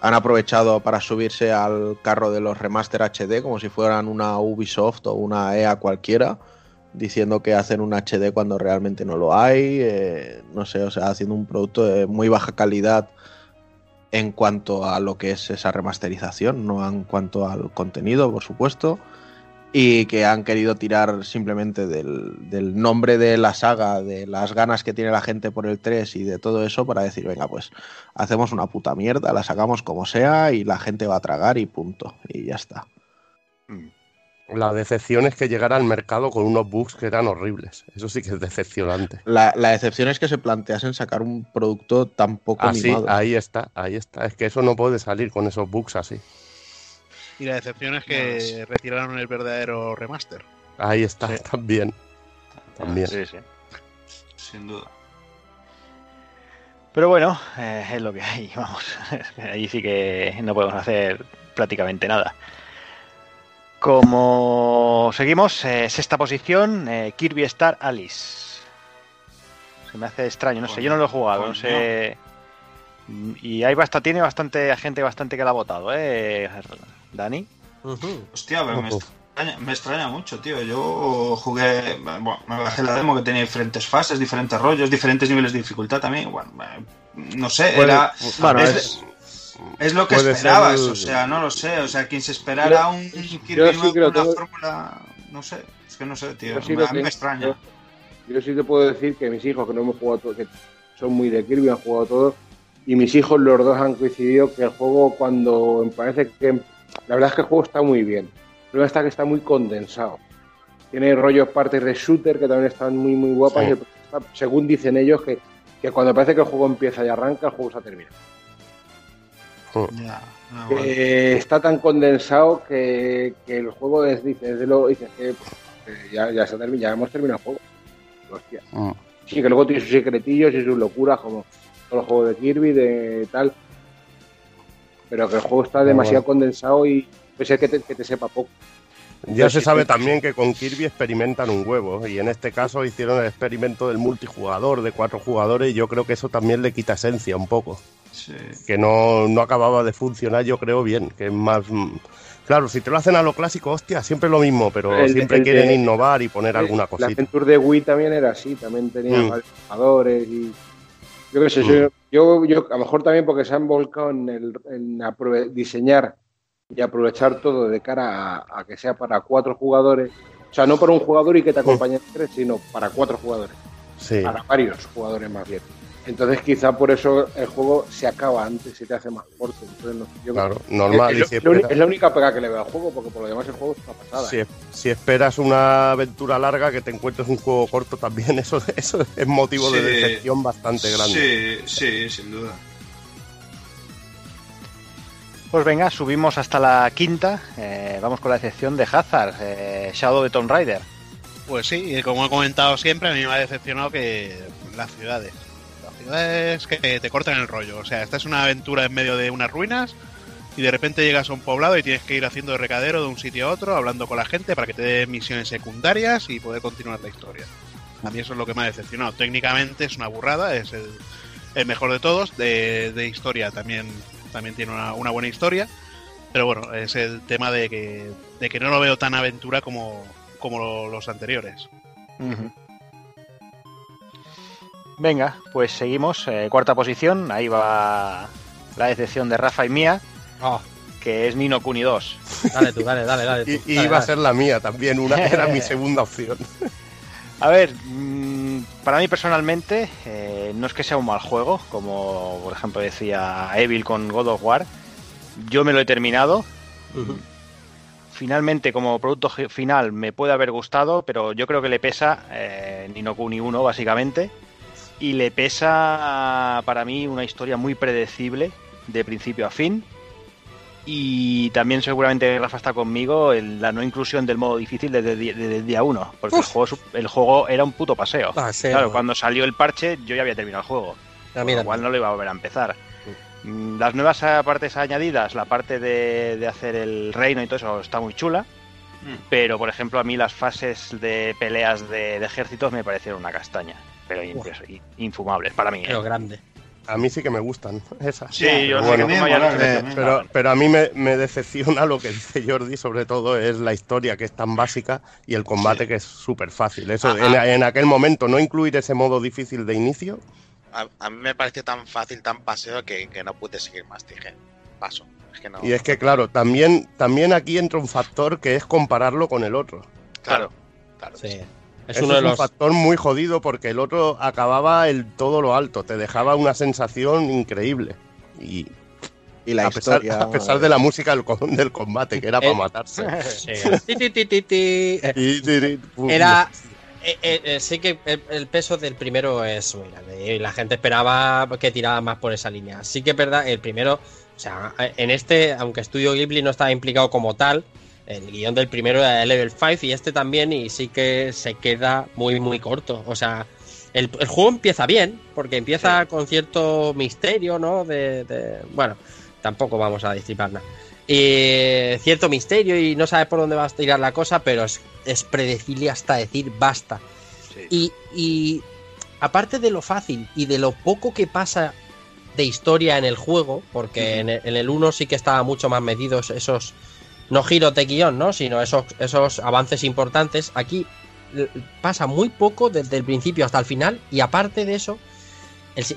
han aprovechado para subirse al carro de los remaster HD como si fueran una Ubisoft o una EA cualquiera, diciendo que hacen un HD cuando realmente no lo hay, eh, no sé, o sea, haciendo un producto de muy baja calidad en cuanto a lo que es esa remasterización, no en cuanto al contenido, por supuesto y que han querido tirar simplemente del, del, nombre de la saga, de las ganas que tiene la gente por el 3 y de todo eso para decir, venga, pues hacemos una puta mierda, la sacamos como sea y la gente va a tragar y punto, y ya está. La decepción es que llegara al mercado con unos bugs que eran horribles. Eso sí que es decepcionante. La, la decepción es que se planteasen sacar un producto tan poco así, mimado. Ahí está, ahí está. Es que eso no puede salir con esos bugs así. Y la decepción es que retiraron el verdadero remaster. Ahí está, sí. también. También. Sí, sí. Sin duda. Pero bueno, eh, es lo que hay, vamos. Ahí sí que no podemos hacer prácticamente nada. Como seguimos, eh, sexta posición, eh, Kirby Star Alice. Se me hace extraño, no sé, yo no lo he jugado, no sé. Y hay bastante, tiene bastante gente bastante que la ha votado, ¿eh? Dani. Uh -huh. Hostia, pero me extraña, me extraña, mucho, tío. Yo jugué, bueno, me bajé la demo que tenía diferentes fases, diferentes rollos, diferentes niveles de dificultad también. Bueno, no sé, era. Bueno, es, es, es, lo que esperabas, ser... o sea, no lo sé. O sea, quien se esperara un Kirby con una tengo... fórmula, no sé, es que no sé, tío. Sí me, a mí me extraña. Yo, yo, sí te puedo decir que mis hijos, que no hemos jugado todo, que son muy de Kirby, han jugado todo. Y mis hijos, los dos, han coincidido que el juego, cuando me parece que la verdad es que el juego está muy bien. El problema está que está muy condensado. Tiene rollos partes de shooter que también están muy, muy guapas. Sí. Y está, según dicen ellos, que, que, cuando parece que el juego empieza y arranca, el juego se ha terminado. Oh. Ya, ah, bueno. eh, está tan condensado que, que el juego es, dice, desde luego dice que pues, ya, ya, se ha terminado, ya hemos terminado el juego. Hostia. Oh. Sí, que luego tiene sus secretillos y sus locuras, como todos los juegos de Kirby, de tal pero que el juego está demasiado bueno. condensado y puede ser que te, que te sepa poco. Ya se sabe también que con Kirby experimentan un huevo y en este caso hicieron el experimento del multijugador de cuatro jugadores y yo creo que eso también le quita esencia un poco. Sí. Que no, no acababa de funcionar yo creo bien, que es más... Claro, si te lo hacen a lo clásico, hostia, siempre lo mismo, pero el, siempre el quieren de, innovar y poner el, alguna cosita. La Adventure de Wii también era así, también tenía mm. jugadores y yo qué sé, mm. yo, yo, a lo mejor también porque se han volcado en, el, en diseñar y aprovechar todo de cara a, a, que sea para cuatro jugadores. O sea, no para un jugador y que te acompañen mm. tres, sino para cuatro jugadores. Sí. Para varios jugadores más bien. Entonces quizá por eso el juego se acaba antes, se te hace más corto. Entonces, no, yo claro, normal. Es, es, es, la única pega que le veo al juego, porque por lo demás el juego está pasada. Si, si, esperas una aventura larga, que te encuentres un juego corto también, eso, eso es motivo sí, de decepción bastante grande. Sí, sí, sin duda. Pues venga, subimos hasta la quinta. Eh, vamos con la excepción de Hazard, eh, Shadow de Tomb Raider. Pues sí, como he comentado siempre, a mí me ha decepcionado que las ciudades es que te cortan el rollo. O sea, esta es una aventura en medio de unas ruinas y de repente llegas a un poblado y tienes que ir haciendo de recadero de un sitio a otro, hablando con la gente para que te dé misiones secundarias y poder continuar la historia. A mí eso es lo que me ha decepcionado. Técnicamente es una burrada, es el, mejor de todos. De, historia también, también tiene una, buena historia. Pero bueno, es el tema de que, de que no lo veo tan aventura como, como los anteriores. Venga, pues seguimos. Eh, cuarta posición. Ahí va la decepción de Rafa y mía. Oh. Que es Nino Kuni 2. Dale tú, dale, dale, dale. Tú, y, dale, iba dale. a ser la mía también. Una era mi segunda opción. A ver, mmm, para mí personalmente, eh, no es que sea un mal juego, como por ejemplo decía Evil con God of War. Yo me lo he terminado. Uh -huh. Finalmente, como producto final, me puede haber gustado, pero yo creo que le pesa eh, Nino Kuni 1, básicamente y le pesa para mí una historia muy predecible de principio a fin. Y también seguramente Rafa está conmigo en la no inclusión del modo difícil desde, desde el día 1 porque el juego, el juego, era un puto paseo. Ah, claro, cuando salió el parche yo ya había terminado el juego con lo cual no lo iba a volver a empezar. Sí. las nuevas partes añadidas la parte de, de, hacer el reino y todo eso está muy chula mm. pero por ejemplo a mí las fases de peleas de, de ejércitos me parecieron una castaña pero infumables para mí. Pero ¿eh? grande. a mí sí que me gustan esas. Sí, yo Bueno, también. Pero, pero a mí me, me decepciona lo que dice Jordi, sobre todo es la historia que es tan básica y el combate que es súper fácil. Eso, en, en aquel momento, no incluir ese modo difícil de inicio, A, a mí me pareció tan fácil, tan paseo que, que no pude seguir más. Dije, paso. Es que no. y es que claro, también, también aquí entra un factor que es compararlo con el otro. Claro, claro. Sí. Es Eso uno de es un los. factor muy jodido porque el otro acababa el todo lo alto, te dejaba una sensación increíble. Y Y la a, pesar, historia. a pesar de la música del, del combate, que era para matarse. Era. eh, eh, eh, sí que el, el peso del primero es muy grande y la gente esperaba que tirara más por esa línea. Sí que es verdad, el primero, o sea, en este, aunque Studio Ghibli no estaba implicado como tal, el guion del primero era de Level 5 y este también y sí que se queda muy muy corto. O sea, el, el juego empieza bien, porque empieza con cierto misterio, ¿no? De, de- bueno, tampoco vamos a destripar nada. Y cierto misterio y no sabes por dónde va a tirar la cosa, pero es, es predecible hasta decir basta. Sí. Y, y aparte de lo fácil y de lo poco que pasa de historia en el juego, porque en el, en el 1 sí que estaba mucho más medidos esos, no giros de guion, ¿no? Sino esos, esos avances importantes. Aquí l- pasa muy poco desde el principio hasta el final y aparte de eso,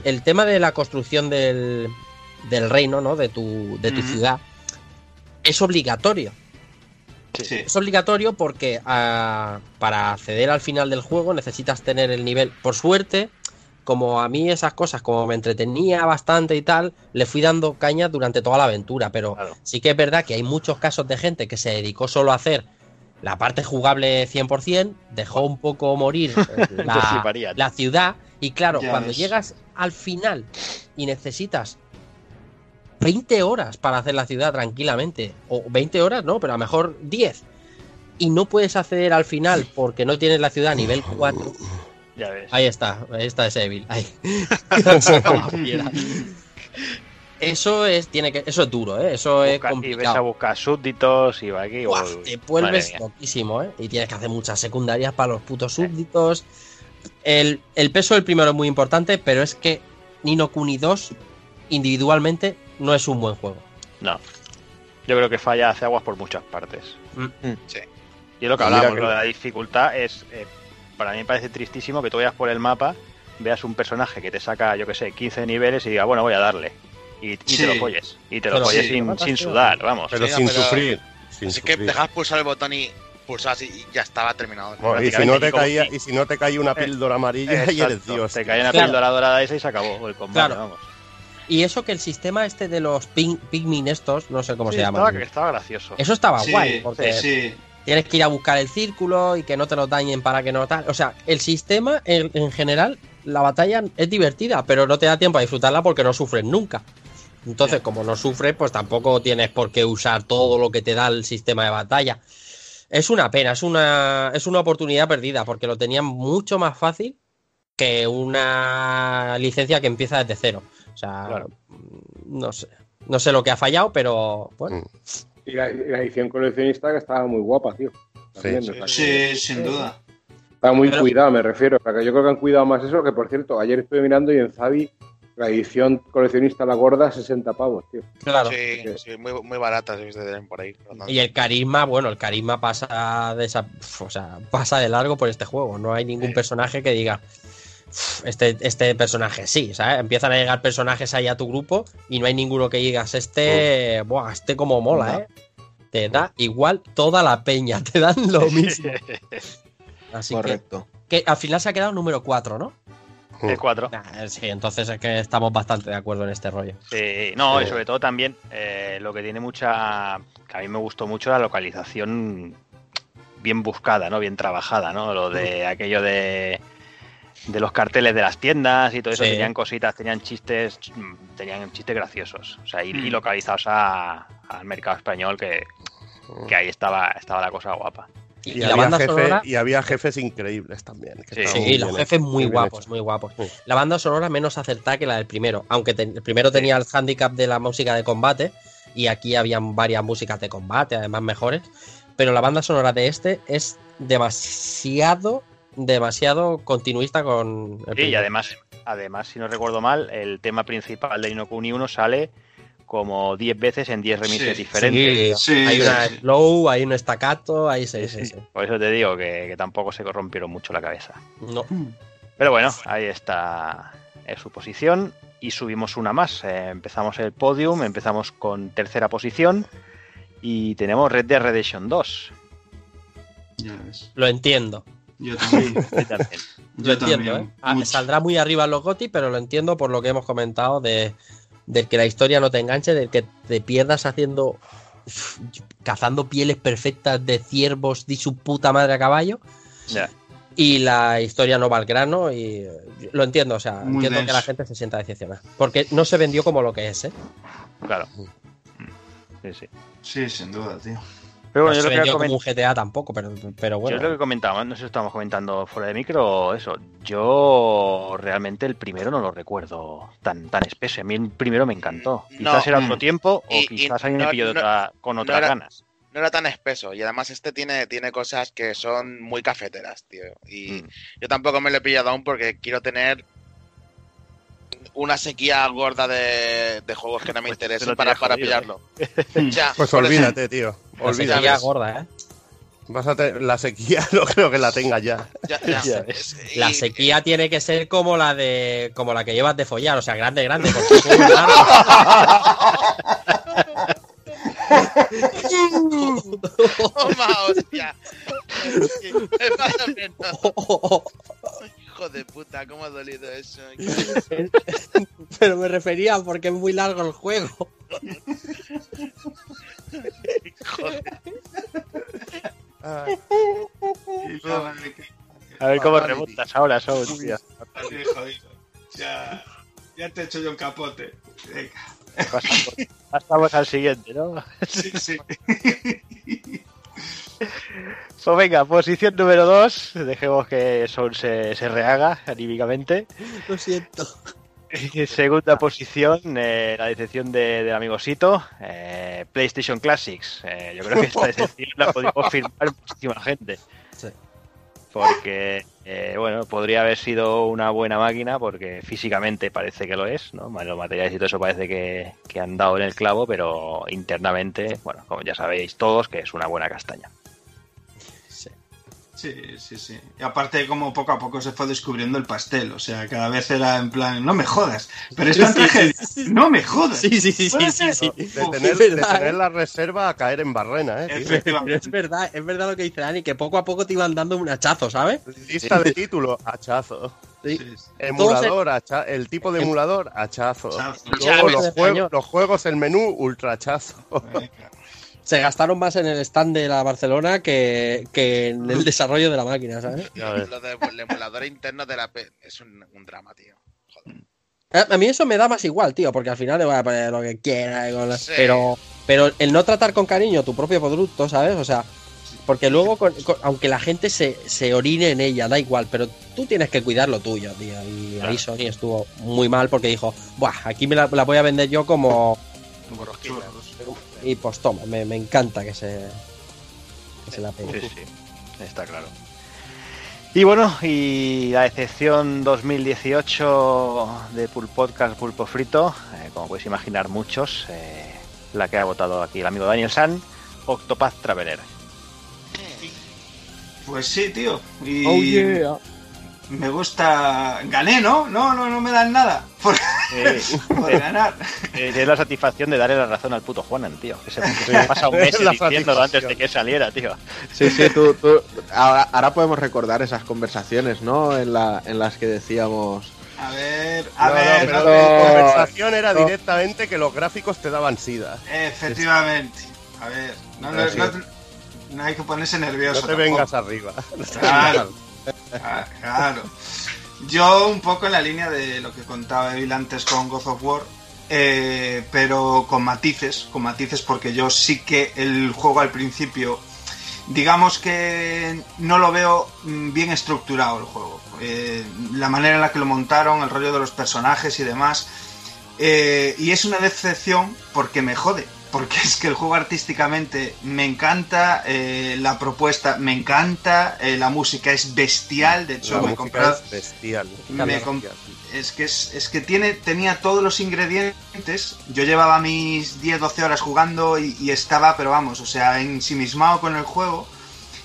el, tema de la construcción del, del reino, ¿no? De tu, de tu ciudad, es obligatorio. Sí. Es obligatorio porque ah, para acceder al final del juego necesitas tener el nivel. Por suerte, como a mí esas cosas, como me entretenía bastante y tal, le fui dando caña durante toda la aventura. Pero Claro. sí que es verdad que hay muchos casos de gente que se dedicó solo a hacer la parte jugable 100%, dejó un poco morir eh, la, ciudad. Y claro, Ya cuando ves. llegas al final y necesitas 20 horas para hacer la ciudad tranquilamente, o 20 horas, no, pero a lo mejor 10, y no puedes acceder al final porque no tienes la ciudad a nivel 4, Ya ves. ahí está, ahí está ese Evil, ahí. Eso es, tiene que, eso es duro, ¿eh? eso es Busca- y ves a complicado. buscar súbditos y va aquí. Uy, te vuelves loquísimo, ¿eh? Y tienes que hacer muchas secundarias para los putos súbditos. El, el peso del primero es muy importante, pero es que Nino Kuni 2 individualmente no es un buen juego. No. Yo creo que falla hace aguas por muchas partes. Mm. Sí. Y lo que hablamos, que- lo de la dificultad es. eh, para mí me parece tristísimo que tú vayas por el mapa, veas un personaje que te saca, yo que sé, 15 niveles y diga, bueno, voy a darle. Y, y Sí. te lo folles. Y te lo Pero folles sí. sin, sin sudar, vamos. Pero Sí, sin pero- sufrir. Sin Así que dejabas pulsar el botón y pulsabas y ya estaba terminado. No, y, si no te caía, y- si no te caía una píldora amarilla y eres Dios. Te cae una Claro. píldora dorada esa y se acabó el combate, Claro. vamos. Y eso que el sistema este de los ping, pigmin estos, no sé cómo Sí, se llaman. estaba, estaba gracioso. Eso estaba Sí, guay, porque sí. Tienes que ir a buscar el círculo y que no te lo dañen para que no tal. O sea, el sistema en, en general, la batalla es divertida, pero no te da tiempo a disfrutarla porque no sufres nunca. Entonces, como no sufres, pues tampoco tienes por qué usar todo lo que te da el sistema de batalla. Es una pena, es una, es una oportunidad perdida, porque lo tenían mucho más fácil que una licencia que empieza desde cero. O sea, Claro. no sé. No sé lo que ha fallado, pero bueno. Y la, y la edición coleccionista que estaba muy guapa, tío. También, Sí, o sea, que Sí, sin duda. Está muy Pero- cuidado, me refiero. O sea, que yo creo que han cuidado más eso, que por cierto, ayer estuve mirando y en Zavi la edición coleccionista la gorda, 60 pavos, tío. Claro. Sí, sí, muy, muy visto también por ahí. rondando. Y el carisma, bueno, el carisma pasa de esa, o sea, pasa de largo por este juego. No hay ningún Sí. personaje que diga "Uf, este, este personaje sí, ¿sabes? Empiezan a llegar personajes ahí a tu grupo y no hay ninguno que digas este, buah, este como mola. ¿eh? Te da igual toda la peña, te dan lo mismo. Así que, Correcto. que al final se ha quedado número 4, ¿no? El 4. Nah, sí, entonces es que estamos bastante de acuerdo en este rollo. Sí, no, y sobre todo también eh, lo que tiene mucha. que a mí me gustó mucho la localización bien buscada, ¿no? Bien trabajada, ¿no? Lo de aquello de. De los carteles de las tiendas y todo eso, Sí. tenían cositas, tenían chistes, mm, tenían chistes graciosos. O sea, y, y Mm. localizados a- al mercado español, que, que ahí estaba, estaba la cosa guapa. Y, Y, y la había banda jefe- sonora. y había jefes increíbles también. que Sí, Sí, los jefes muy guapos, muy guapos. Sí. La banda sonora menos acertada que la del primero, aunque te- el primero tenía el handicap de la música de combate y aquí habían varias músicas de combate, además mejores, pero la banda sonora de este es demasiado, demasiado continuista con el Sí, y además además, si no recuerdo mal, el tema principal de Nino Kuni 1 sale como 10 veces en 10 remises Sí, diferentes. Sí, hay una sí. slow, hay un staccato, hay sí, sí, sí. Por eso te digo que, que tampoco se corrompieron mucho la cabeza. No. Pero bueno, ahí está eh, su posición y subimos una más. Eh, empezamos el podium, empezamos con tercera posición y tenemos Red Dead Redemption 2. Ya ves. Lo entiendo. Yo también. Yo también. Yo entiendo, también, ¿eh? Ah. Saldrá muy arriba los GOTY, pero lo entiendo por lo que hemos comentado de del que la historia no te enganche, del que te pierdas haciendo uf, cazando pieles perfectas de ciervos de su puta madre a caballo y la historia no va al grano y eh, lo entiendo, o sea, Muy entiendo que la gente se sienta decepcionada, porque no se vendió como lo que es, ¿eh? Claro. Sí, sí. Sí, sin duda, tío. Pero no bueno, yo se lo que vendió como un GTA tampoco, pero, pero Yo es lo que comentábamos, no sé si estábamos comentando fuera de micro, eso. Yo realmente el primero no lo recuerdo tan tan espeso. A mí el primero me encantó. No. Quizás era otro Mm. tiempo o Y- quizás a mí me no- pilló de no- otra- con no otras era- ganas. No era tan espeso y además este tiene, tiene cosas que son muy cafeteras, tío. Y Mm. yo tampoco me lo he pillado aún porque quiero tener una sequía gorda de, de juegos que no me Pues para, para jodido, pillarlo. Ya, Pues olvídate, tío. La sequía Olvídate. gorda, ¿eh? Vas a tener- la sequía no creo que la tenga ya. Ya, ya. Ya Es- La y- sequía tiene que ser como la de como la que llevas de follar, o sea, grande, grande. Toma, hostia. Hijo de puta, cómo ha dolido eso. Pero me refería porque es muy largo el juego. A ver cómo remontas ahora, Soul, tío. Ya, ya te he hecho yo un capote. Venga. Pasamos, pasamos al siguiente, ¿no? Sí, sí. Pues venga, posición número 2. Dejemos que Soul se, se rehaga anímicamente. Lo siento. Segunda posición, eh, la decepción de- del amigo Sito, eh, PlayStation Classics. Eh, yo creo que esta decepción la podemos firmar muchísima gente. Sí. Porque, eh, bueno, podría haber sido una buena máquina porque físicamente parece que lo es, ¿no? Los materiales y todo eso parece que, que han dado en el clavo, pero internamente, bueno, como ya sabéis todos, que es una buena castaña. Sí. Sí, sí, sí. Y aparte, como poco a poco se fue descubriendo el pastel. O sea, cada vez era en plan, no me jodas. Pero es tan tragedia. No me jodas. Sí, sí, sí, sí, sí, sí. De tener, de tener ¿eh? la reserva a caer en barrena, ¿eh? Efectivamente. es verdad, es verdad lo que dice Dani, que poco a poco te iban dando un hachazo, ¿sabes? Lista de títulos, hachazo. Sí. Sí, sí. Emulador, hacha- el tipo de emulador, hachazo. Hachazo. Luego Ya, los, juegos, los juegos, el menú, ultra hachazo. Venga. Se gastaron más en el stand de la Barcelona que, que en el desarrollo de la máquina, ¿sabes? Lo del emulador interno de la P es un, un drama, tío. Joder. A a mí eso me da más igual, tío, porque al final le voy a poner lo que quiera. y con la- Sí. Pero, pero el no tratar con cariño tu propio producto, ¿sabes? O sea, porque luego, con- con- aunque la gente se, se orine en ella, da igual, pero tú tienes que cuidar lo tuyo, tío. Y ahí Sony estuvo muy mal porque dijo, Buah, aquí me la, la voy a vender yo como. Como rosquillas. Y pues toma, me, me encanta que se. Que se la pegue. Sí, sí, está claro. Y bueno, y la excepción 2018 de Pul Podcast Pulpo Frito, eh, como podéis imaginar muchos, eh, la que ha votado aquí el amigo Daniel San, Octopath Traveler. Pues sí, tío. Y me gusta. Gané, ¿no? No, no, no me dan nada. Por, Eh, por ganar. eh, es la satisfacción de darle la razón al puto Juanan, tío. Que se, que se pasa un mes diciéndolo antes de que saliera, tío. Sí, sí, tú, tú- ahora, ahora podemos recordar esas conversaciones, ¿no? En, la, en las que decíamos... A ver, a No, no, ver. pero no, la conversación era no. directamente que los gráficos te daban sida. Efectivamente. A ver, no, no, no- no hay que ponerse No nervioso. te tampoco. vengas arriba. Claro. Ah, claro. Yo un poco en la línea de lo que contaba Evil antes con God of War, eh, pero con matices, con matices porque yo sí que el juego al principio, digamos que no lo veo mm, bien estructurado el juego. Eh, la manera en la que lo montaron, el rollo de los personajes y demás. Eh, y es una decepción porque me jode. Porque es que el juego artísticamente me encanta, eh, la propuesta me encanta, eh, la música es bestial. De hecho, La me he comprado. es bestial. me es que, es, es que tiene, tenía todos los ingredientes. Yo llevaba mis 10-12 horas jugando y, y estaba, pero vamos, o sea, ensimismado con el juego.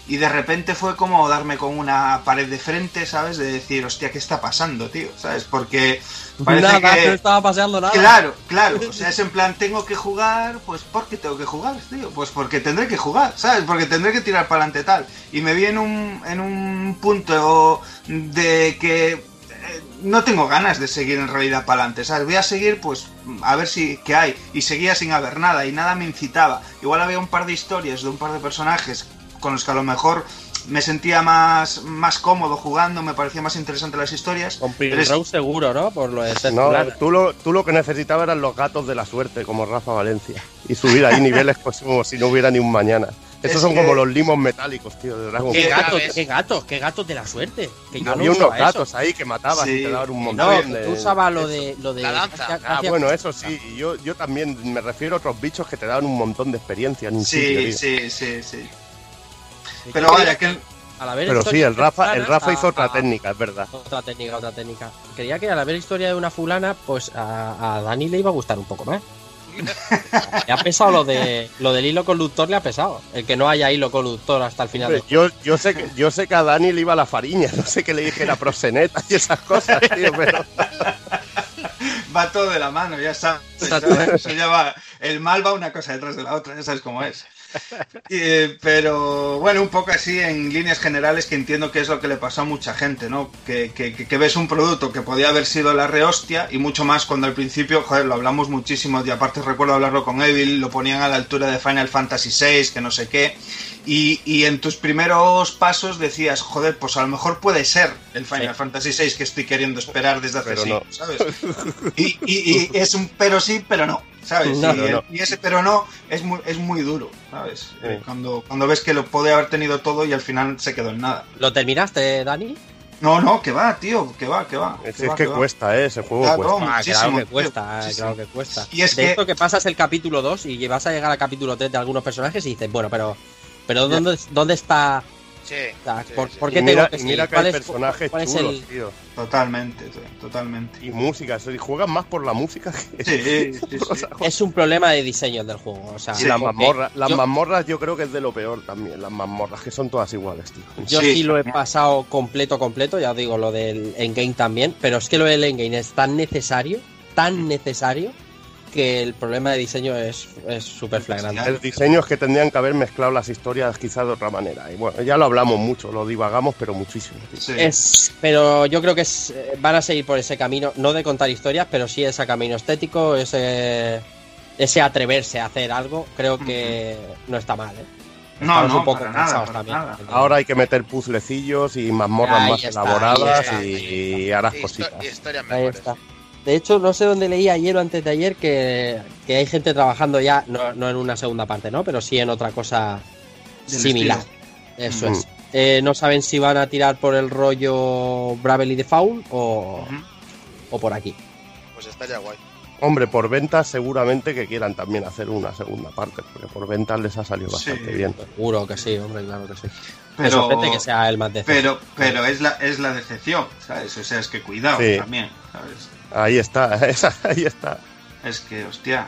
Y de repente fue como darme con una pared de frente, ¿sabes? De decir, hostia, ¿qué está pasando, tío? ¿Sabes? Porque parece Nada, que... no estaba paseando nada. Claro, claro. O sea, es en plan, tengo que jugar, pues ¿por qué tengo que jugar, tío? Pues porque tendré que jugar, ¿sabes? Porque tendré que tirar para adelante tal. Y me vi en un, en un punto de que eh, no tengo ganas de seguir en realidad para adelante, ¿sabes? Voy a seguir, pues, a ver si qué hay. Y seguía sin haber nada y nada me incitaba. Igual había un par de historias de un par de personajes con los que a lo mejor me sentía más, más cómodo jugando, me parecía más interesante las historias. Con Pero es- seguro, ¿no? Por lo de ser No, tú lo, tú lo que necesitabas eran los gatos de la suerte, como Rafa Valencia. Y subir ahí niveles pues, como si no hubiera ni un mañana. Esos Es son que- como los limos metálicos, tío, de Dragon ¿Qué gatos, qué gatos, qué gatos de la suerte. Que yo Había no unos usaba eso. gatos ahí que matabas Sí. y te daban un No, montón de... tú usabas lo de, lo de. La danza. hacía- Ah, hacía- bueno, eso sí. y Yo, yo también me refiero a otros bichos que te daban un montón de experiencia en un sitio, Sí, sí, sí, sí. Pero vaya, que Al haber Pero sí, el Rafa, el Rafa hizo a- otra a- técnica, es verdad. Otra técnica, otra técnica. Creía que al haber historia de una fulana, pues a, a Dani le iba a gustar un poco más. Le ha pesado lo de lo del hilo conductor, le ha pesado. El que no haya hilo conductor hasta el final. Hombre, yo, yo, sé que, yo sé que a Dani le iba la fariña, no sé que le dijera proseneta y esas cosas, tío, pero... va todo de la mano, ya. ¿sabes? Eso ya va- el mal va una cosa detrás de la otra, ya sabes cómo es. Pero bueno, un poco así en líneas generales que entiendo que es lo que le pasó a mucha gente, ¿no? Que, que- que- que ves un producto que podía haber sido la rehostia y mucho más cuando al principio, joder, lo hablamos muchísimo y aparte recuerdo hablarlo con Evil, lo ponían a la altura de Final Fantasy VI, que no sé qué. Y, y en tus primeros pasos decías, joder, pues a lo mejor puede ser el Final Sí. Fantasy VI que estoy queriendo esperar desde hace Pero siglos, no. ¿sabes? Y, y- y es un pero sí, pero no, ¿sabes? No, y, no, el- no. y ese pero no es muy, es muy duro, ¿sabes? Sí. Eh, Cuando, cuando ves que lo puede haber tenido todo y al final se quedó en nada. ¿Lo terminaste, Dani? No, no, que va, tío, que va, que va. Es, que es va, que va. cuesta, ¿eh? Ese juego Claro, cuesta. Ah, claro que tío, cuesta, eh, claro que cuesta. Y es de que- esto que pasas el capítulo 2 y vas a llegar al capítulo 3 de algunos personajes y dices, bueno, pero pero ¿dónde, dónde está? Sí, o sea, sí, ¿por, sí. por Y qué mira, tengo que y seguir? mira que ¿Cuál hay es- personajes cuál chulos, el- tío. Totalmente, totalmente. Y música, eso, y juegan más por la música que... Sí, sí, sí. O sea, Es un problema de diseño del juego. O sea, las porque mazmorras, las yo- mazmorras yo creo que es de lo peor también, las mazmorras, que son todas iguales, tío. Yo Sí. sí lo he pasado completo, completo, ya digo, lo del endgame también, pero es que lo del endgame es tan necesario, tan necesario, que el problema de diseño es es súper flagrante. El diseño es que tendrían que haber mezclado las historias quizás de otra manera. Y bueno, ya lo hablamos mucho, lo divagamos, pero muchísimo. Sí. Es, pero yo creo que es, eh, van a seguir por ese camino, no de contar historias, pero sí ese camino estético, ese, ese atreverse a hacer algo, creo que no está mal. ¿eh? No, Estamos no, un poco para nada, para también. nada. Ahora hay que meter puzzlecillos y mazmorras Ahí más está, elaboradas y, está, y harás cositas. historias Ahí está. De hecho, no sé dónde leí ayer o antes de ayer que, que hay gente trabajando ya, no, no en una segunda parte, ¿no? Pero sí en otra cosa similar. estilo. Eso es. Eh, no saben si van a tirar por el rollo Bravely Default o, o por aquí. Pues estaría guay. Hombre, por ventas seguramente que quieran también hacer una segunda parte, porque por ventas les ha salido Sí. bastante bien. Seguro que sí, hombre, claro que sí. Pero, que sea el más decente. pero, pero es la, es la decepción, ¿sabes? O sea, es que cuidado Sí. también, ¿sabes? Ahí está, esa- ahí está. Es que, hostia.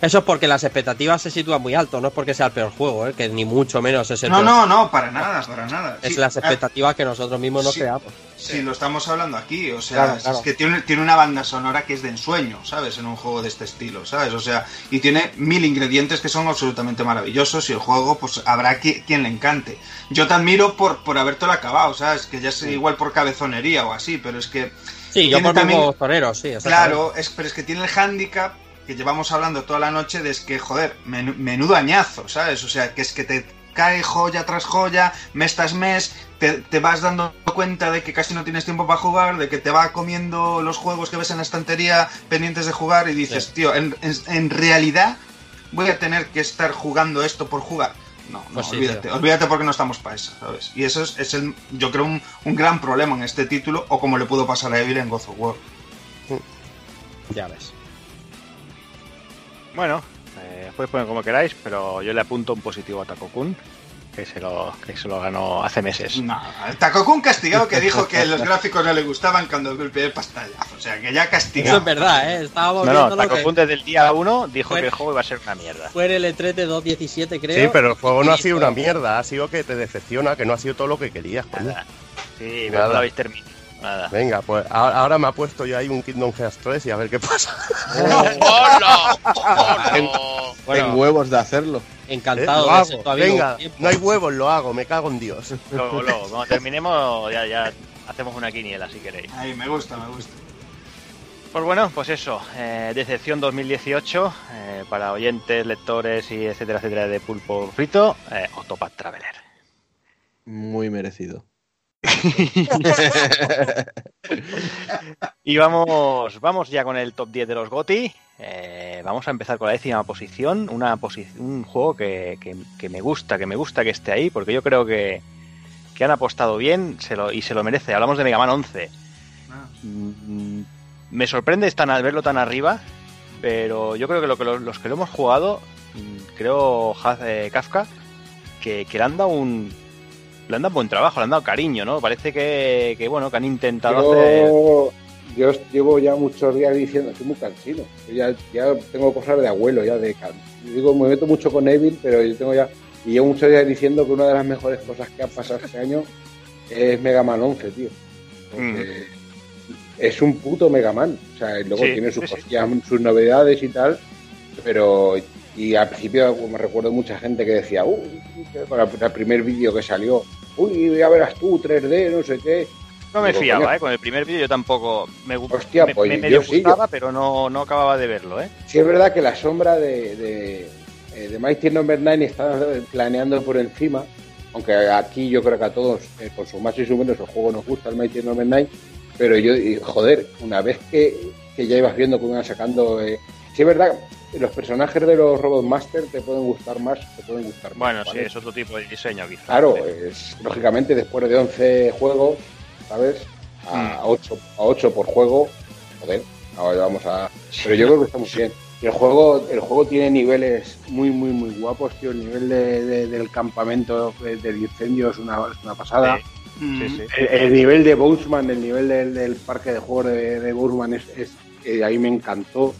Eso es porque las expectativas se sitúan muy alto, no es porque sea el peor juego, ¿eh? que ni mucho menos es el No, peor. no, no, para nada, para nada. Es Sí, las ah, expectativas que nosotros mismos nos Sí. creamos. Sí, lo estamos hablando aquí, o sea, Claro, es- claro. es que tiene, tiene una banda sonora que es de ensueño, ¿sabes? En un juego de este estilo, ¿sabes? O sea, y tiene mil ingredientes que son absolutamente maravillosos y el juego, pues habrá qui- quien le encante. Yo te admiro por, por habértelo acabado, ¿sabes? Que ya sea igual por cabezonería o así, pero es que... Sí, yo por también- mismo torero, sí. Claro, es, pero es que tiene el hándicap que llevamos hablando toda la noche de es que, joder, menu- menudo añazo, ¿sabes? O sea, que es que te cae joya tras joya, mes tras mes, te, te vas dando cuenta de que casi no tienes tiempo para jugar, de que te va comiendo los juegos que ves en la estantería pendientes de jugar y dices, Sí. tío, en, en- en realidad voy a tener que estar jugando esto por jugar. No, no, Pues olvídate, olvídate porque no estamos para eso, ¿sabes? Y eso es, es el, yo creo, un, un gran problema en este título, o como le pudo pasar a Evil en God of War. Ya ves. Bueno, eh, podéis poner como queráis, pero yo le apunto un positivo a Takokun. Que se lo, que se lo ganó hace meses. No, el Takokun castigado que dijo que los gráficos no le gustaban cuando primer pastallazo. O sea, que ya Eso castigado. es verdad, ¿eh? Estábamos No, no, viendo lo Takokun que desde el día 1 dijo Fue- que el juego iba a ser una mierda. fue en el E E3 de 2.17, creo. Sí, pero el juego no ha sido una mierda, ha sido que te decepciona, que no ha sido todo lo que querías. Nada. Sí, pero Nada. no lo habéis terminado. Nada. Venga, pues ahora, me ha puesto yo ahí un Kingdom Hearts 3 y a ver qué pasa. ¡Hola! ¡Hola! Ten huevos de hacerlo. ¿Eh? Encantado Lo de ser hago. tu amigo. Venga, no hay huevos, lo hago, me cago en Dios. Luego, luego, cuando terminemos, ya, ya hacemos una quiniela si queréis. Ahí, me gusta, me gusta. Pues bueno, pues eso, eh, decepción 2018 eh, para oyentes, lectores y etcétera, etcétera de pulpo frito, eh, Octopath Traveler. Muy merecido. Y vamos, vamos ya con el top 10 de los GOTI. Eh, vamos a empezar con la décima posición, una posi- un juego que, me gusta, que me gusta que esté ahí, porque yo creo que, que han apostado bien se lo, y se lo merece. Hablamos de Mega Man 11. Ah. Mm, Me sorprende tan, al verlo tan arriba, pero yo creo que, lo que los, que lo hemos jugado, mm, creo eh, Kafka, que, que le han dado un le han dado buen trabajo, le han dado cariño, ¿no? Parece que, que, bueno, que han intentado hacer Yo, yo llevo ya muchos días diciendo, estoy muy cansino. Yo ya, ya tengo cosas de abuelo, ya de can- Digo, me meto mucho con Evil, pero yo tengo ya. Y llevo muchos días diciendo que una de las mejores cosas que ha pasado este año es Mega Man 11, tío. Porque es un puto Mega Man. O sea, luego Sí, tiene sus sí, sus novedades y tal. Pero. Y al principio me recuerdo mucha gente que decía, con el el primer vídeo que salió, uy, ya verás tú, 3D, no sé qué. No me Digo, fiaba, coño. ¿eh? Con el primer vídeo yo tampoco me, Hostia, me, pues me yo sí, gustaba, pero no, no acababa de verlo, ¿eh? Sí, es verdad que la sombra de, de, eh, de Mighty Number 9 está planeando por encima, aunque aquí yo creo que a todos, eh, con su más y su menos, el juego nos gusta el Mighty Number 9, pero yo, joder, una vez que, que ya ibas viendo cómo iban sacando... Eh, sí, es verdad, los personajes de los Robot Master te pueden gustar más, te pueden gustar Bueno, más. sí, ¿vale? es otro tipo de diseño, quizás. Claro, es, lógicamente después de 11 juegos, ¿sabes? A, 8, a 8 por juego, joder, ahora vamos a... Pero yo creo que está muy bien. Y el juego, el juego tiene niveles muy, muy, muy guapos, tío. El nivel de- de- del campamento del incendio es una, es una pasada. Sí, Mm. sí, sí. El, el nivel de Boseman, el nivel del, del parque de juegos de, de Boseman es, es eh, ahí me encantó.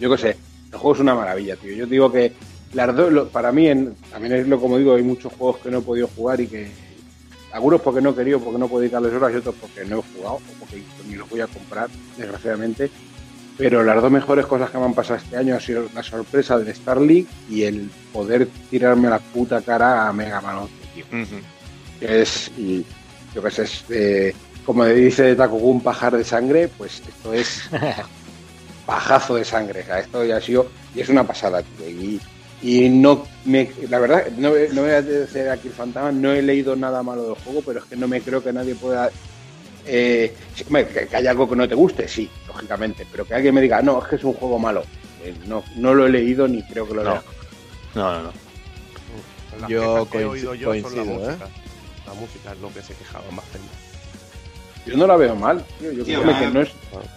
Yo qué sé, el juego es una maravilla, tío. Yo digo que las dos, lo- para mí, en- también es lo como digo, hay muchos juegos que no he podido jugar y que algunos porque no he querido, porque no puedo dedicarles horas y otros porque no he jugado o porque ni los voy a comprar, desgraciadamente. Pero las dos mejores cosas que me han pasado este año ha sido la sorpresa del Star League y el poder tirarme la puta cara a Mega Man 11, tío que es, y yo que sé, es, eh, como dice Takokun, pajar de sangre, pues esto es pajazo de sangre, o sea, esto ya ha sido, y es una pasada, tío, y, y no me, la verdad, no, no voy a decir aquí el fantasma, no he leído nada malo del juego, pero es que no me creo que nadie pueda, eh, que, que haya algo que no te guste, sí, lógicamente, pero que alguien me diga, no, es que es un juego malo, Eh, no, no lo he leído ni creo que lo No. lea. No, no, no. Yo que he oído yo son la coincido, música. La música es lo que se quejaba más gente. Yo no la veo mal, tío. Yo Tío, creo ah, que no es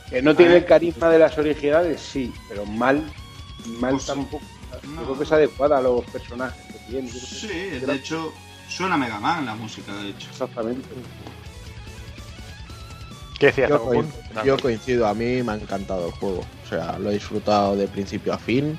que no tiene ah, el carisma de las originales, sí, pero mal, mal Pues, tampoco. no. Yo creo que es adecuada a los personajes que tiene. Que Sí, de hecho, suena Mega Man la música, de hecho. Exactamente. ¿Qué decías, Yo, Takokun? coin- yo coincido, a mí me ha encantado el juego. O sea, lo he disfrutado de principio a fin,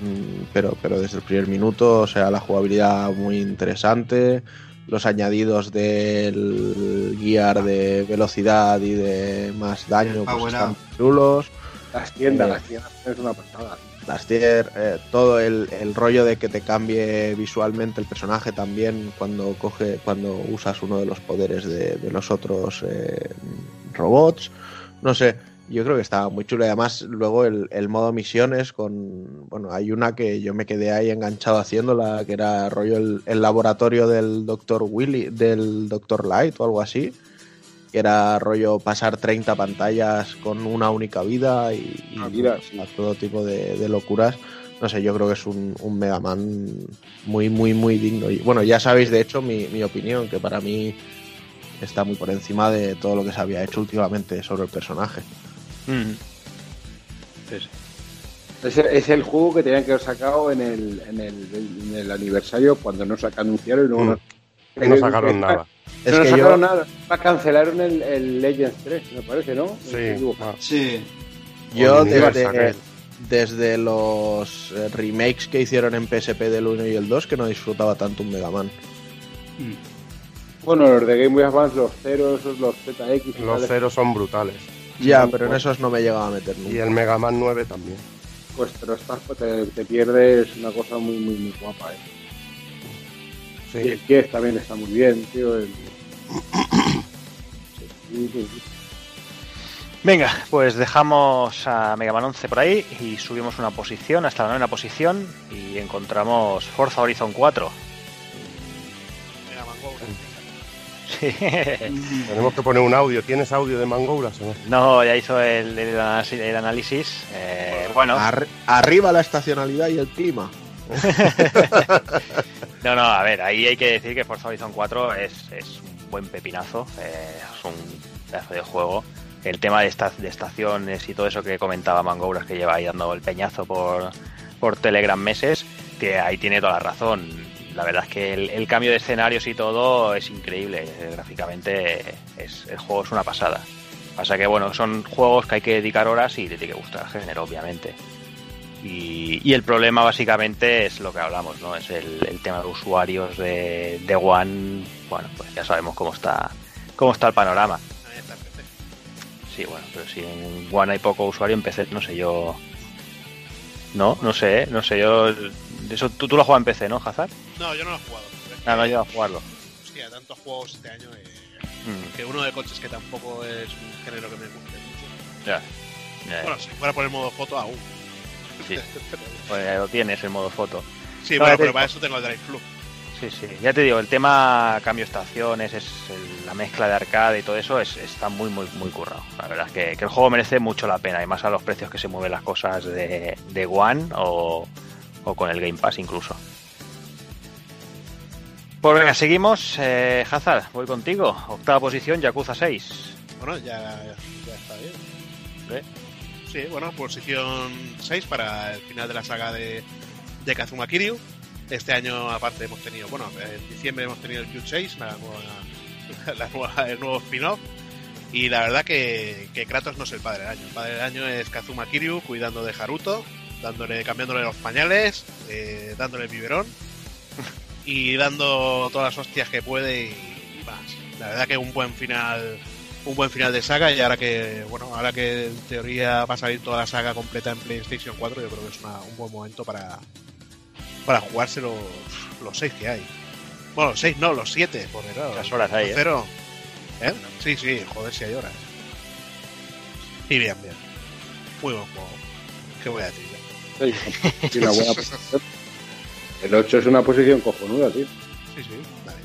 mm, pero, pero desde el primer minuto, o sea, la jugabilidad muy interesante, los añadidos del gear de velocidad y de más daño pues están chulos. Las tiendas, Eh, las tiendas es una pasada. Las tier, eh, todo el, el rollo de que te cambie visualmente el personaje también cuando coge, cuando usas uno de los poderes de, de los otros eh, robots. No sé, yo creo que está muy chulo. Y además, luego el, el modo misiones con. Bueno, hay una que yo me quedé ahí enganchado haciéndola, que era rollo el, el laboratorio del Dr. Willy, del Dr. Light o algo así. Que era rollo pasar 30 pantallas con una única vida y, y Ah, mira, todo tipo de, de locuras. No sé, yo creo que es un, un Mega Man muy, muy, muy digno. Y bueno, ya sabéis de hecho mi, mi opinión, que para mí está muy por encima de todo lo que se había hecho últimamente sobre el personaje. Ujú. Sí, sí. Es, es el juego que tenían que haber sacado en el, en el, en el aniversario cuando no se anunciaron y luego Mm. no, No sacaron nada. Es no que sacaron yo, nada. Cancelaron el, el Legends 3, me parece, ¿no? Sí. Ah. Sí. yo desde, desde los eh, remakes que hicieron en PSP del 1 y el 2 que no disfrutaba tanto un Mega Man. Bueno, los de Game Boy Advance, los ceros, esos, los ZX. Los ceros son brutales. Ya, pero en esos no me llegaba a meter Y nunca. el Mega Man 9 también. Pues te, lo estás, te, te pierdes una cosa muy, muy, muy guapa, ¿eh? Y Sí. el Kies también está muy bien, tío. el- Sí, sí, sí. Venga, pues dejamos a Mega Man 11 por ahí y subimos una posición hasta la novena posición y encontramos Forza Horizon 4. Sí. Tenemos que poner un audio. ¿Tienes audio de Mangouras o no? No, ya hizo el, el análisis- el análisis. eh, bueno, Ar- arriba la estacionalidad y el clima. no, no, a ver, ahí hay que decir que Forza Horizon 4 es, es un buen pepinazo, eh, es un pedazo de juego. El tema de, esta- de estaciones y todo eso que comentaba Mangouras, que lleva ahí dando el peñazo por, por Telegram meses, que ahí tiene toda la razón. La verdad es que el, cambio de escenarios y todo es increíble. eh, Gráficamente es, el juego es una pasada. Pasa que, bueno, son juegos que hay que dedicar horas y te tiene que gustar el género, obviamente. Y, el problema básicamente es lo que hablamos, ¿no? Es el, tema de usuarios de, de One. Bueno, pues ya sabemos cómo está cómo está el panorama. Sí, bueno, pero si en One hay poco usuario, en PC no sé yo. No, no sé, ¿eh? no sé yo. Eso, tú, tú lo has jugado en PC, ¿no, Hazard? No, yo no lo he jugado. Ah, no que, llegado a jugarlo. Hostia, tantos juegos este año eh, Mm, que uno de coches que tampoco es un género que me guste mucho. ya. Ya, Bueno, si fuera por el modo foto aún. sí. Pues ya lo tienes en modo foto. Sí, No, bueno, te- pero para eso tengo el Drive Club. Sí, sí. Ya te digo, el tema cambio estaciones, es el- la mezcla de arcade y todo eso es, está muy, muy, muy currado. La verdad es que, que el juego merece mucho la pena, y más a los precios que se mueven las cosas de, de One o, o con el Game Pass incluso. Pues venga, seguimos. Eh, Hazard, voy contigo. Octava posición, Yakuza 6. Bueno, ya, ya está bien. ¿Eh? Sí, bueno, posición 6 para el final de la saga de, de Kazuma Kiryu. Este año, aparte, hemos tenido, bueno, en diciembre hemos tenido el Q6, la nueva, la nueva- el nuevo spin-off. Y la verdad que, que Kratos no es el padre del año. El padre del año es Kazuma Kiryu cuidando de Haruto, dándole, cambiándole los pañales, eh, dándole el biberón y dando todas las hostias que puede y, más. La verdad que un buen final un buen final de saga y ahora que bueno ahora que en teoría va a salir toda la saga completa en PlayStation 4 yo creo que es una- un buen momento para para jugarse los, los seis que hay. Bueno los seis no los siete porque claro Muchas horas hay, ¿eh? cero. ¿Eh? sí sí joder si hay horas. Y bien bien. Muy buen juego. Qué voy a decir Sí, una buena posición. El 8 es una posición cojonuda, tío. sí sí vale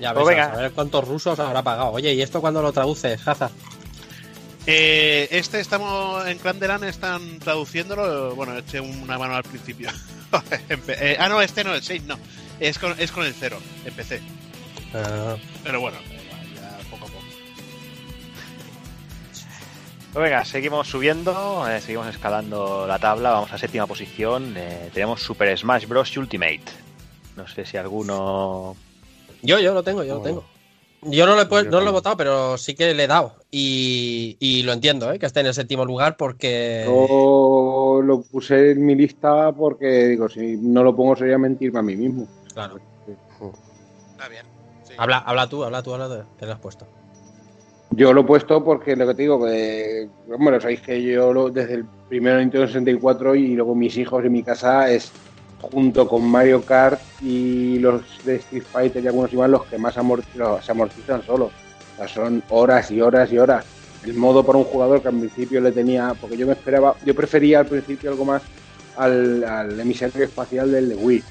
Ya Pues ves, venga. a ver cuántos rusos habrá pagado. Oye, ¿y esto cuándo lo traduces, Hazard? Eh, este estamos en Clandelan están traduciéndolo. Bueno, eché una mano al principio. Eh, ah, no, este no, el 6 no. Es con, es con el 0. Empecé. Pero bueno, venga, seguimos subiendo, eh, seguimos escalando la tabla, vamos a séptima posición. eh, tenemos Super Smash Bros. Ultimate. No sé si alguno. Yo, yo lo tengo, yo lo Oh. tengo. Yo no lo he, Yo no lo he votado, pero sí que le he dado. Y, y lo entiendo, ¿eh? que esté en el séptimo lugar porque... Yo lo puse en mi lista porque, digo, si no lo pongo sería mentirme a mí mismo. Claro. Está bien. sí. Habla, habla tú, habla tú, habla tú. ¿Qué le has puesto? Yo lo he puesto porque lo que te digo, que, bueno, sabéis que yo lo- desde el primero Nintendo 64 y luego mis hijos en mi casa es junto con Mario Kart y los de Street Fighter y algunos más los que más amorti- los- se amortizan solos. O sea, son horas y horas y horas. El modo para un jugador que al principio le tenía, porque yo me esperaba, yo prefería al principio algo más al, al emisario espacial del de Wii,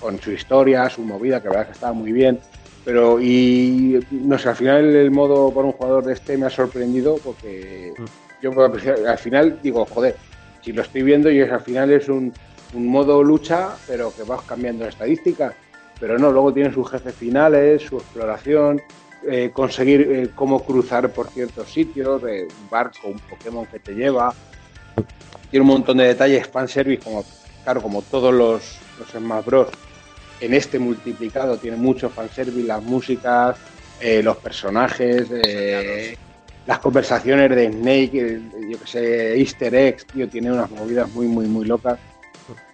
con su historia, su movida, que la verdad que estaba muy bien. Pero, y no sé, al final el modo para un jugador de este me ha sorprendido porque yo al final digo, joder, si lo estoy viendo y es, al final es un, un modo lucha, pero que vas cambiando estadísticas. Pero no, luego tiene sus jefes finales, su exploración, eh, conseguir eh, cómo cruzar por ciertos sitios, eh, un barco, un Pokémon que te lleva. Tiene un montón de detalles, fanservice, como, claro, como todos los, los Smash Bros. En este multiplicado tiene mucho fanservice, las músicas, eh, los personajes, eh, las conversaciones de Snake, el- yo que sé, Easter eggs, tío, tiene unas movidas muy, muy, muy locas.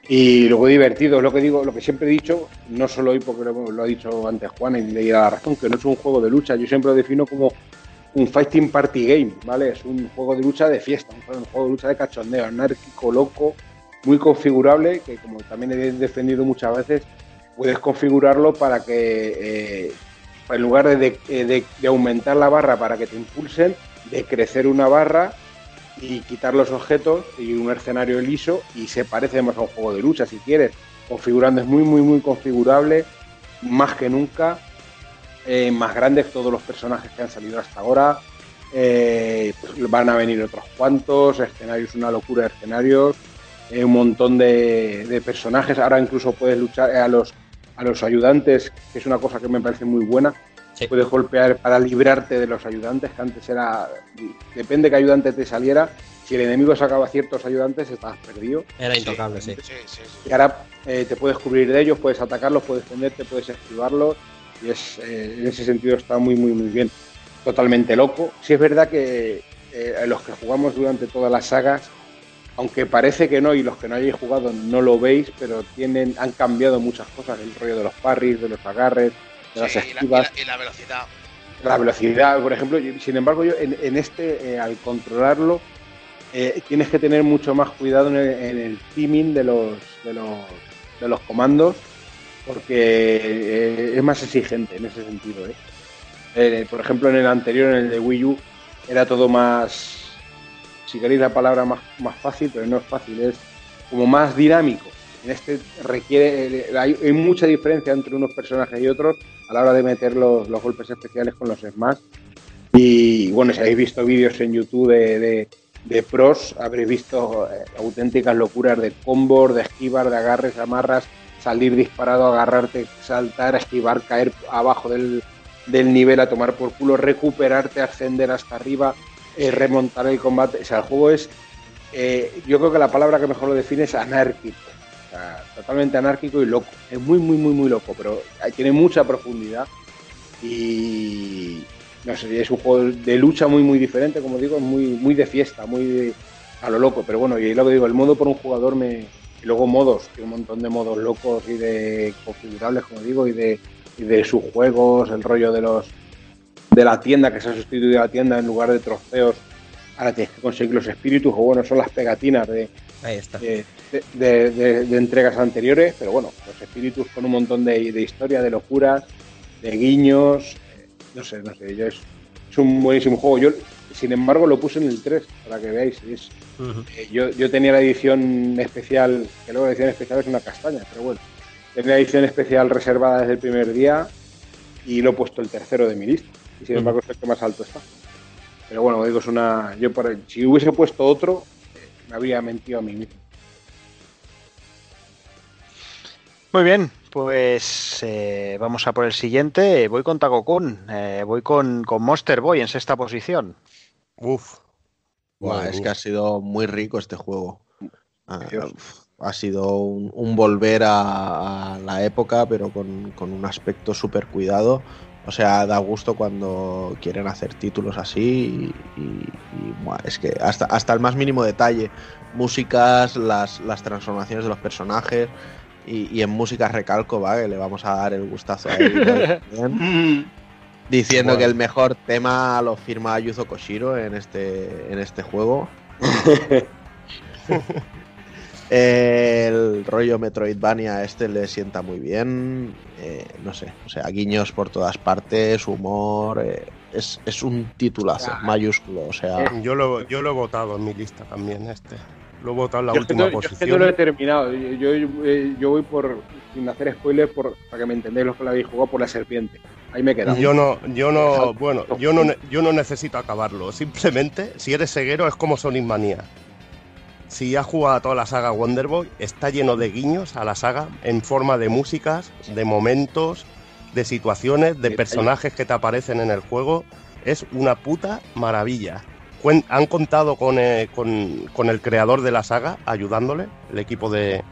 Y luego divertido, es lo que digo, lo que siempre he dicho, no solo hoy porque lo, ha dicho antes Juan y le da la razón, que no es un juego de lucha, yo siempre lo defino como un fighting party game, ¿vale? Es un juego de lucha de fiesta, un juego de lucha de cachondeo, anárquico, loco, muy configurable, que como también he defendido muchas veces, puedes configurarlo para que eh, en lugar de, de- aumentar la barra para que te impulsen, de crecer una barra y quitar los objetos y un escenario liso y se parece más a un juego de lucha si quieres. Configurando es muy, muy, muy configurable, más que nunca. Eh, más grandes todos los personajes que han salido hasta ahora. Eh, pues van a venir otros cuantos, escenarios, una locura de escenarios, un montón de, personajes. Ahora incluso puedes luchar a los, a los ayudantes, que es una cosa que me parece muy buena. Sí. Puedes golpear para librarte de los ayudantes, que antes era. Depende que ayudante te saliera. Si el enemigo sacaba ciertos ayudantes, estabas perdido. Era intocable, sí. Sí, sí, sí. Y ahora eh, te puedes cubrir de ellos, puedes atacarlos, puedes defenderte, puedes esquivarlos. Y es, eh, en ese sentido está muy, muy, muy bien. Totalmente loco. Sí es verdad que eh, los que jugamos durante todas las sagas, aunque parece que no, y los que no hayáis jugado no lo veis, pero tienen, han cambiado muchas cosas, el rollo de los parries, de los agarres, de las Sí, y, la, y esquivas. la- y la velocidad. La velocidad, por ejemplo, sin embargo, yo en, en este, eh, al controlarlo, eh, tienes que tener mucho más cuidado en el, en el timing de los, de los, de los comandos, porque eh, es más exigente en ese sentido. por ejemplo, en el anterior, en el de Wii U, era todo más, si queréis la palabra más, más fácil, pero no es fácil, es como más dinámico. En este requiere, eh, hay, mucha diferencia entre unos personajes y otros a la hora de meter los, los golpes especiales con los Smash. Y bueno, si habéis visto vídeos en YouTube de, de- de pros, habréis visto eh, auténticas locuras de combos, de esquivar, de agarres, amarras, salir disparado, agarrarte, saltar, esquivar, caer abajo del, del nivel a tomar por culo, recuperarte, ascender hasta arriba, eh, remontar el combate. O sea, el juego es, eh, yo creo que la palabra que mejor lo define es anárquico. O sea, totalmente anárquico y loco. Es muy, muy, muy, muy loco, pero tiene mucha profundidad y no sé, es un juego de lucha muy, muy diferente, como digo, es muy, muy de fiesta, muy a lo loco. Pero bueno, y lo que digo, el modo por un jugador me. Y luego modos, tiene un montón de modos locos y de configurables, como digo, y de, y de sus juegos, el rollo de los de la tienda, que se ha sustituido la tienda en lugar de trofeos. Ahora tienes que conseguir los espíritus, o bueno, son las pegatinas de, Ahí está. de, de- de- de entregas anteriores, pero bueno, los espíritus con un montón de, de historia, de locuras, de guiños, eh, no sé, no sé, yo es, es un buenísimo juego. Yo, sin embargo, lo puse en el 3, para que veáis. eh, yo, yo tenía la edición especial, que luego la edición especial es una castaña, pero bueno, tenía la edición especial reservada desde el primer día y lo he puesto el tercero de mi lista. Y sin embargo, es el que más alto está. Pero bueno, digo, es una. Yo, si hubiese puesto otro, eh, me habría mentido a mí mismo. Muy bien, pues eh, vamos a por el siguiente. Voy con Takokun. Eh, voy con, con Monster Boy en sexta posición. Uf. Buah, es que ha sido muy rico este juego. Ah, uf, ha sido un, un volver a, a la época, pero con, con un aspecto súper cuidado. O sea, da gusto cuando quieren hacer títulos así y, y- y, buah, es que hasta, hasta el más mínimo detalle, músicas, las, las transformaciones de los personajes y, y en música recalco, ¿vale? Le vamos a dar el gustazo a él también. Diciendo Bueno. que el mejor tema lo firma Yuzo Koshiro en este, en este juego. el rollo Metroidvania este le sienta muy bien. eh, no sé, o sea, guiños por todas partes, humor. eh, es, es un titulazo, Ah. mayúsculo. O sea, Yo lo, yo lo he votado en mi lista también, este. Lo he votado en la Yo es que última no- yo es que posición. no lo he terminado. Yo, yo, eh, yo voy por, sin hacer spoiler, por, para que me entendáis los que lo habéis jugado, por la serpiente. Ahí me he quedado. Yo no, yo no, bueno, yo no, yo no necesito acabarlo. Simplemente, si eres ceguero, es como Sonic Manía. Si has jugado a toda la saga Wonder Boy, está lleno de guiños a la saga en forma de músicas, de momentos, de situaciones, de personajes que te aparecen en el juego. Es una puta maravilla. han contado con, eh, con, con el creador de la saga, ayudándole, el equipo de,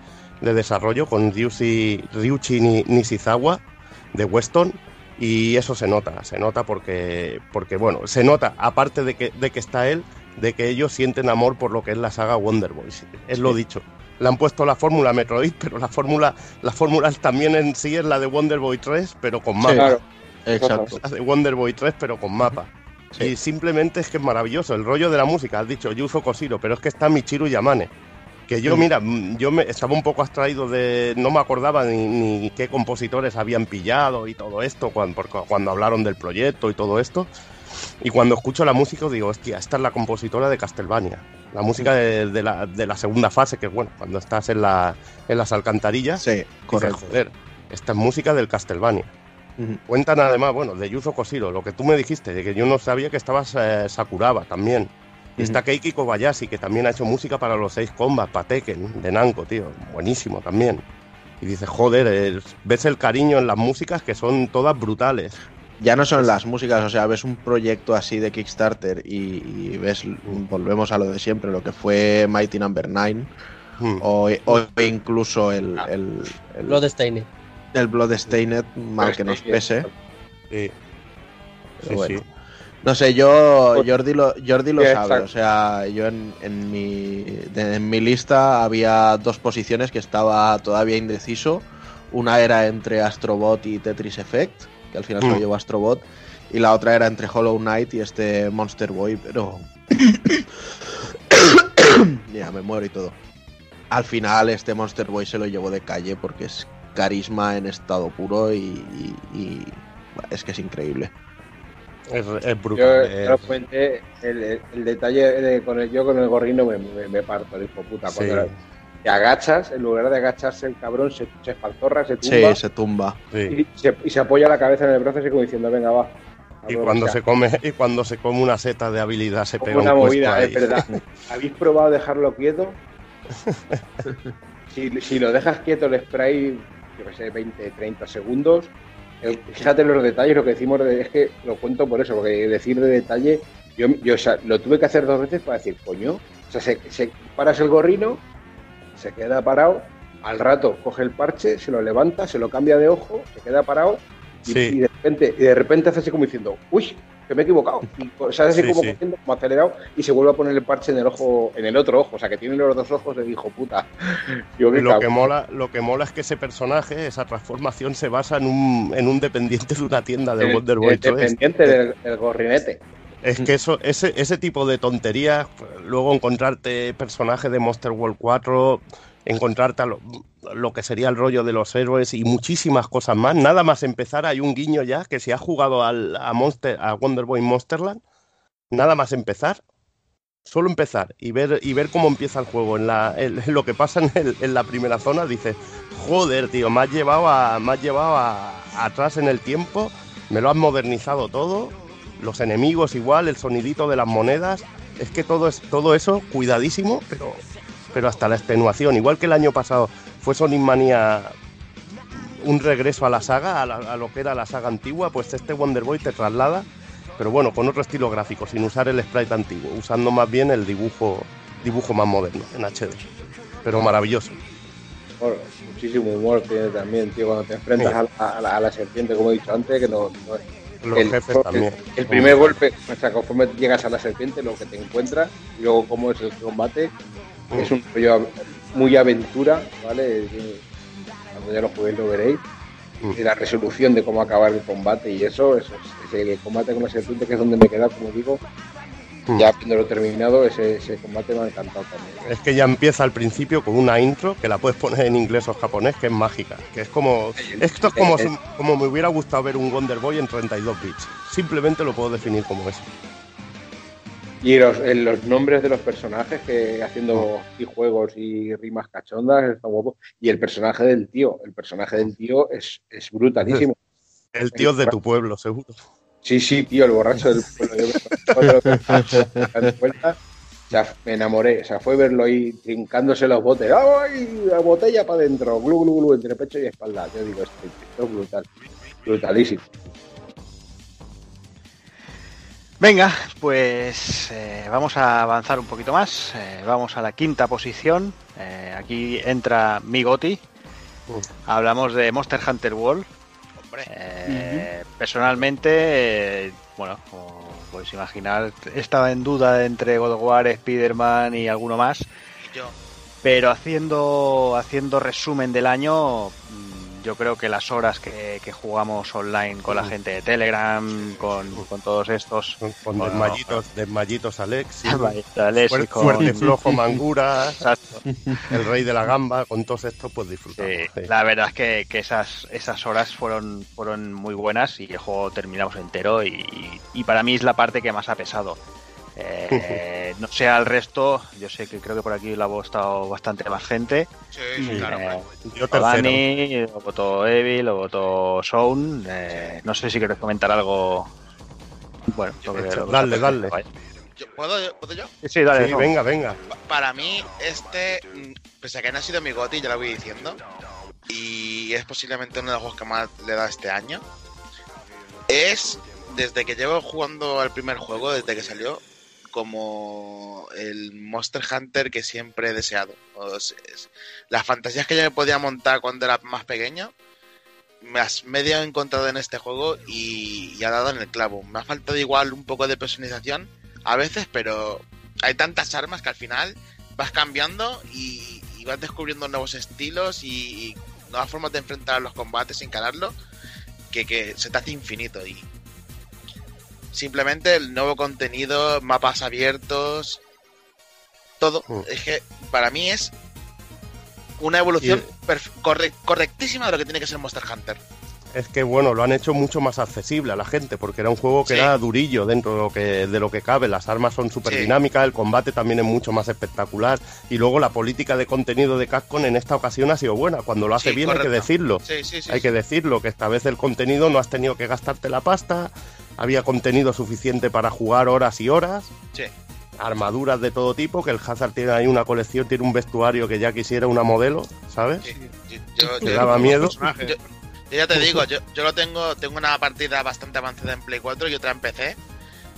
de desarrollo, con Ryushi, Ryuichi Ni- Nishizawa de Weston, y eso se nota, se nota porque, porque bueno, se nota, aparte de que, de que está él, de que ellos sienten amor por lo que es la saga Wonder Boys. Es lo dicho. Le han puesto la fórmula Metroid, pero la fórmula, la fórmula también en sí es la de Wonder Boy 3, pero con mapa. Claro. Exacto. La de Wonder Boy 3, pero con mapa. Sí. Y simplemente es que es maravilloso. El rollo de la música, has dicho Yuzo Koshiro, pero es que está Michiru Yamane. Que yo, mira, yo me, estaba un poco abstraído de. No me acordaba ni, ni qué compositores habían pillado y todo esto, cuando, cuando hablaron del proyecto y todo esto. Y cuando escucho la música digo, hostia, esta es la compositora de Castlevania. La música de, de la, de la segunda fase, que es bueno, cuando estás en, la, en las alcantarillas. Sí, dices, joder, esta es música del Castlevania. Cuentan además, bueno, de Yuzo Koshiro, lo que tú me dijiste, de que yo no sabía que estabas eh, Sakuraba también. Y está Keiki Kobayashi, que también ha hecho música para los seis combats, para Tekken, de Namco, tío. Buenísimo también. Y dices, joder, eh, ves el cariño en las músicas que son todas brutales. Ya no son las músicas, o sea, ves un proyecto así de Kickstarter y, y ves, volvemos a lo de siempre, lo que fue Mighty Number 9 Hmm. o, o incluso el, el, el, Bloodstained. el Bloodstained, mal que nos pese. Sí, Pero sí, bueno. sí. No sé, yo, Jordi lo, Jordi lo Sí, sabe, exacto. o sea, yo en, en, mi, en mi lista había dos posiciones que estaba todavía indeciso. Una era entre Astrobot y Tetris Effect, que al final se lo Mm. llevó Astrobot, y la otra era entre Hollow Knight y este Monster Boy, pero... ya, me muero y todo. Al final este Monster Boy se lo llevó de calle porque es carisma en estado puro y, y- y es que es increíble. Es, es Yo, brutal. es- yo lo comenté, el, detalle de con el, yo con el gorrino me, me, me parto, el hijo puta. Cuando Sí. Te agachas, en lugar de agacharse el cabrón, se, se espaltorra, se Sí, tumba se tumba. sí. y, se, y se apoya la cabeza en el brazo así como diciendo, venga, va. Y cuando se come y cuando se come una seta de habilidad se como pega una un movida, es verdad. ¿Habéis probado dejarlo quieto? si, si lo dejas quieto el spray, yo que sé, 20, 30 segundos, fíjate en los detalles, lo que decimos, de- es que lo cuento por eso, porque decir de detalle, yo, yo o sea, lo tuve que hacer dos veces para decir, coño, o sea, se, se- paras el gorrino, se queda parado, al rato coge el parche, se lo levanta, se lo cambia de ojo, se queda parado y, Sí. y de repente y de repente hace así como diciendo, uy, que me he equivocado. Y o sea, hace así Sí, como sí. cogiendo, como acelerado y se vuelve a poner el parche en el ojo, en el otro ojo, o sea que tiene los dos ojos de hijo puta. Qué Lo cabrón. que, mola, lo que mola es que ese personaje, esa transformación, se basa en un, en un dependiente de una tienda de El- Wonder Boy el 3. dependiente del, del gorrinete. Es que eso, ese, ese tipo de tonterías, luego encontrarte personajes de Monster World 4, encontrarte a lo, lo que sería el rollo de los héroes y muchísimas cosas más. Nada más empezar, hay un guiño ya que si has jugado al, a, Monster, a Wonder Boy Monsterland, nada más empezar, solo empezar y ver, y ver cómo empieza el juego en, la, en- en lo que pasa en, el- en la primera zona, dices, joder, tío, me has llevado, a, me has llevado a- atrás en el tiempo, me lo has modernizado todo, los enemigos igual, el sonidito de las monedas, es que todo, es, todo eso cuidadísimo, pero, pero hasta la extenuación, igual que el año pasado fue Sonic Mania un regreso a la saga, a, la- a lo que era la saga antigua, pues este Wonder Boy te traslada, pero bueno, con otro estilo gráfico, sin usar el sprite antiguo, usando más bien el dibujo, dibujo más moderno, en HD. Pero maravilloso. Muchísimo humor tiene también, tío, cuando te enfrentas a, la, a la- a la serpiente, como he dicho antes, que no, no- Los el, jefes el- también. El, primer golpe, o sea, conforme llegas a la serpiente, lo que te encuentras, y luego cómo es el combate, Mm. es un rollo muy aventura, ¿vale? Cuando ya lo juguéis lo veréis. Mm. Y la resolución de cómo acabar el combate y eso, eso es, es el combate con la serpiente, que es donde me he quedado, como digo, Mm. ya habiéndolo terminado, ese, ese combate me ha encantado también. Es que ya empieza al principio con una intro que la puedes poner en inglés o japonés, que es mágica. Que es como. Esto es como, como me hubiera gustado ver un Wonder Boy en 32 bits. Simplemente lo puedo definir como eso. Y los, en los nombres de los personajes que haciendo y juegos y rimas cachondas está guapo. Y el personaje del tío, el personaje del tío es, es brutalísimo. El tío es de tu pueblo, seguro. Sí, sí, tío, el borracho del pueblo. Di vuelta, o sea, me enamoré. O sea, fue verlo ahí trincándose los botes. ¡Ay! La botella para adentro. Glu, glu, glu, entre pecho y espalda. Yo digo, esto, esto es brutal. Brutalísimo. Venga, pues eh, vamos a avanzar un poquito más. Eh, vamos a la quinta posición. Eh, aquí entra Migoti. Hablamos de Monster Hunter World. Hombre, Eh, Personalmente, bueno, como podéis imaginar, estaba en duda entre God of War, Spider-Man y alguno más. y yo. Pero haciendo, haciendo resumen del año, yo creo que las horas que, que jugamos online con la gente de Telegram, con, con todos estos. Con, con Bueno, desmayitos, desmayitos Alexis, Alex, fuerte, con- fuerte flojo Manguras, Exacto. el rey de la gamba, con todos estos pues disfrutamos. Sí, sí. la verdad es que, que esas, esas horas fueron, fueron muy buenas y el juego terminamos entero y, y para mí es la parte que más ha pesado. Eh, no sé al resto, yo sé que creo que por aquí lo ha votado bastante más gente. Sí, sí, claro. Eh, Yo tercero. Dani, lo votó Evil, lo votó Sound. eh, no sé si quieres comentar algo. Bueno, sobre lo que Dale, dale. Yo- ¿puedo, ¿Puedo yo? Sí, dale. Sí, no. venga, venga. Pa- Para mí, este, mm, pese a que no ha sido mi goti, ya lo voy diciendo, y es posiblemente uno de los juegos que más le da este año, es desde que llevo jugando al primer juego, desde que salió, como el Monster Hunter que siempre he deseado. Las fantasías que yo me podía montar cuando era más pequeño, me has medio encontrado en este juego y, ha dado en el clavo. Me ha faltado igual un poco de personalización a veces, pero hay tantas armas que al final vas cambiando y, vas descubriendo nuevos estilos y, nuevas formas de enfrentar los combates sin encararlo que, que se te hace infinito y simplemente el nuevo contenido, mapas abiertos, todo. Mm. Es que para mí es una evolución corre- correctísima de lo que tiene que ser Monster Hunter. Es que bueno, lo han hecho mucho más accesible a la gente, porque era un juego que Sí. era durillo dentro de lo que, de lo que cabe. Las armas son súper Sí. dinámicas, el combate también es mucho más espectacular. Y luego la política de contenido de Capcom en esta ocasión ha sido buena. Cuando lo hace Sí, bien hay que decirlo. Sí, sí, sí. hay que decirlo, que esta vez el contenido no has tenido que gastarte la pasta, había contenido suficiente para jugar horas y horas. Sí. Armaduras de todo tipo, que el Hazard tiene ahí una colección, tiene un vestuario que ya quisiera una modelo, ¿sabes? Sí, yo- yo- Te yo- daba miedo. Yo- Yo ya te digo, yo, yo lo tengo, tengo una partida bastante avanzada en Play 4 y otra en PC.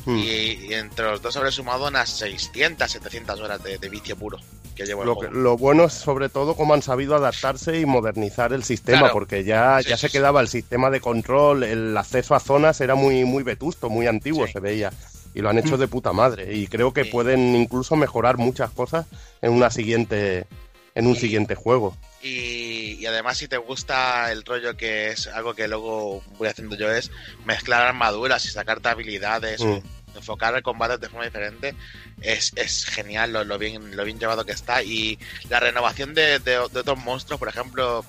Hmm. Y, y entre los dos habré sumado unas 600, 700 horas de, de vicio puro que llevo el Lo, que- juego. lo bueno es sobre todo cómo han sabido adaptarse y modernizar el sistema, Claro. porque ya, Sí, ya sí, se sí. quedaba el sistema de control, el acceso a zonas era muy, muy vetusto, muy antiguo Sí. se veía. Y lo han hecho de puta madre. Y creo que Sí. pueden incluso mejorar muchas cosas en una siguiente, en un Sí. siguiente juego. Y, y además si te gusta el rollo que es algo que luego voy haciendo yo es mezclar armaduras y sacarte habilidades, Mm. Enfocar el combate de forma diferente, es, es genial lo, lo bien, lo bien llevado que está. Y la renovación de, de- de otros monstruos, por ejemplo,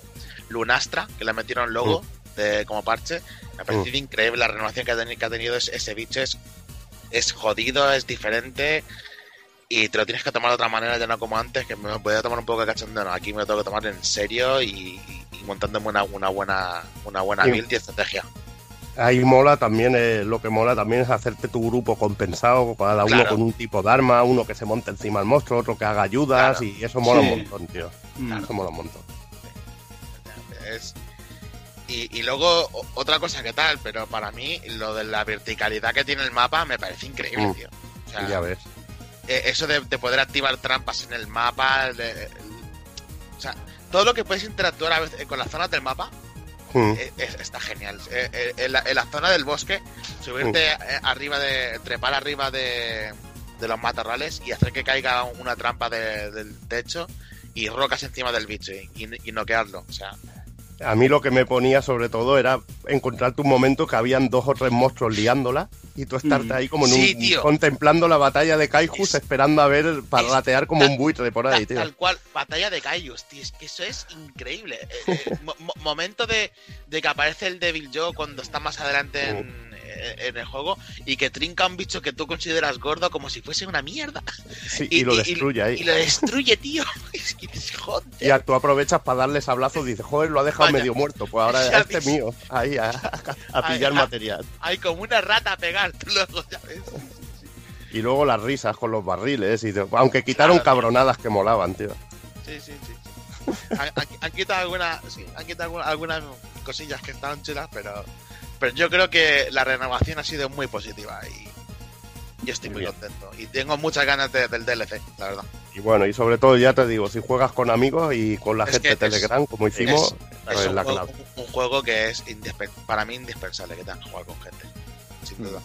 Lunastra, que le metieron logo de, como parche, me ha parecido increíble la renovación que ha, teni- que ha tenido ese, ese bicho. Es, es jodido, es diferente. Y te lo tienes que tomar de otra manera, ya no como antes, que me podía tomar un poco de cachondeo. No, aquí me lo tengo que tomar en serio y, y montándome una, una buena, una buena Sí. build y estrategia. Ahí mola también, eh, lo que mola también es hacerte tu grupo compensado, cada uno Claro. con un tipo de arma, uno que se monte encima del monstruo, otro que haga ayudas, Claro. y eso mola Sí. un montón, tío. Mm. Eso mola un montón. Es- Y, y luego, otra cosa que tal, pero para mí, lo de la verticalidad que tiene el mapa me parece increíble, Mm. tío. O sea, Ya ves. eh, eso de, de poder activar trampas en el mapa, de- o sea, todo lo que puedes interactuar a veces con las zonas del mapa Mm. eh, es- está genial. Eh, eh, en, la, en la zona del bosque, subirte eh, arriba de. trepar arriba de, de los matorrales y hacer que caiga una trampa de- del techo y rocas encima del bicho y, y noquearlo. O sea, A mí lo que me ponía sobre todo era encontrarte un momento que habían dos o tres monstruos liándola y tú estarte Mm. ahí como en Sí, un tío. contemplando la batalla de Kaijus Es- esperando a ver para es ratear como tal- un buitre por ahí, tío. Tal cual, batalla de Kaijus, tío, es que eso es increíble. Eh, eh, mo- mo- momento de, de que aparece el Devil Joe cuando está más adelante en, eh, en el juego y que trinca un bicho que tú consideras gordo como si fuese una mierda. Sí, y, lo destruye ahí. Y lo destruye, tío. Es que dices, joder. Y a- tú aprovechas para darle sablazos y dices, joder, lo ha dejado Vaya. medio muerto. Pues ahora Ya este es mío. Ahí a, pillar material. Hay como una rata a pegar, tú luego, ya ves. Y luego las risas con los barriles. y Aunque quitaron Claro, tío. cabronadas que molaban, tío. Sí, sí, sí. Han, han- han quitado algunas, sí, han quitado alguna- algunas cosillas que estaban chulas, pero, pero yo creo que la renovación ha sido muy positiva y, y estoy muy Muy contento. Y tengo muchas ganas de- del DLC, la verdad. Y bueno, y sobre todo, ya te digo, si juegas con amigos y con la Es gente de es- Telegram, como hicimos, Es pues un, la juego, clave. un- un juego que es para mí indispensable que tengas que jugar con gente, sin duda.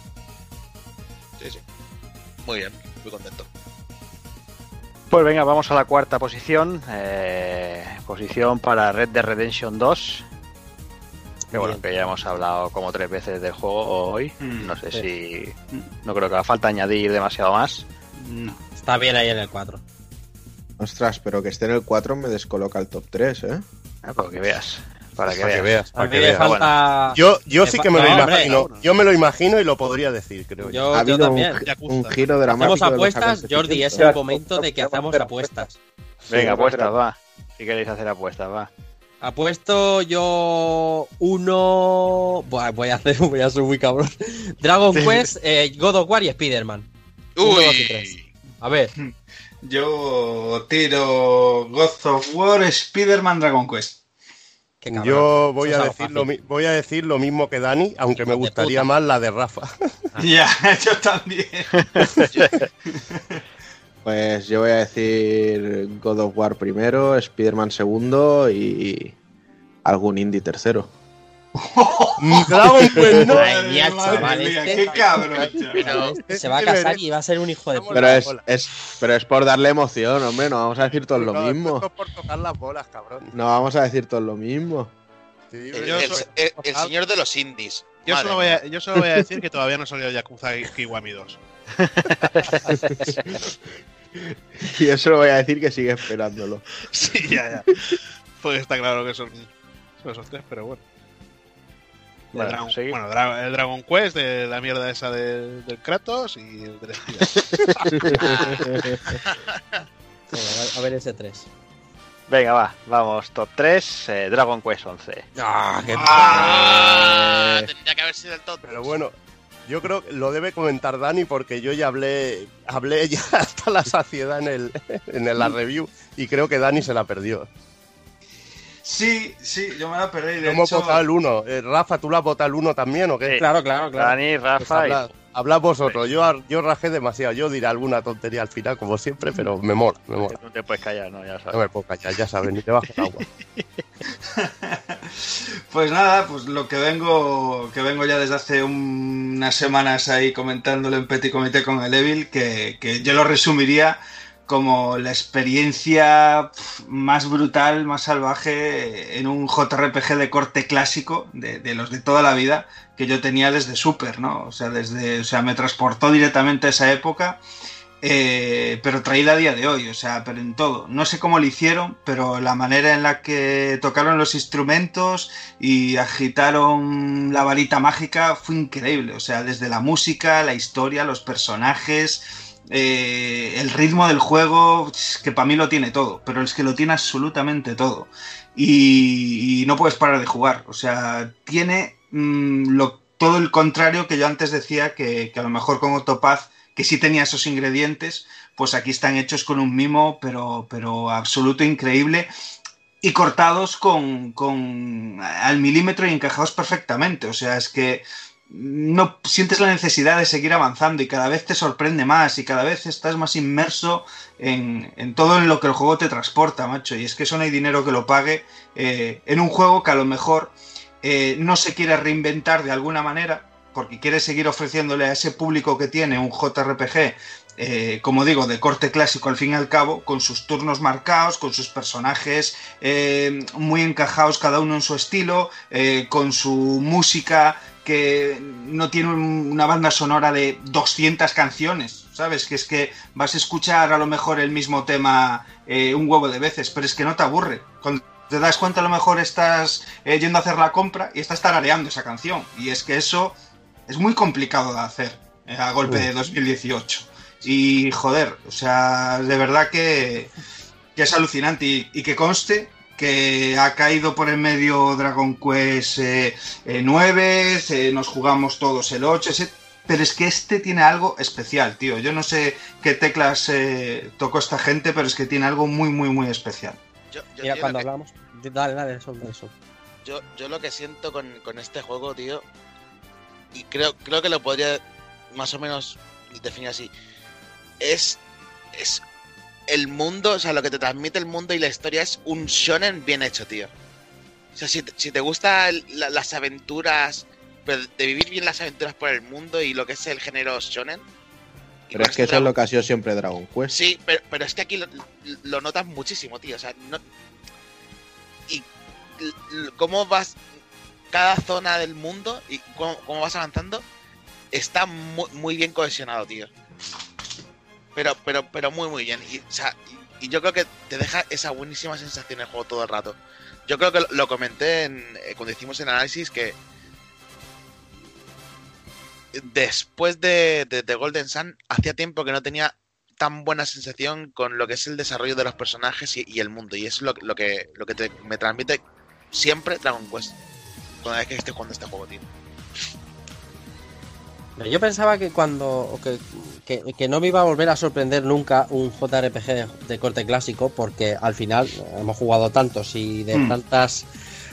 Sí, sí. Muy bien, muy contento. Pues venga, vamos a la cuarta posición. eh, posición para Red Dead Redemption 2. Que bueno, que ya hemos hablado como tres veces del juego hoy. Mm, No sé sí. si. No creo que haga falta añadir demasiado más. No. Está bien ahí en el 4. Ostras, pero que esté en el 4 me descoloca el top 3, ¿eh? Ah, Para que veas. Para que Para que veas. veas, A para mí que me veas. falta. Yo, yo Me sí que me lo hombre, imagino. no. Yo me lo imagino y lo podría decir, creo yo. Yo, ha yo habido un, también. Yakuza. un giro dramático. Hacemos de apuestas, Jordi, es el momento de que hacemos apuestas. Venga, apuestas, va. Si queréis hacer apuestas, va. Apuesto yo uno. Buah, voy a hacer, voy a ser muy cabrón. Dragon Sí. Quest, eh, God of War y Spider-Man. Uno, dos y tres. Uy, A ver, Yo tiro God of War, Spider-Man, Dragon Quest. qué cabrón. Yo voy a, decir lo, voy a decir lo mismo que Dani, aunque me gustaría más la de Rafa. Ya, yo también. Pues yo voy a decir God of War primero, Spider-Man segundo y algún indie tercero. Dragon Quest no. Madre mía, chaval, mía, este- qué cabrón, chaval. Este se va a casar y va a ser un hijo de puta. Pero es, pero es por darle emoción, hombre, no vamos a decir todos lo mismo. es por tocar las bolas, cabrón. No vamos a decir todos lo mismo. Sí, el, Yo el- soy- el- el señor de los indies. Yo Madre solo, voy a, mía. yo solo voy a decir que todavía no ha salido Yakuza Kiwami 2. Y yo solo voy a decir que sigue esperándolo. Sí, ya, ya. Pues está claro que son, son esos tres, pero bueno. El Bueno, Dragon, seguimos. bueno, Dra- el Dragon Quest, de la mierda esa del, del Kratos y el. Venga, a ver ese 3. Venga, va. Vamos, top 3. Dragon Quest 11. Ah, qué Ah, tendría que haber sido el top. Pero bueno, yo creo que lo debe comentar Dani porque yo ya hablé, hablé ya hasta la saciedad en, el, en la review y creo que Dani se la perdió. Sí, sí, yo me la perdí. De hemos hecho, votado el 1. Rafa, ¿tú la has votado el 1 también o qué? Sí. Claro, claro, claro. Dani, Pues Rafa y. hablad, hablad vosotros. Yo, yo rajé demasiado. Yo diré alguna tontería al final, como siempre, pero me mola, me mola. No te puedes callar, ¿no? Ya lo No sabes. me puedo callar, ya sabes, ni te bajo el agua. Pues nada, pues lo que vengo, que vengo ya desde hace un- unas semanas ahí comentándolo en Petit Comité con el Evil, que, que yo lo resumiría como la experiencia más brutal, más salvaje en un JRPG de corte clásico, de, de los de toda la vida, que yo tenía desde Super, ¿no? O sea, desde, o sea, me transportó directamente a esa época. Eh, pero traída a día de hoy, o sea, pero en todo. No sé cómo lo hicieron, pero la manera en la que tocaron los instrumentos y agitaron la varita mágica fue increíble. O sea, desde la música, la historia, los personajes, eh, el ritmo del juego, que para mí lo tiene todo, pero es que lo tiene absolutamente todo. Y, no puedes parar de jugar. O sea, tiene mm, todo el contrario que yo antes decía que, a lo mejor con Octopath, que sí tenía esos ingredientes, pues aquí están hechos con un mimo, pero, pero absoluto increíble y cortados con, con al milímetro y encajados perfectamente. O sea, es que no sientes la necesidad de seguir avanzando y cada vez te sorprende más y cada vez estás más inmerso en, en todo en lo que el juego te transporta, macho. Y es que eso no hay dinero que lo pague eh, en un juego que a lo mejor eh, no se quiere reinventar de alguna manera porque quiere seguir ofreciéndole a ese público que tiene un JRPG eh, como digo, de corte clásico al fin y al cabo, con sus turnos marcados, con sus personajes eh, muy encajados cada uno en su estilo, eh, con su música que no tiene un- una banda sonora de 200 canciones, ¿sabes? Que es que vas a escuchar a lo mejor el mismo tema un huevo de veces, pero es que no te aburre. Cuando te das cuenta a lo mejor estás yendo a hacer la compra y estás tarareando esa canción. Y es que eso es muy complicado de hacer eh, a golpe de 2018. Y joder, o sea, de verdad que, que es alucinante. Y, y que conste que ha caído por en medio Dragon Quest eh, eh, 9, eh, nos jugamos todos el 8, ese- pero es que este tiene algo especial, tío. Yo no sé qué teclas eh, tocó esta gente, pero es que tiene algo muy, muy, muy especial. Yo, yo, Mira, tío, cuando lo que- hablamos. Dale, dale, eso, eso. yo, yo lo que siento con, con este juego, tío, y creo, creo que lo podría más o menos definido así. Es, es el mundo, o sea, lo que te transmite el mundo y la historia es un shonen bien hecho, tío. O sea, si, te- si te gustan las aventuras, pero de vivir bien las aventuras por el mundo y lo que es el género shonen. Pero es que eso es lo que ha sido siempre Dragon Quest. Sí, pero, pero es que aquí lo, lo notas muchísimo, tío. O sea, no... Y cómo vas... Cada zona del mundo y cómo, cómo vas avanzando está muy, muy bien cohesionado, tío. Pero, pero, pero muy, muy bien. Y, yo creo que te deja esa buenísima sensación el juego todo el rato. Yo creo que lo, comenté en, eh, cuando hicimos el análisis que después de, de, de Golden Sun hacía tiempo que no tenía tan buena sensación con lo que es el desarrollo de los personajes y, y el mundo. Y es lo, lo que, lo que te- me transmite siempre Dragon Quest. Vez que esté jugando este juego, tío. Yo pensaba que cuando. Que, que- que no me iba a volver a sorprender nunca un JRPG de, de corte clásico, porque al final hemos jugado tantos y de Hmm. tantas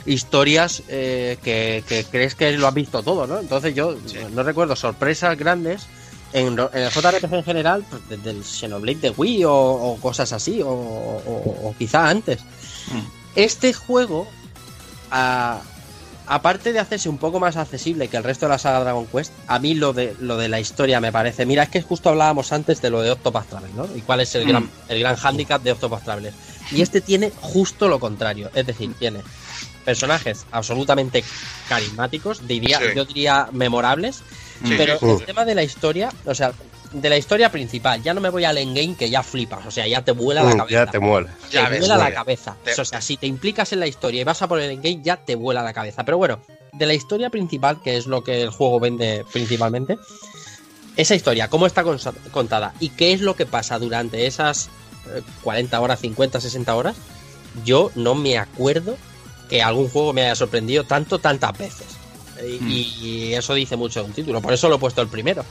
historias eh, que, que crees que lo has visto todo, ¿no? Entonces yo Sí. no recuerdo sorpresas grandes. En, el JRPG en general, pues, desde el Xenoblade de Wii o, o cosas así, o, o- o quizá antes. Hmm. Este juego, a- aparte de hacerse un poco más accesible que el resto de la saga Dragon Quest, a mí lo de, lo de la historia me parece. Mira, es que justo hablábamos antes de lo de Octopath Traveler, ¿no? Y cuál es el, Mm. gran, el gran hándicap de Octopath Traveler. Y este tiene justo lo contrario. Es decir, tiene personajes absolutamente carismáticos, diría, Sí. yo diría memorables, Sí. pero Mm. el tema de la historia, o sea, de la historia principal, ya no me voy al endgame que ya flipas, o sea, ya te vuela la cabeza ya te mueres. Ya te ves, vuela la vaya. cabeza. Te- O sea, si te implicas en la historia y vas a por el endgame, ya te vuela la cabeza. Pero bueno, de la historia principal, que es lo que el juego vende principalmente, esa historia, cómo está contada y qué es lo que pasa durante esas eh, 40 horas, 50, 60 horas, yo no me acuerdo que algún juego me haya sorprendido tanto, tantas veces. Y, Hmm. y eso dice mucho de un título, por eso lo he puesto el primero.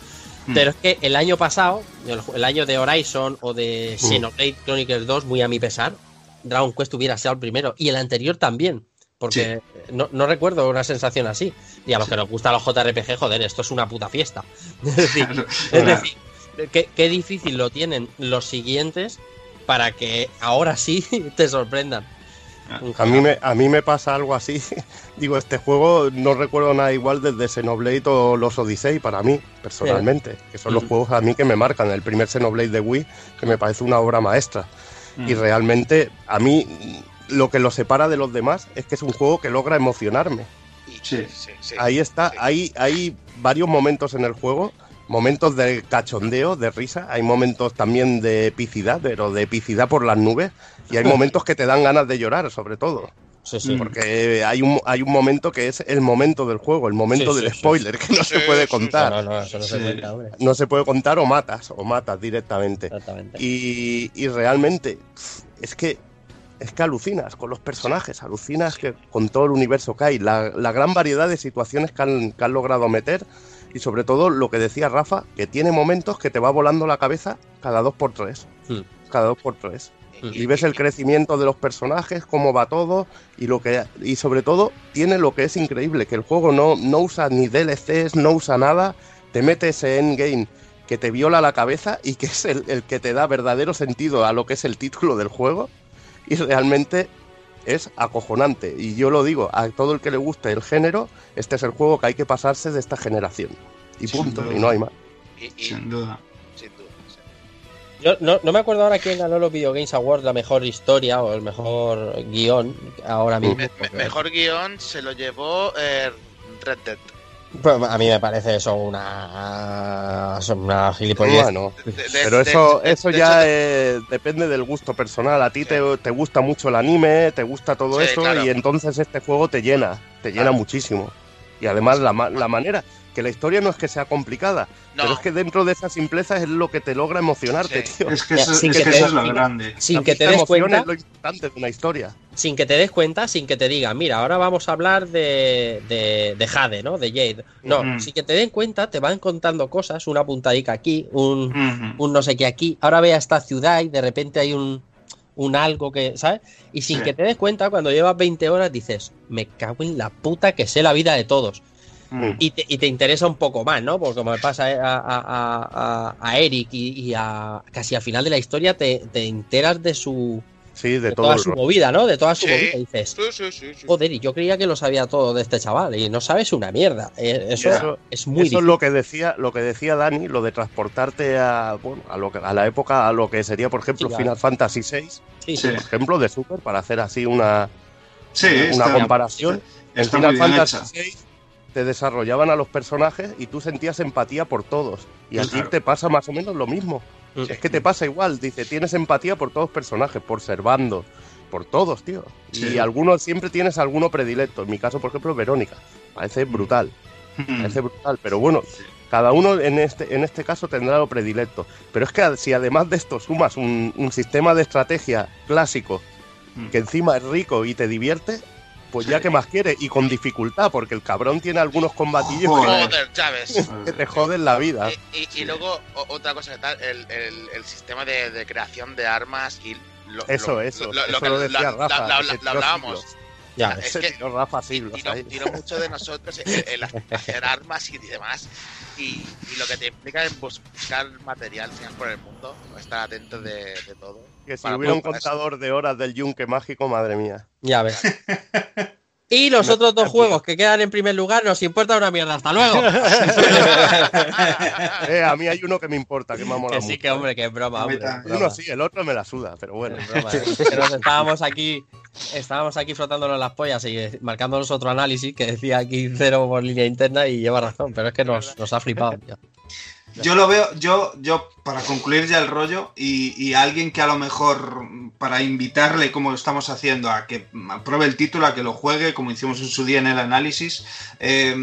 Hmm. Pero es que el año pasado, el, el año de Horizon o de Xenoblade Chronicles 2, muy a mi pesar, Dragon Quest hubiera sido el primero. Y el anterior también. Porque no, no recuerdo una sensación así. Y a los que nos gustan los JRPG, joder, esto es una puta fiesta. Es decir, es decir, qué, qué difícil lo tienen los siguientes para que ahora sí te sorprendan. A mí, me, a mí me pasa algo así. Digo, este juego no recuerdo nada igual desde Xenoblade o los Odyssey para mí, personalmente. Que son los Mm. juegos a mí que me marcan. El primer Xenoblade de Wii, que me parece una obra maestra. Mm. Y realmente, a mí, lo que lo separa de los demás es que es un juego que logra emocionarme. Sí. sí, sí. Ahí está, hay, hay varios momentos en el juego, momentos de cachondeo, de risa, hay momentos también de epicidad, pero de epicidad por las nubes, y hay momentos que te dan ganas de llorar, sobre todo, Sí, sí. Porque hay un, hay un momento que es el momento del juego, el momento Sí, del sí, sí. spoiler, que no se puede contar. No, no, eso no se cuenta, hombre. No se puede contar o matas, o matas directamente. Exactamente. Y, y realmente es que es que alucinas con los personajes, alucinas que con todo el universo que hay, la, la gran variedad de situaciones que han, que han logrado meter y sobre todo lo que decía Rafa, que tiene momentos que te va volando la cabeza cada dos por tres, Hmm. cada dos por tres. Y- Y ves el crecimiento de los personajes, cómo va todo y lo que y sobre todo tiene lo que es increíble, que el juego no, no usa ni DLCs, no usa nada, te mete ese endgame que te viola la cabeza y que es el, el que te da verdadero sentido a lo que es el título del juego y realmente es acojonante. Y yo lo digo, a todo el que le guste el género, este es el juego que hay que pasarse de esta generación. Y punto, y no hay más. y- y- Sin duda. sin duda. Yo no, no me acuerdo ahora quién ganó los Video Games Awards, la mejor historia o el mejor guion ahora mismo. Me- mejor guion se lo llevó eh, Red Dead. Pues a mí me parece eso una, una gilipollez. Bueno, pero eso, eso ya eh, depende del gusto personal. A ti te, te gusta mucho el anime, te gusta todo Sí, eso claro. y entonces este juego te llena, te llena Claro. muchísimo. Y además la, ma- la manera, que la historia no es que sea complicada, No. pero es que dentro de esa simpleza es lo que te logra emocionarte, Sí. tío. Es que eso, sin es que que te- eso es lo grande. Sin La que te des emoción cuenta, es lo importante de una historia. sin que te des cuenta, sin que te digan, mira, ahora vamos a hablar de, de, de Jade, ¿no? De Jade. No, sin que te den cuenta, te van contando cosas, una puntadica aquí, un, no sé qué aquí. Ahora ve a esta ciudad y de repente hay un, un algo que, ¿sabes? Y sin Sí. que te des cuenta, cuando llevas 20 horas dices, me cago en la puta que sé la vida de todos. Mm. y, te, y te interesa un poco más, ¿no? Porque como me pasa a, a- a- a Eric y, y a casi al final de la historia te, te enteras de su Sí, de, de todo toda su ro- movida, ¿no? De toda su Sí. movida. Y dices, Sí, sí, sí, sí. joder, y yo creía que lo sabía todo de este chaval y no sabes una mierda. Eh, Eso, Eso- es muy Eso es lo que decía, lo que decía Dani, lo de transportarte a, bueno, a lo que, a la época, a lo que sería, por ejemplo, claro. Final Fantasy VI, por ejemplo, de Super, para hacer así una, Sí, una está- comparación. En Está Final Fantasy. VI te desarrollaban a los personajes y tú sentías empatía por todos. Y aquí Claro. te pasa más o menos lo mismo. Mm. Es que te pasa igual, dice, tienes empatía por todos los personajes, por Servando, por todos, tío. Sí. Y algunos siempre tienes alguno predilecto. En mi caso, por ejemplo, Verónica. Parece brutal. Mm. Parece brutal, pero bueno, cada uno en este, en este caso tendrá lo predilecto. Pero es que si además de esto sumas un, un sistema de estrategia clásico Mm. que encima es rico y te divierte, pues ya que más quieres, y con dificultad, porque el cabrón tiene algunos combatillos Joder. Joder, Chávez. que te joden la vida. Y, y- y luego o- otra cosa que tal, el, el- el sistema de, de creación de armas y lo, Eso, lo- eso, lo, eso que lo decía la- Rafa, la- la- tiró hablábamos. Ya Es ves. Ese que- tiró Rafa siglos ahí. tiro mucho de nosotros en, en hacer armas y demás. Y, y lo que te implica bus- buscar material final por el mundo, estar atento de, de todo. Que si hubiera un contador de horas del yunque mágico, madre mía. Ya ves. Y los otros dos juegos que quedan en primer lugar nos importa una mierda. Hasta luego. Eh, a mí hay uno que me importa, que me ha molado que sí, mucho. que hombre, que es broma, hombre. es. Uno sí, el otro me la suda, pero bueno. Es broma, eh. Estábamos aquí, estábamos aquí frotándonos las pollas y eh, marcándonos otro análisis que decía aquí cero por línea interna y lleva razón, pero es que nos, nos ha flipado. tío. Yo lo veo, yo, yo, para concluir ya el rollo, y, alguien que a lo mejor, para invitarle, como lo estamos haciendo, a que mm, pruebe el título, a que lo juegue, como hicimos en su día en el análisis, eh,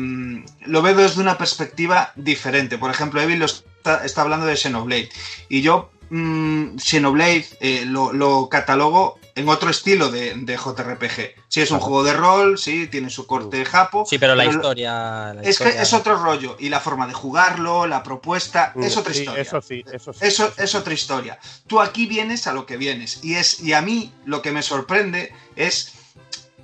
lo veo desde una perspectiva diferente. Por ejemplo, Evil está, está hablando de Xenoblade, y yo mm, Xenoblade eh, lo catalogo en otro estilo de, de JRPG. Sí, es un juego de rol, sí, tiene su corte japo. Sí, pero la historia. la es que es otro rollo. Y la forma de jugarlo, la propuesta, es otra Sí, historia. Eso sí, eso sí. Eso es otra historia. Tú aquí vienes a lo que vienes. Y, es, y a mí lo que me sorprende es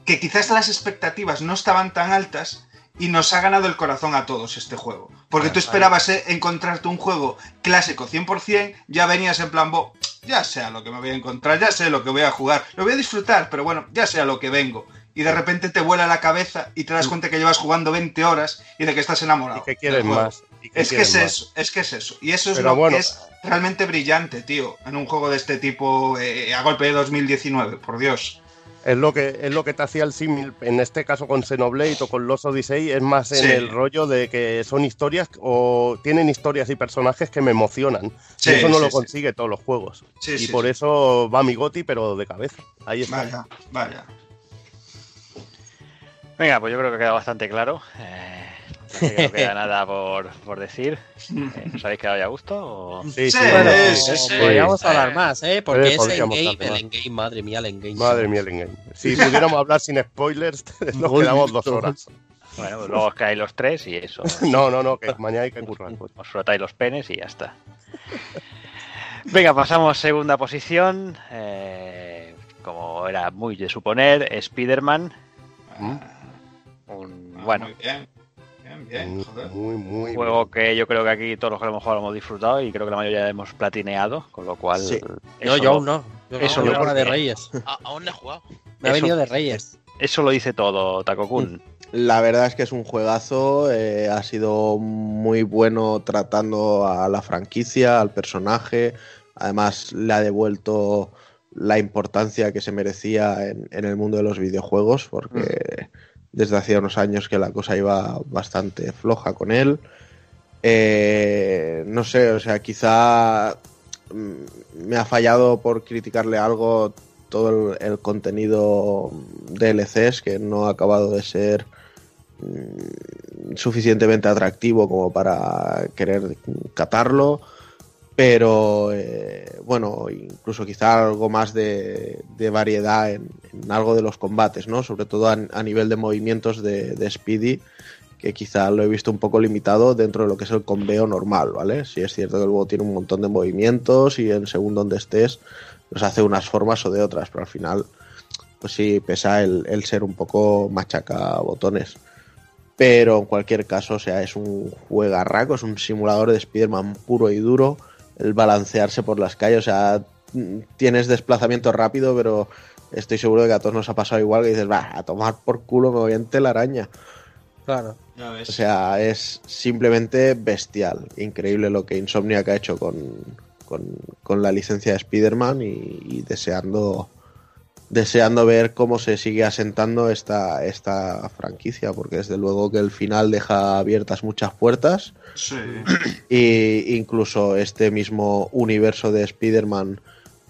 que quizás las expectativas no estaban tan altas y nos ha ganado el corazón a todos este juego. Porque tú esperabas eh, encontrarte un juego clásico 100%, ya venías en plan, "Bo, ya sé a lo que me voy a encontrar, ya sé lo que voy a jugar, lo voy a disfrutar, pero bueno, ya sé a lo que vengo. Y de repente te vuela la cabeza y te das cuenta que llevas jugando 20 horas y de que estás enamorado. Y que juego. más. y que Es que es más. eso, es que es eso. Y eso es Pero lo bueno. que es realmente brillante, tío, en un juego de este tipo eh, a golpe de 2019, por Dios. Es lo que es lo que te hacía el símil, en este caso con Xenoblade o con Los Odyssey, es más en Sí. el rollo de que son historias o tienen historias y personajes que me emocionan. Sí, y eso no sí, lo sí. consigue todos los juegos. Sí, y sí, por sí. eso va mi goti, pero de cabeza. Ahí está. Vaya, vaya. Venga, pues yo creo que ha quedado bastante claro. Eh, que no queda nada por, por decir. Eh, ¿Os habéis quedado ya a gusto? o- Sí, Sí, sí, Bueno, sí, sí, sí, sí. podríamos hablar más, ¿eh? Porque es Endgame, hablar el. Endgame, madre mía, el Endgame. Madre mía, el engaño. Si pudiéramos hablar sin spoilers, nos quedamos dos horas. Bueno, pues luego os caéis los tres y eso. No, no, no, que mañana hay que currar. pues. Os frotáis los penes y ya está. Venga, pasamos segunda posición. Eh, como era muy de suponer, Spider-Man. Mm. Un, Ah, bueno, Muy bien, bien, bien, Muy, joder. muy, muy un juego que yo creo que aquí todos los que lo hemos jugado lo hemos disfrutado y creo que la mayoría hemos platineado, con lo cual... Sí. No, yo aún no. Yo eso no, lo- yo de Reyes. A- aún no he jugado. Me ha Eso- venido de Reyes. Eso lo dice todo, Takokun. La verdad es que es un juegazo, eh, ha sido muy bueno tratando a la franquicia, al personaje, además le ha devuelto la importancia que se merecía en, en el mundo de los videojuegos, porque desde hacía unos años que la cosa iba bastante floja con él. Eh, no sé, o sea, quizá mm, me ha fallado por criticarle algo todo el, el contenido DLCs que no ha acabado de ser mm, suficientemente atractivo como para querer catarlo pero eh, bueno incluso quizá algo más de, variedad en, algo de los combates no sobre todo a, nivel de movimientos de, de Speedy que quizá lo he visto un poco limitado dentro de lo que es el conveo normal, ¿vale? Si es cierto que el juego tiene un montón de movimientos y en según donde estés, los hace unas formas o de otras, pero al final, pues sí, pesa el, el ser un poco machaca botones. Pero en cualquier caso, o sea, es un juegarraco, es un simulador de Spider-Man puro y duro. El balancearse por las calles, o sea, tienes desplazamiento rápido, pero estoy seguro de que a todos nos ha pasado igual que dices, va, a tomar por culo, me voy en telaraña. Claro. Ya ves. O sea, es simplemente bestial. Increíble lo que Insomniac ha hecho con, con, con la licencia de Spider-Man y, y deseando deseando ver cómo se sigue asentando esta, esta franquicia, porque desde luego que el final deja abiertas muchas puertas Sí. y incluso este mismo universo de Spider-Man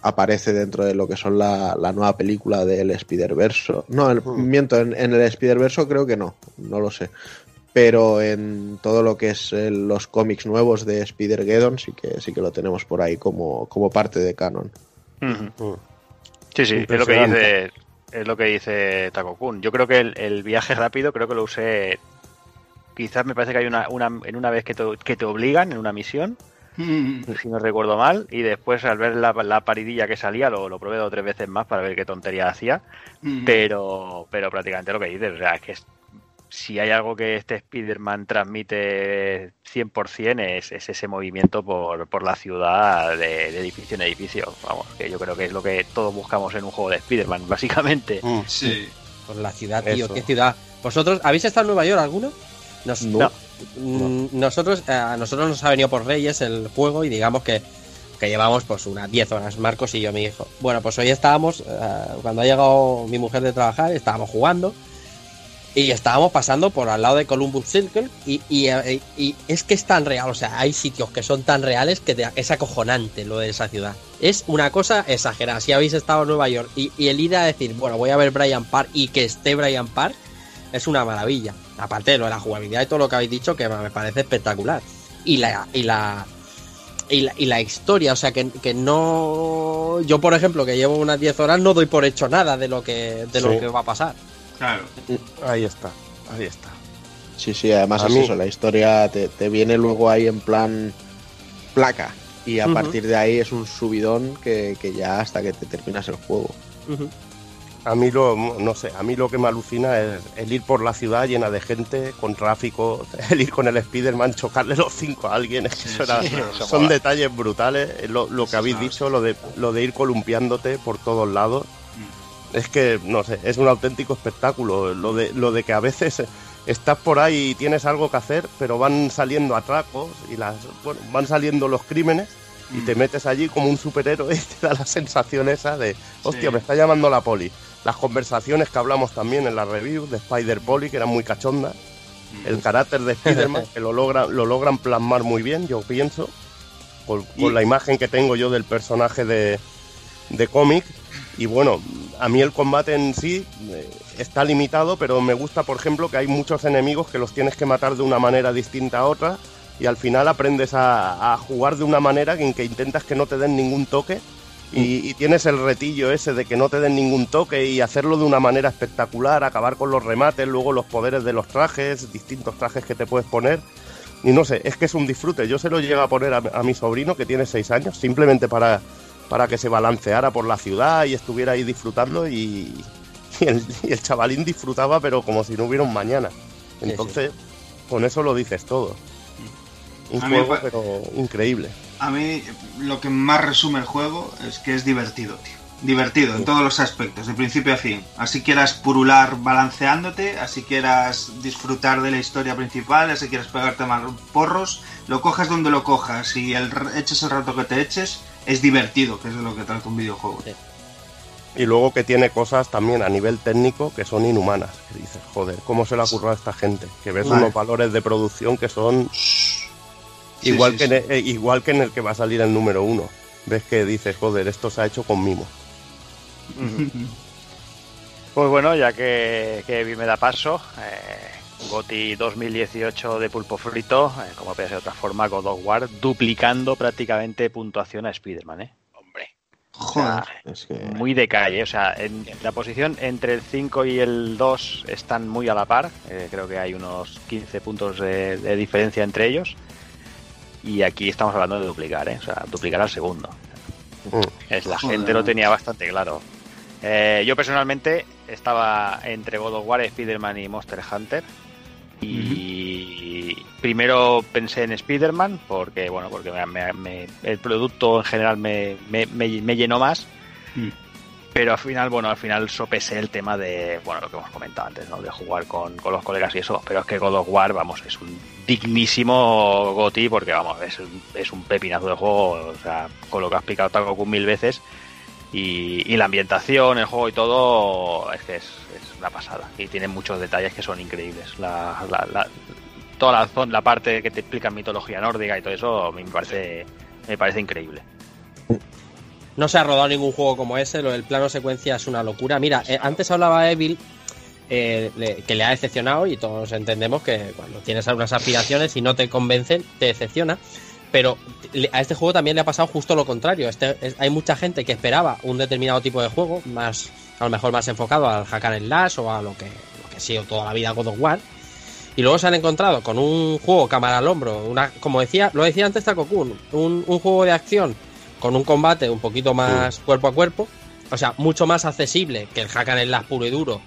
aparece dentro de lo que son la, la nueva película del Spider-Verso. No, el- miento, en, en el Spider-Verso creo que no, no lo sé. Pero en todo lo que es eh, los cómics nuevos de Spider-Geddon sí que, sí que lo tenemos por ahí como, como parte de canon. Mm. Sí, sí, es lo que dice, es lo que dice Taco Kun. Yo creo que el, el viaje rápido, creo que lo usé. Quizás me parece que hay una, una en una vez que te, que te obligan en una misión, Mm, si no recuerdo mal, y después al ver la, la paridilla que salía lo, lo probé dos o tres veces más para ver qué tontería hacía, mm. pero, pero prácticamente lo que dices, o sea, es que es- si hay algo que este Spider-Man transmite 100% es, es ese movimiento por, por la ciudad de, de edificio en edificio. Vamos, que yo creo que es lo que todos buscamos en un juego de Spider-Man, básicamente. Mm. Sí. Por la ciudad, tío, Eso. qué ciudad. ¿Vosotros habéis estado en Nueva York alguno? Nos- No. Mm, Nosotros, eh, a nosotros nos ha venido por Reyes el juego y digamos que, que llevamos pues unas 10 horas, Marcos y yo, mi hijo. Bueno, pues hoy estábamos, eh, cuando ha llegado mi mujer de trabajar, estábamos jugando y estábamos pasando por al lado de Columbus Circle y, y, eh, y es que es tan real, o sea, hay sitios que son tan reales que te- es acojonante lo de esa ciudad. Es una cosa exagerada. Si habéis estado en Nueva York y, y el ir a decir, bueno, voy a ver Brian Park y que esté Brian Park, es una maravilla. Aparte de lo de la jugabilidad y todo lo que habéis dicho, que me parece espectacular. Y la, y la, y la, y la historia, o sea, que, que no. Yo, por ejemplo, que llevo unas 10 horas, no doy por hecho nada de lo que, de lo Sí. que va a pasar. Claro. Ahí está, ahí está. Sí, sí, además A es mí- eso, la historia te, te viene luego ahí en plan placa. Y a partir de ahí es un subidón que, que ya hasta que te terminas el juego. A mí lo, no sé, a mí lo que me alucina es el ir por la ciudad llena de gente, con tráfico, el ir con el Spider-Man, chocarle los cinco a alguien, es que eso era- sí, eso son mola. detalles brutales. Lo, lo que habéis dicho, lo de, lo de ir columpiándote por todos lados, es que, no sé, es un auténtico espectáculo. Lo de, lo de que a veces estás por ahí y tienes algo que hacer, pero van saliendo atracos y las, bueno, van saliendo los crímenes y te metes allí como un superhéroe y te da la sensación esa de, hostia, Sí. me está llamando la poli. Las conversaciones que hablamos también en la review de Spider Poli, que eran muy cachondas. El carácter de Spider-Man, que lo, logra, lo logran plasmar muy bien, yo pienso, con, con Y- la imagen que tengo yo del personaje de, de cómic. Y bueno, a mí el combate en sí eh, está limitado, pero me gusta, por ejemplo, que hay muchos enemigos que los tienes que matar de una manera distinta a otra y al final aprendes a, a jugar de una manera en que intentas que no te den ningún toque y, y tienes el retillo ese de que no te den ningún toque y hacerlo de una manera espectacular, acabar con los remates, luego los poderes de los trajes, distintos trajes que te puedes poner. Y no sé, es que es un disfrute. Yo se lo llego a poner a, a mi sobrino que tiene seis años, simplemente para, para que se balanceara por la ciudad y estuviera ahí disfrutando y, y el, y el chavalín disfrutaba pero como si no hubiera un mañana. Sí, Entonces, con eso lo dices todo. Un A juego pero increíble. A mí lo que más resume el juego es que es divertido, tío. Divertido en todos los aspectos, de principio a fin. Así quieras purular balanceándote, así quieras disfrutar de la historia principal, así quieras pegarte más porros, lo cojas donde lo cojas y el, eches el rato que te eches, es divertido, que es de lo que trata un videojuego. Sí. Y luego que tiene cosas también a nivel técnico que son inhumanas. Que dices, joder, ¿cómo se le ha ocurrido a esta gente? Que ves Vale. unos valores de producción que son Sí, igual, sí, que sí. En el, eh, igual que en el que va a salir el número uno. Ves que dices, joder, esto se ha hecho con mimo. Pues bueno, ya que, que me da paso, eh, GOTI 2018 de Pulpo Frito, eh, como puede ser de otra forma, God of War, duplicando prácticamente puntuación a Spider-Man, ¿eh? Hombre. O sea, Joder. Es que muy de calle, o sea, en la posición entre el 5 y el 2 están muy a la par, eh, creo que hay unos 15 puntos de, de diferencia entre ellos, y aquí estamos hablando de duplicar, ¿eh? o sea, duplicar al segundo. Mm. Es, la Joder. gente lo tenía bastante claro. Eh, yo personalmente estaba entre God of War, Spider-Man y Monster Hunter. Y primero pensé en Spider-Man, porque bueno, porque me- me- me- el producto en general me, llenó más. Mm. Pero al final, bueno, al final sopesé el tema de, bueno, lo que hemos comentado antes, ¿no? De jugar con, con los colegas y eso. Pero es que God of War, vamos, es un dignísimo GOTI porque, vamos, es un, es un pepinazo de juego. O sea, con lo que has picado Takoku mil veces. Y, y la ambientación, el juego y todo, es que es, es una pasada. Y tiene muchos detalles que son increíbles. La, la- toda la, zon- la parte que te explica mitología nórdica y todo eso, me parece, me parece increíble. No se ha rodado ningún juego como ese, lo del plano secuencia es una locura. Mira, eh, antes hablaba Evil eh, que le ha decepcionado y todos entendemos que cuando tienes algunas aspiraciones y no te convencen, te decepciona. Pero a este juego también le ha pasado justo lo contrario. Este, es- hay mucha gente que esperaba un determinado tipo de juego, más a lo mejor más enfocado al hack and slash o a lo que, lo que ha sido toda la vida God of War. Y luego se han encontrado con un juego cámara al hombro, una, como decía, lo decía antes Takokun, un, un juego de acción con un combate un poquito más cuerpo a cuerpo, o sea, mucho más accesible que el hack and slash puro y duro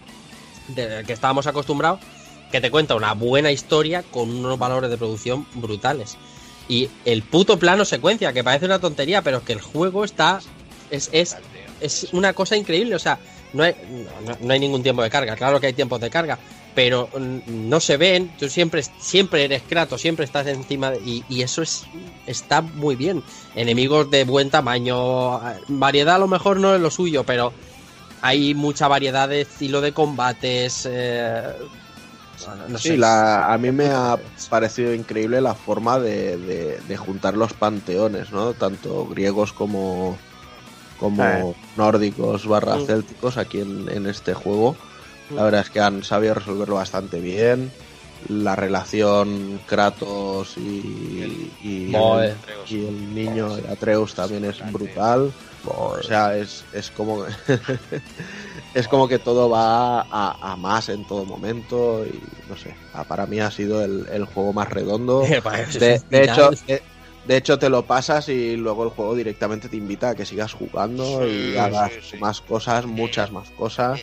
del que estábamos acostumbrados, que te cuenta una buena historia con unos valores de producción brutales. Y el puto plano secuencia, que parece una tontería, pero es que el juego está. Es, es, es una cosa increíble. O sea, no hay, no, no hay ningún tiempo de carga. Claro que hay tiempos de carga, pero no se ven. Tú siempre, siempre eres Kratos, siempre estás encima. de- y, y eso es está muy bien. Enemigos de buen tamaño. Variedad a lo mejor no es lo suyo, pero hay mucha variedad de estilo de combates. eh, no Sí, sé. la, a mí me ha parecido increíble la forma de, de- de juntar los panteones, ¿no? Tanto griegos como, como Eh. nórdicos barra Mm. célticos aquí en, en este juego. La Mm. verdad es que han sabido resolverlo bastante bien. La relación Kratos y, y, el, y el niño Atreus también es brutal. O sea, es, es como es como que todo va a, a más en todo momento y no sé, para mí ha sido el, el juego más redondo. De, de hecho. De, hecho te lo pasas y luego el juego directamente te invita a que sigas jugando y hagas sí, sí. más cosas, muchas más cosas.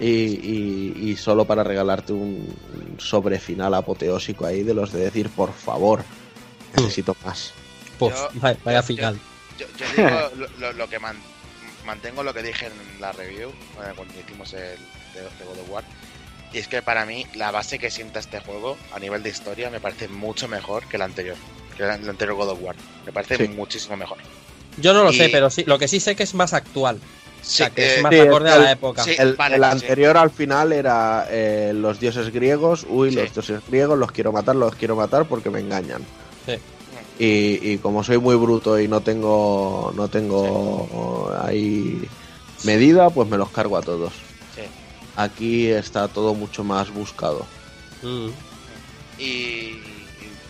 Y, y- y solo para regalarte un sobre final apoteósico ahí de los de decir, por favor, necesito más. Yo- vaya, final. Yo, yo digo lo, que man- mantengo lo que dije en la review eh, cuando hicimos el de, de God of War. Y es que para mí la base que sienta este juego a nivel de historia me parece mucho mejor que el anterior. Que el anterior God of War. Me parece Sí. muchísimo mejor. Yo no lo Y- sé, pero sí, lo que sí sé que es más actual. O sea, Sí, que es eh, más sí, acorde a la época. sí. El, vale, el sí. anterior al final era eh, los dioses griegos, uy, Sí. los dioses griegos, los quiero matar, los quiero matar porque me engañan. Sí. Y, y como soy muy bruto y no tengo no tengo ahí medida, pues me los cargo a todos. Sí. Aquí está todo mucho más buscado. Mm. Y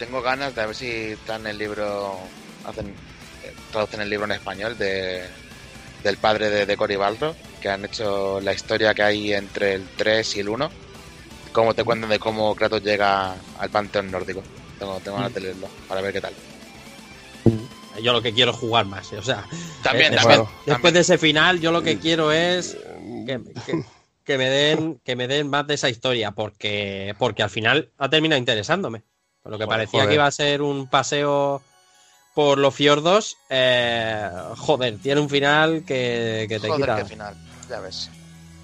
tengo ganas de ver si dan el libro, hacen, eh, traducen el libro en español de, del padre de, de Cory Balro, que han hecho la historia que hay entre el 3 y el 1. Cómo te cuentan de cómo Kratos llega al panteón nórdico. Tengo, tengo ganas de leerlo para ver qué tal. Yo lo que quiero es jugar más. O sea, También, eh, después, después de ese final, yo lo que quiero es que, que- que me den que me den más de esa historia, porque porque al final ha terminado interesándome. Por lo que Joder, parecía joder. que iba a ser un paseo por los fiordos, eh, joder, tiene un final que, que te Joder, quita. qué final. Ya ves.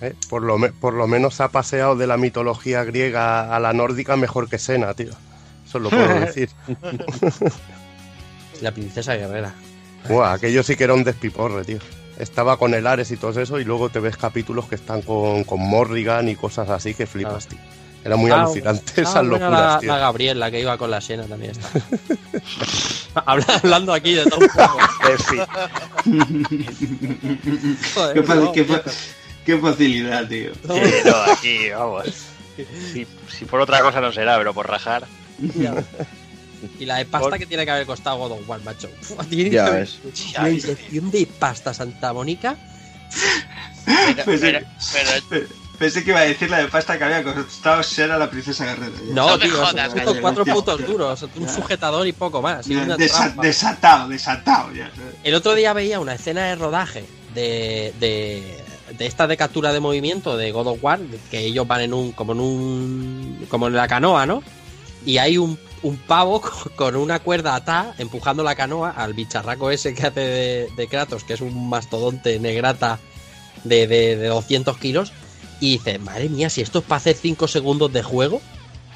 ¿eh? Por, lo me- por lo menos ha paseado de la mitología griega a la nórdica mejor que Sena, tío. Eso lo puedo decir. La princesa guerrera. Buah, aquello sí que era un despiporre, tío. Estaba con el Ares y todo eso, y luego te ves capítulos que están con, con Morrigan y cosas así que flipas, tío. Era muy Ah, alucinante ah, esas locuras, la, tío. la Gabriel, la que iba con la Sena también está. Habla- Hablando aquí de todo un poco. Joder, Qué, fa- no, qué fa- qué facilidad, tío. no, Sí, no, aquí, vamos. Si, si por otra cosa no será, pero por rajar. ya. Y la de pasta que tiene que haber costado God of War, macho. Tiene Ya ves. Ves, inyección de pasta Santa Mónica. Pero, pero- pero- Pe- Pensé que iba a decir la de pasta que había costado ser a la princesa guerrera. No, No me tío, jodas, cuatro putos duros. Un sujetador y poco más. y Ya, una desa- trampa. desatado, desatado ya. El otro día veía una escena de rodaje de, de, de esta de captura de movimiento de God of War, que ellos van en un, como en un, como en la canoa, ¿no? Y hay un, un pavo con- con una cuerda atada empujando la canoa al bicharraco ese que hace de, de Kratos, que es un mastodonte negrata de, de, de 200 kilos. Y dice, madre mía, si esto es para hacer 5 segundos de juego,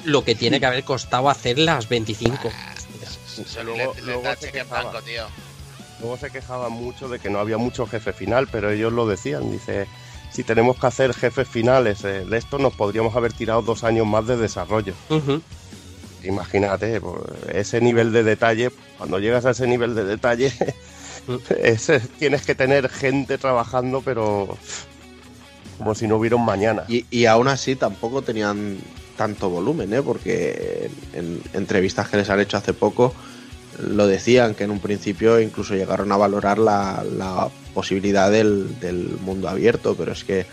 lo que tiene que haber costado hacer las 25. Se Luego- se quejaban mucho de que no había mucho jefe final, pero ellos lo decían. Dice, si tenemos que hacer jefes finales eh, de esto, nos podríamos haber tirado dos años más de desarrollo. Imagínate, pues, ese nivel de detalle, cuando llegas a ese nivel de detalle, ese- tienes que tener gente trabajando, pero como si no hubiera un mañana. Y, y aún así tampoco tenían tanto volumen, ¿eh? porque en, en entrevistas que les han hecho hace poco lo decían que en un principio incluso llegaron a valorar la, la posibilidad del, del mundo abierto, pero es que,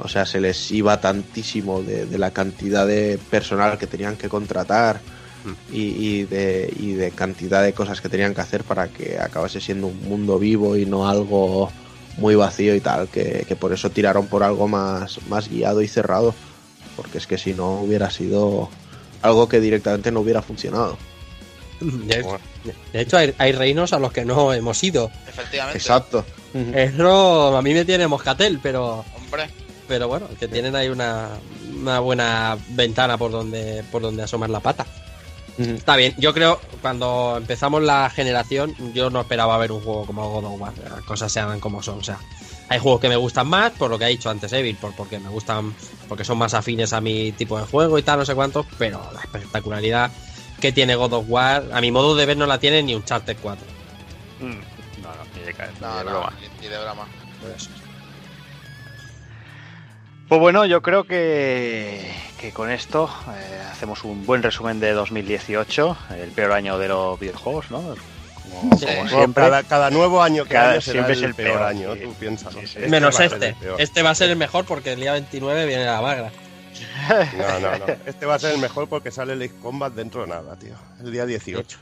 o sea, se les iba tantísimo de, de la cantidad de personal que tenían que contratar y, y de, y de cantidad de cosas que tenían que hacer para que acabase siendo un mundo vivo y no algo muy vacío y tal, que, que por eso tiraron por algo más, más guiado y cerrado, porque es que si no hubiera sido algo que directamente no hubiera funcionado. De, de hecho, hay, hay reinos a los que no hemos ido. Efectivamente. Exacto. Eso a mí me tiene moscatel, pero Hombre, pero bueno, que tienen ahí una, una buena ventana por donde por donde asomar la pata. Está bien, yo creo cuando empezamos la generación yo no esperaba ver un juego como God of War, las cosas sean como son, o sea, hay juegos que me gustan más por lo que ha dicho antes Evil, por, porque me gustan porque son más afines a mi tipo de juego y tal, no sé cuántos, pero la espectacularidad que tiene God of War, a mi modo de ver no la tiene ni un Charter 4. Mm, No, no, ni de, ca- ni no, de no, broma. ni, ni de broma. Pues bueno, yo creo que, que con esto eh, hacemos un buen resumen de 2018, el peor año de los videojuegos, ¿no? Como, Sí. como Bueno, siempre. cada, cada nuevo año que Cada- será siempre es el, peor, peor, año, sí. tú piénsalo. Sí, sí. Este Menos este. Este va a ser el mejor porque el día 29 viene la magra. No, no, no. Este va a ser el mejor porque sale el Ace Combat dentro de nada, tío. El día 18.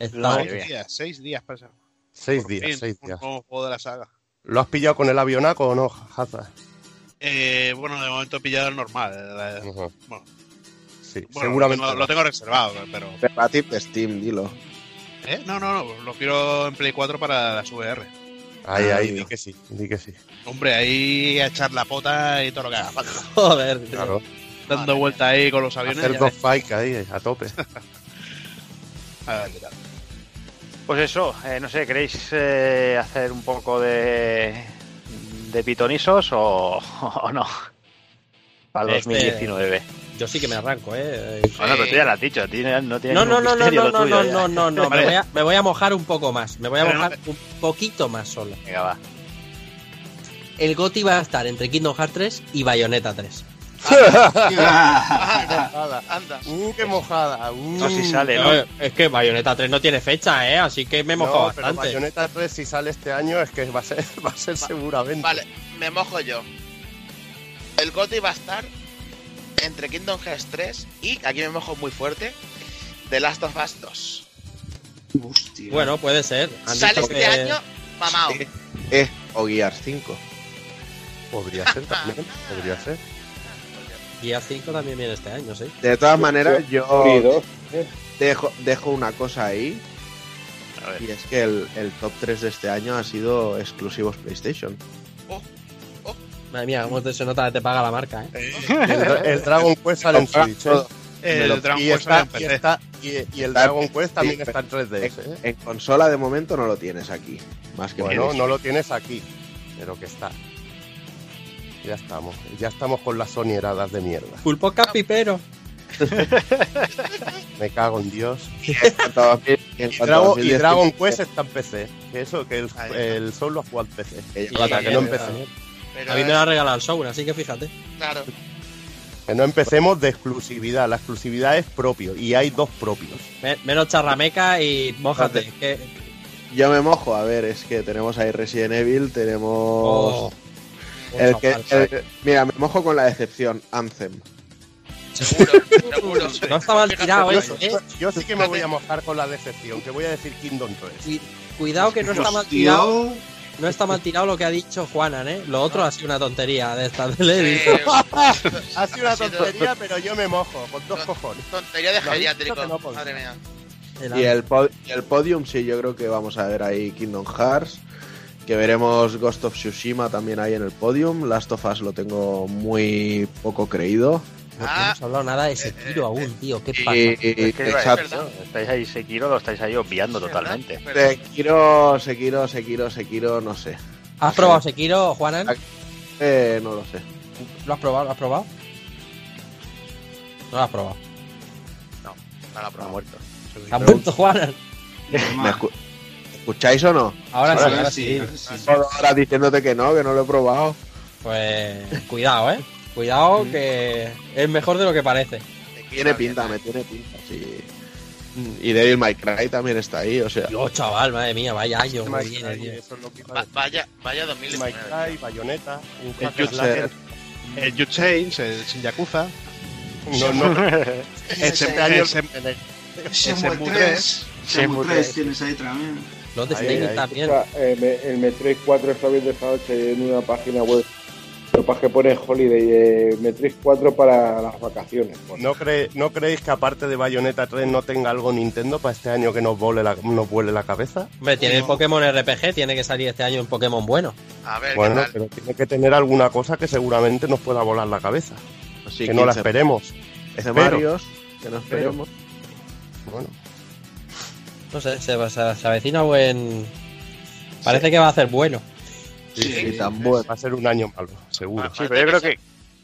Está- Madre Seis mía. días, seis días para eso. Seis Por días, fin, seis un días. nuevo juego de la saga. ¿Lo has pillado con el avionaco o no, Hazard? Eh, bueno, de momento he pillado el normal. eh, Ujú. Bueno, Sí, bueno, seguramente. Lo tengo, lo tengo reservado, pero. Relative de Steam, dilo. ¿Eh? No, no, no. Lo quiero en Play 4 para las VR. Ahí, Ah, ahí, di que sí, di que sí. Hombre, ahí a echar la pota y todo lo que haga falta. Joder, tío. Claro. Dando vuelta ahí con los aviones. Hacer dos fights ahí, a tope. A ver qué tal. Pues eso, eh, no sé, ¿queréis eh, hacer un poco de, de pitonisos o, o no? Para el Este- 2019. Yo sí que me arranco, eh. Bueno, pero tú ya lo has dicho, no tiene No, no, no, no, no, no, no, no, no, no, Me voy, a, me voy a mojar un poco más. Me voy a Pero no mojar un poquito más solo. Venga, va. El GOTI va a estar entre Kingdom Hearts 3 y Bayonetta 3. Anda, anda. ¡Uh, qué mojada! Uh. No, si sale, ¿no? Eh, Es que Bayonetta 3 no tiene fecha, eh. Así que me he mojado No, pero bastante. Bayonetta 3 si sale este año es que va a ser, va a ser seguramente. Vale, me mojo yo. El GOTY va a estar entre Kingdom Hearts 3 y, aquí me mojo muy fuerte, The Last of Us 2. Hostia. Bueno, puede ser. Han Sale este que- año, mamao. Eh, o Gears 5. Podría ser también, podría ser. Gears 5 también viene este año, sí. De todas maneras, yo ¿eh? dejo, dejo una cosa ahí. A ver. Y es que el, el top 3 de este año ha sido exclusivos PlayStation. Madre mía, cómo te- se nota que te paga la marca, eh. El, el Dragon Quest sale en Switch, ¿eh? El Dragon Y, Quest sale y, está- y- y el Dragon Quest también está en 3DS. ¿eh? En consola de momento no lo tienes aquí. Más que Bueno, en no lo tienes aquí, pero que está. Ya estamos, ya estamos con las sonieradas de mierda. Full podcast pipero. Me cago en Dios. Y, Dragon, y 2019, Dragon Quest está en PC. Que eso, que el, está. el Soul lo ha jugado en PC. que Hasta que no empecé. Pero, A mí me la ha regalado el Soul, así que fíjate. Claro. Que no empecemos de exclusividad. La exclusividad es propio y hay dos propios. Me- Menos charrameca y mojate. Que, Yo me mojo, a ver, es que tenemos ahí Resident Evil, tenemos. oh, el mucha que, falta. el- mira, me mojo con la decepción, Anthem. Seguro, seguro. No está mal tirado, fíjate. eh. Yo sí que me voy a mojar con la decepción, que voy a decir Kingdom 3. Cuidado que no está mal tirado. no está mal tirado lo que ha dicho Juanan, ¿eh? Lo otro ha sido una tontería de esta de Sí. Ha sido una tontería, pero yo me mojo, con dos cojones. Tontería de geriátrico. no. Madre mía. Y el, pod- y el podium, sí, yo creo que vamos a ver ahí Kingdom Hearts. Que veremos Ghost of Tsushima también ahí en el podium. Last of Us lo tengo muy poco creído. No Ah, hemos hablado nada de Sekiro aún, tío. ¿Qué pasa? Y, Es que iba a exacto. decir, ¿no? Estáis ahí Sekiro, lo estáis ahí obviando es totalmente. Sekiro, Sekiro, Sekiro, Sekiro, no sé. ¿Has probado Sekiro, Juanan? Eh, no lo sé. ¿Lo has probado? ¿Lo has probado? No lo has probado. No la Ha probado. muerto. ¿Ha muerto Juanan? ¿Me escu- ¿Escucháis o no? Ahora sí, Ahora sí, ahora sí. Todo Ahora diciéndote que no, que no lo he probado. Pues cuidado, ¿eh? Cuidado que es mejor de lo que parece. Tiene pinta, me tiene pinta, sí. Y Devil May Cry también está ahí, o sea. Dios, chaval, madre mía, vaya año viene, tío. es Va- vaya, vaya Mike 2019. Cry, Bayonetta, un El You Change, el Yakuza. No, no, El este Sem- año el Sem- Shenmue Shenmue 3. Shenmue Shenmue 3 tienes ahí también. Los de ahí. también. O sea, eh, el Metroid 4 está viendo esta noche en una página web. Lo que es pone Holiday, eh, Metroid 4 para las vacaciones. Bueno, ¿No, cree- ¿No creéis que aparte de Bayonetta 3 no tenga algo Nintendo para este año que nos vuele la, nos vuele la cabeza? Hombre, tiene el Pokémon RPG, tiene que salir este año un Pokémon bueno. A ver, Bueno, ¿qué tal? pero tiene que tener alguna cosa que seguramente nos pueda volar la cabeza. Sí, que no la 15 esperemos. 15 Espero. Marios, que no esperemos. Bueno, No sé, se, se, se avecina buen. Parece que va a ser bueno. sí, Sí, sí, tan bueno. va a ser un año malo, seguro. Ah, Sí, pero yo creo que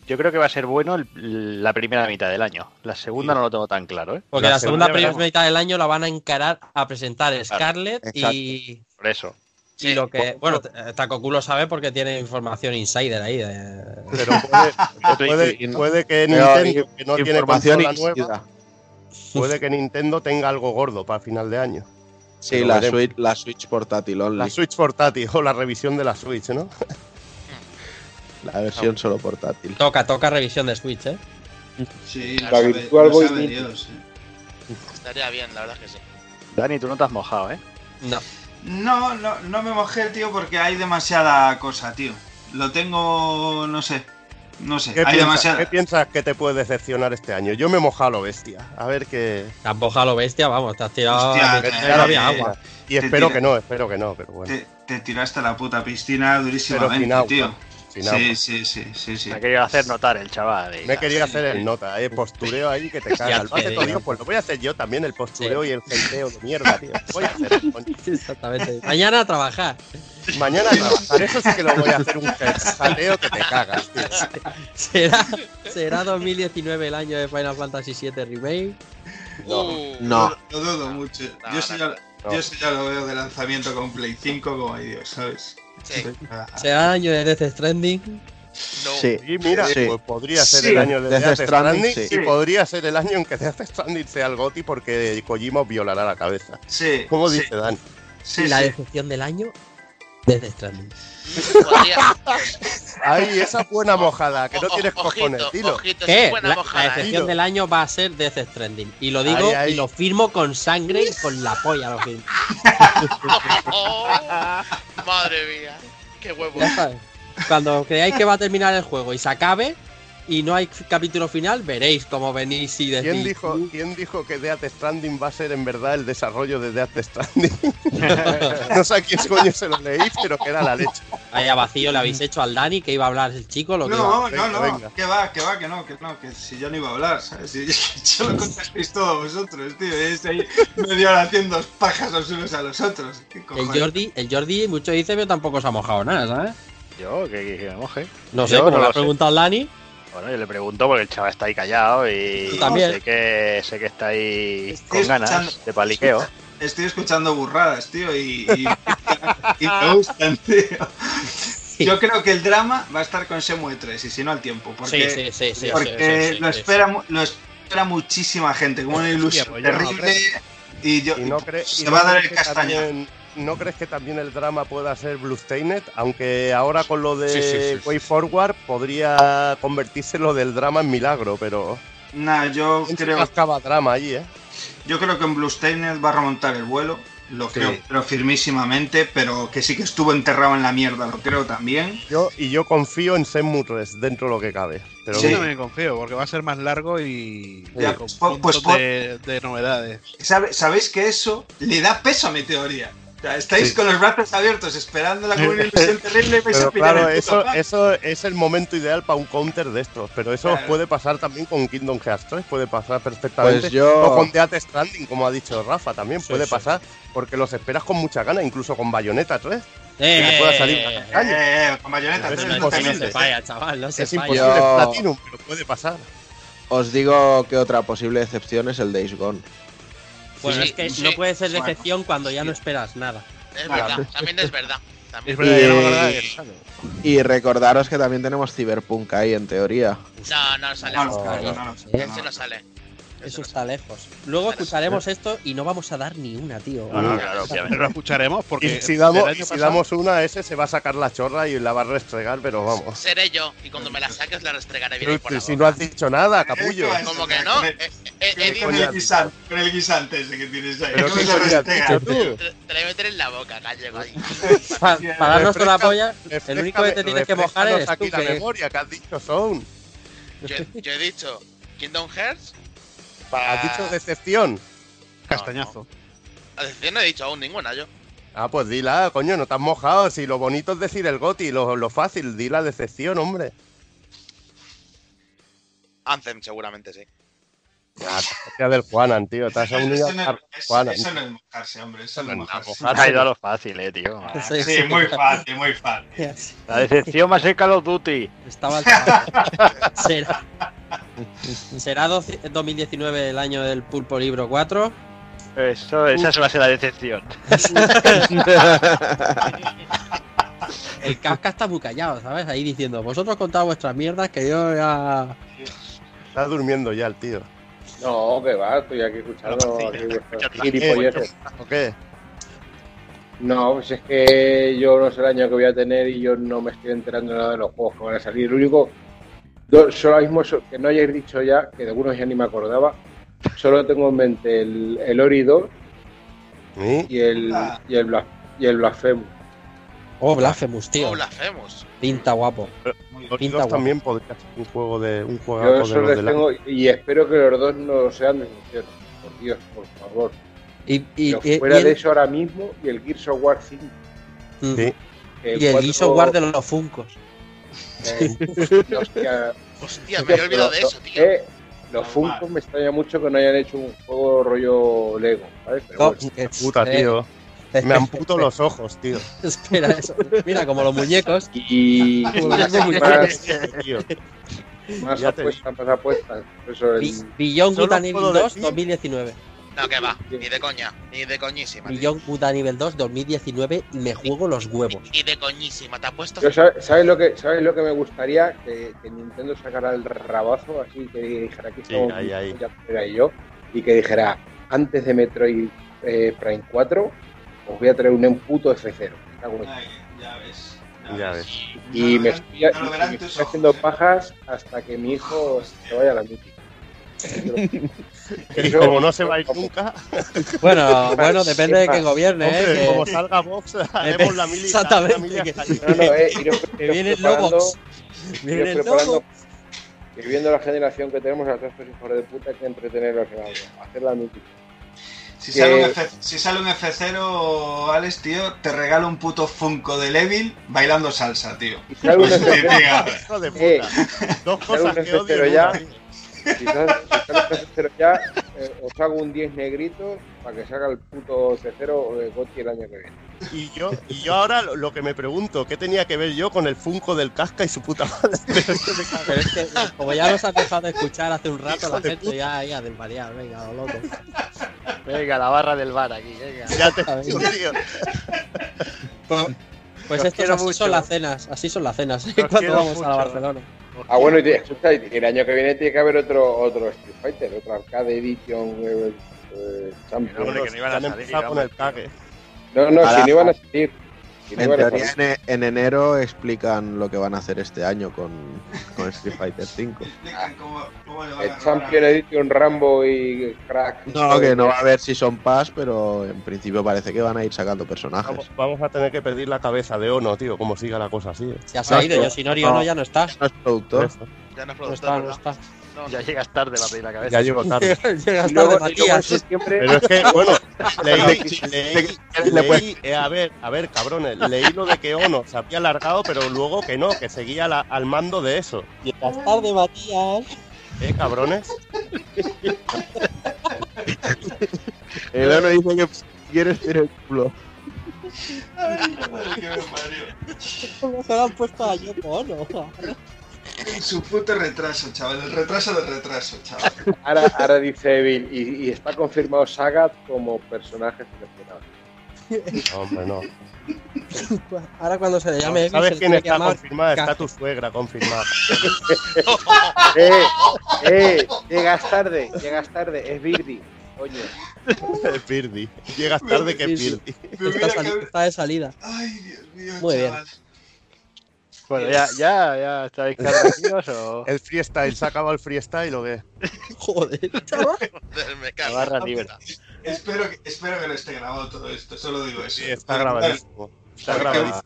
yo creo que va a ser bueno el- la primera mitad del año. La segunda no lo tengo tan claro, ¿eh? Porque La la, segunda segunda primera mitad del año la van a encarar a presentar Scarlett y, Por eso. y lo que. Bueno, Takoku lo sabe porque tiene información insider ahí. De, Pero puede, puede, que Nintendo, que no tiene información nueva. Puede que Nintendo tenga algo gordo para final de año. Sí, la. Switch, la Switch portátil only. La Switch portátil o la revisión de la Switch, ¿no? La versión solo portátil. toca, toca revisión de Switch, ¿eh? Sí, La sabe- Virtual Boy sabe Mini. Dios, eh. Estaría bien, la verdad es que sí. Dani, tú no te has mojado, ¿eh? No. No, no, no me mojé, tío, porque hay demasiada cosa, tío. Lo tengo, no sé. No sé, ¿Qué, hay piensas, demasiada. qué piensas que te puede decepcionar este año? Yo me he mojado a lo bestia. A ver qué. Tampoco a lo bestia, vamos, te has tirado. Hostia, no había eh, agua. Y Te espero tira- que no, espero que no, pero bueno. Te, te tiraste a la puta piscina durísimamente, tío. Sí, sí, sí, sí, sí. Me ha querido hacer notar el chaval. y- Me quería hacer el nota, eh, postureo ahí que te caga. El te base digo. todo, pues lo voy a hacer yo también, el postureo y el genteo de mierda, tío. Voy a hacer. Exactamente. Mañana a trabajar. Mañana a trabajar, eso sí que lo voy a hacer un genteo que te cagas, tío. ¿Será, ¿Será 2019 el año de Final Fantasy VII Remake? Uh, No. Lo dudo mucho. No, yo, no, ya, no. yo eso ya lo veo de lanzamiento con Play 5 como ay Dios, ¿sabes? Sí. Ah, ¿Será el año de Death Stranding? No. Sí. Y mira, Sí. pues podría ser Sí. el año de Death Death Stranding, Stranding, sí. y podría ser el año en que Death Stranding sea el GOTI porque Kojima violará la cabeza. Sí. ¿Cómo sí, dice Dan? Sí, la sí. decepción del año, Death Stranding. Ay, esa buena mojada, que no tienes ojito, cojones, dilo. ojito, ¿Qué? buena La, la ¿eh? decepción Dilo. del año va a ser Death Stranding. Y lo digo Ay, ay. y lo firmo con sangre y con la polla lo firmo. Oh, madre mía. Qué huevo. Cuando creáis que va a terminar el juego y se acabe y no hay capítulo final, veréis cómo venís y decís. ¿Quién dijo, ¿Quién dijo que Death Stranding va a ser en verdad el desarrollo de Death Stranding? no sé a quién coño se lo leí, pero que era la leche. Vaya vacío le habéis hecho al Dani que iba a hablar el chico, lo que No, Venga, no, no, venga. que va, que va, que no, que no, que si yo no iba a hablar, ¿sabes? Si yo lo contasteis todos vosotros, tío, es ahí media hora haciendo pajas los unos a los otros. ¿Qué El? Jordi, el Jordi, mucho dice, pero tampoco se ha mojado nada, ¿sabes? Yo, que, que me moje. No sé, Yo como no le lo ha preguntado al Dani, Bueno, yo le pregunto porque el chaval está ahí callado y también. sé que sé que está ahí Estoy con ganas escuchando- de paliqueo. Estoy escuchando burradas, tío, y, y, y me gustan, tío. Yo creo que el drama va a estar con Semue 3 y si no al tiempo. Porque, sí, sí, sí, sí, porque lo, espera, mu- lo espera muchísima gente, como una ilusión pues no terrible. y yo, ¿Y no, se no va a dar el castaño. también- ¿No crees que también el drama pueda ser Bloodstained? Aunque ahora con lo de Sí, sí, sí, sí. Way Forward podría convertirse lo del drama en milagro, pero Nah, yo ¿quién se creo, cascaba drama allí, eh? yo creo que en Bluestained va a remontar el vuelo lo creo, pero firmísimamente, pero que sí que estuvo enterrado en la mierda, lo creo también. Yo, y yo confío en 3 dentro de lo que cabe. Pero Yo no- también confío, porque va a ser más largo y, Ya, y con pues- pues puntos por- de, de novedades. ¿Sabe- Sabéis que eso le da peso a mi teoría. Sea, estáis Sí. con los brazos abiertos esperando la ilusión terrible y vais a Pero pillar claro, el puto eso, pack. eso es el momento ideal para un counter de estos. Pero eso Claro. puede pasar también con Kingdom Hearts 3, puede pasar perfectamente. Pues yo- O con Death Stranding, como ha dicho Rafa, también Sí, puede sí. pasar. Porque los esperas con mucha gana, incluso con Bayonetta 3. Eh, que pueda salir eh, eh, caña. Eh, con bayoneta. Pero tres es no te imposible. no se falla, chaval, no se Es falla. imposible Yo- Platinum, pero puede pasar. Os digo que otra posible excepción es el Days Gone. Bueno, Sí, es que sí. no puede ser Bueno. decepción cuando ya no esperas nada. Es verdad, también es verdad. También. Es Y- recordaros que también tenemos Cyberpunk ahí, en teoría. No, no sale. No, No, no, no, no, no, no. Ese no sale. Eso está lejos. Luego escucharemos esto y no vamos a dar ni una, tío. No, no, claro, obviamente. Lo escucharemos porque Y si damos, y si damos una, ese se va a sacar la chorra y la va a restregar, pero vamos. Seré yo, y cuando me la saques la restregaré bien Pero por la si boca. no has dicho nada, capullo. Eh, Como que no, eh, eh, eh, Con el guisante, con el guisante ese que tienes ahí. Pero No. Te, te la voy a meter en la boca. Pa- para darnos con la polla, el único que te tienes que mojar tú. aquí la memoria que has dicho Sound. Yo, yo he dicho Kingdom Hearts. Has dicho decepción. Castañazo. A decir, no he dicho aún ninguna yo. Ah, pues dila, coño, no te has mojado. Si lo bonito es decir el goti, lo, lo fácil, di la decepción, hombre. Anthem, seguramente sí. Ya, del Juanan, tío. Te has Eso- unido eso no- a eso- Juanan. Eso no es mojarse, hombre. Eso no es mojarse. Ha ido a lo fácil, eh, tío. Sí, Sí, muy fácil, muy fácil. La decepción va a ser Call of Duty. Estaba al. Será, será 12 2019 el año del Pulpo Libro 4. Eso, esa va a ser la decepción. El Casca está muy callado, ¿sabes? Ahí diciendo, vosotros contad vuestras mierdas que yo ya... Está durmiendo ya el tío. No, que va, estoy aquí escuchando No, aquí gilipolleces. ¿O qué? No, pues es que yo no sé el año que voy a tener y yo no me estoy enterando de nada de los juegos que van a salir. Lo único, do- solo mismo so- que no hayáis dicho ya, que de algunos ya ni me acordaba, solo tengo en mente el, el Ori 2 ¿Sí? y el, Ah. y el, Blas- y el Blasphemous. Oh, Blasphemous, tío. Oh, Blasphemous. Pinta guapo. Los Pinta dos guapo. también podría ser un juego de un Yo juego de tengo y espero que los dos no sean decepciones. Por Dios, por favor. Y, y, Pero y- fuera y de el, eso ahora mismo y el Gears of War 5. Mm. Sí. y el Gears of War de los Funcos. Eh, hostia, Hostia, me había olvidado de eso, tío. eh, los Funkos me extraña mucho que no hayan hecho un juego rollo Lego, ¿sabes? Pero No, bueno. que- Puta, tío. Me amputo los ojos, tío. Espera, eso. Mira, como los muñecos. Y, más, tío. más apuestas, más apuestas. Eso el, Beyond puedo 2 decir- 2019. No, que va. Ni de coña. Ni de coñísima. Evil 2 2019 me juego los huevos. Ni de coñísima. Te apuesto. Yo, ¿sabes, sabes lo que, ¿Sabes lo que me gustaría? Que, que Nintendo sacara el rabazo, así que dijera aquí Sí, estamos ahí, ahí. ya era yo, y que dijera, antes de Metroid eh, Prime 4, os voy a traer un F0. Cago en- Ay, ya ves. Ya ves. Y Ya me estoy, y me tus estoy ojos. haciendo pajas hasta que mi hijo se vaya a la mítica. Y como no se va a ir nunca, Bueno, bueno, depende de quién gobierne, hombre, ¿eh? como Que, salga Vox, haremos la mili. Exactamente, la mili allí. No, no, eh, iros- que iros viene el Lobox. Viene el Lobox. que viendo la generación que tenemos, a estos hijos de puta hay que entretenerlos en algo. Hacer la mítica. Si Que- sale, un F, si sale un F0, Alex, tío, te regalo un puto Funko de Levil bailando salsa, tío. Y si sale un Sí, F0 tío. Hijo de Eh. Dos cosas que odio. F0 en ya. Un F0 ya, eh, os hago un 10 negritos para que salga el puto F0 de Gotti el año que viene. Y yo, y yo ahora lo, lo que me pregunto, ¿qué tenía que ver yo con el Funko del casca y su puta madre? Pero es que, como ya nos has dejado de escuchar hace un rato, la gente puta. ya, ya desvariar, venga, lo loco. Venga, la barra del bar aquí, venga. ya te digo, tío. Pues Os esto quiero así mucho. son las cenas, así son las cenas, cuando vamos a la. Barcelona. Ah, bueno, y te- escucha, el año que viene tiene que haber otro, otro Street Fighter, otro Arcade Edition eh, eh, Champion. Hombre, que no iban a salir, empezado con hombre, el cague. No, no, si no iban a salir. En teoría, en, en enero explican lo que van a hacer este año con, con Street Fighter V. ¿Cómo, le El Champion Edition Rambo y Crack. No, que no va a haber Season Pass, pero en principio parece que van a ir sacando personajes. Vamos, vamos a tener que pedir la cabeza de Ono, tío, como siga la cosa así. Ya se ha ido, Yoshinori Ono ya no está. No es productor. Ya no es No está, productor, no está. No, Ya llegas tarde para pedir la cabeza. Ya llego tarde. Llegas tarde, Matías. septiembre, Pero es que, bueno, leí, Le- leí, leí- eh, a ver, a ver, cabrones, leí lo de que Ono se había alargado, pero luego que no, que seguía la- al mando de eso. Llegas tarde, Matías. ¿Eh, cabrones? El Ono dice que quieres tener el culo. Qué Mario. ¿Cómo se lo han puesto a Yoko Ono? Su puto retraso, chaval. El retraso del retraso, chaval. ahora, ahora dice Evil, y, y está confirmado Sagat como personaje seleccionado. Hombre, no. Ahora cuando se le llame Evil, ¿Sabes quién está confirmada? Está tu suegra confirmada. ¡Eh! ¡Eh! Llegas tarde, llegas tarde, es Birdi. Coño. Es Pirdi. Llegas tarde que sí. Pirdi. Está, de salida. Ay, Dios mío, Muy bien. Bueno, ya, ya, ya estáis tranquilos o El freestyle, se ha acabado el freestyle o qué? Joder, chaval. Joder, me la cago. barra libre. Espero que, espero que no esté grabado todo esto, solo digo eso. Sí, está grabadísimo. Está grabadísimo.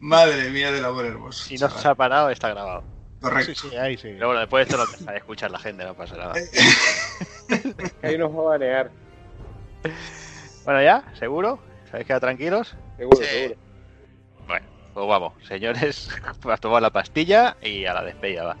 Madre mía del amor hermoso. Si no se ha parado, está grabado. Correcto. Sí, sí, ahí sí. Pero bueno, después de esto lo deja de escuchar la gente, no pasa nada. Ahí nos va a banear. Bueno, ya, ¿seguro? ¿Sabéis quedar tranquilos? Seguro, Sí. seguro. Pues vamos, señores, a tomar la pastilla y a la despedida va.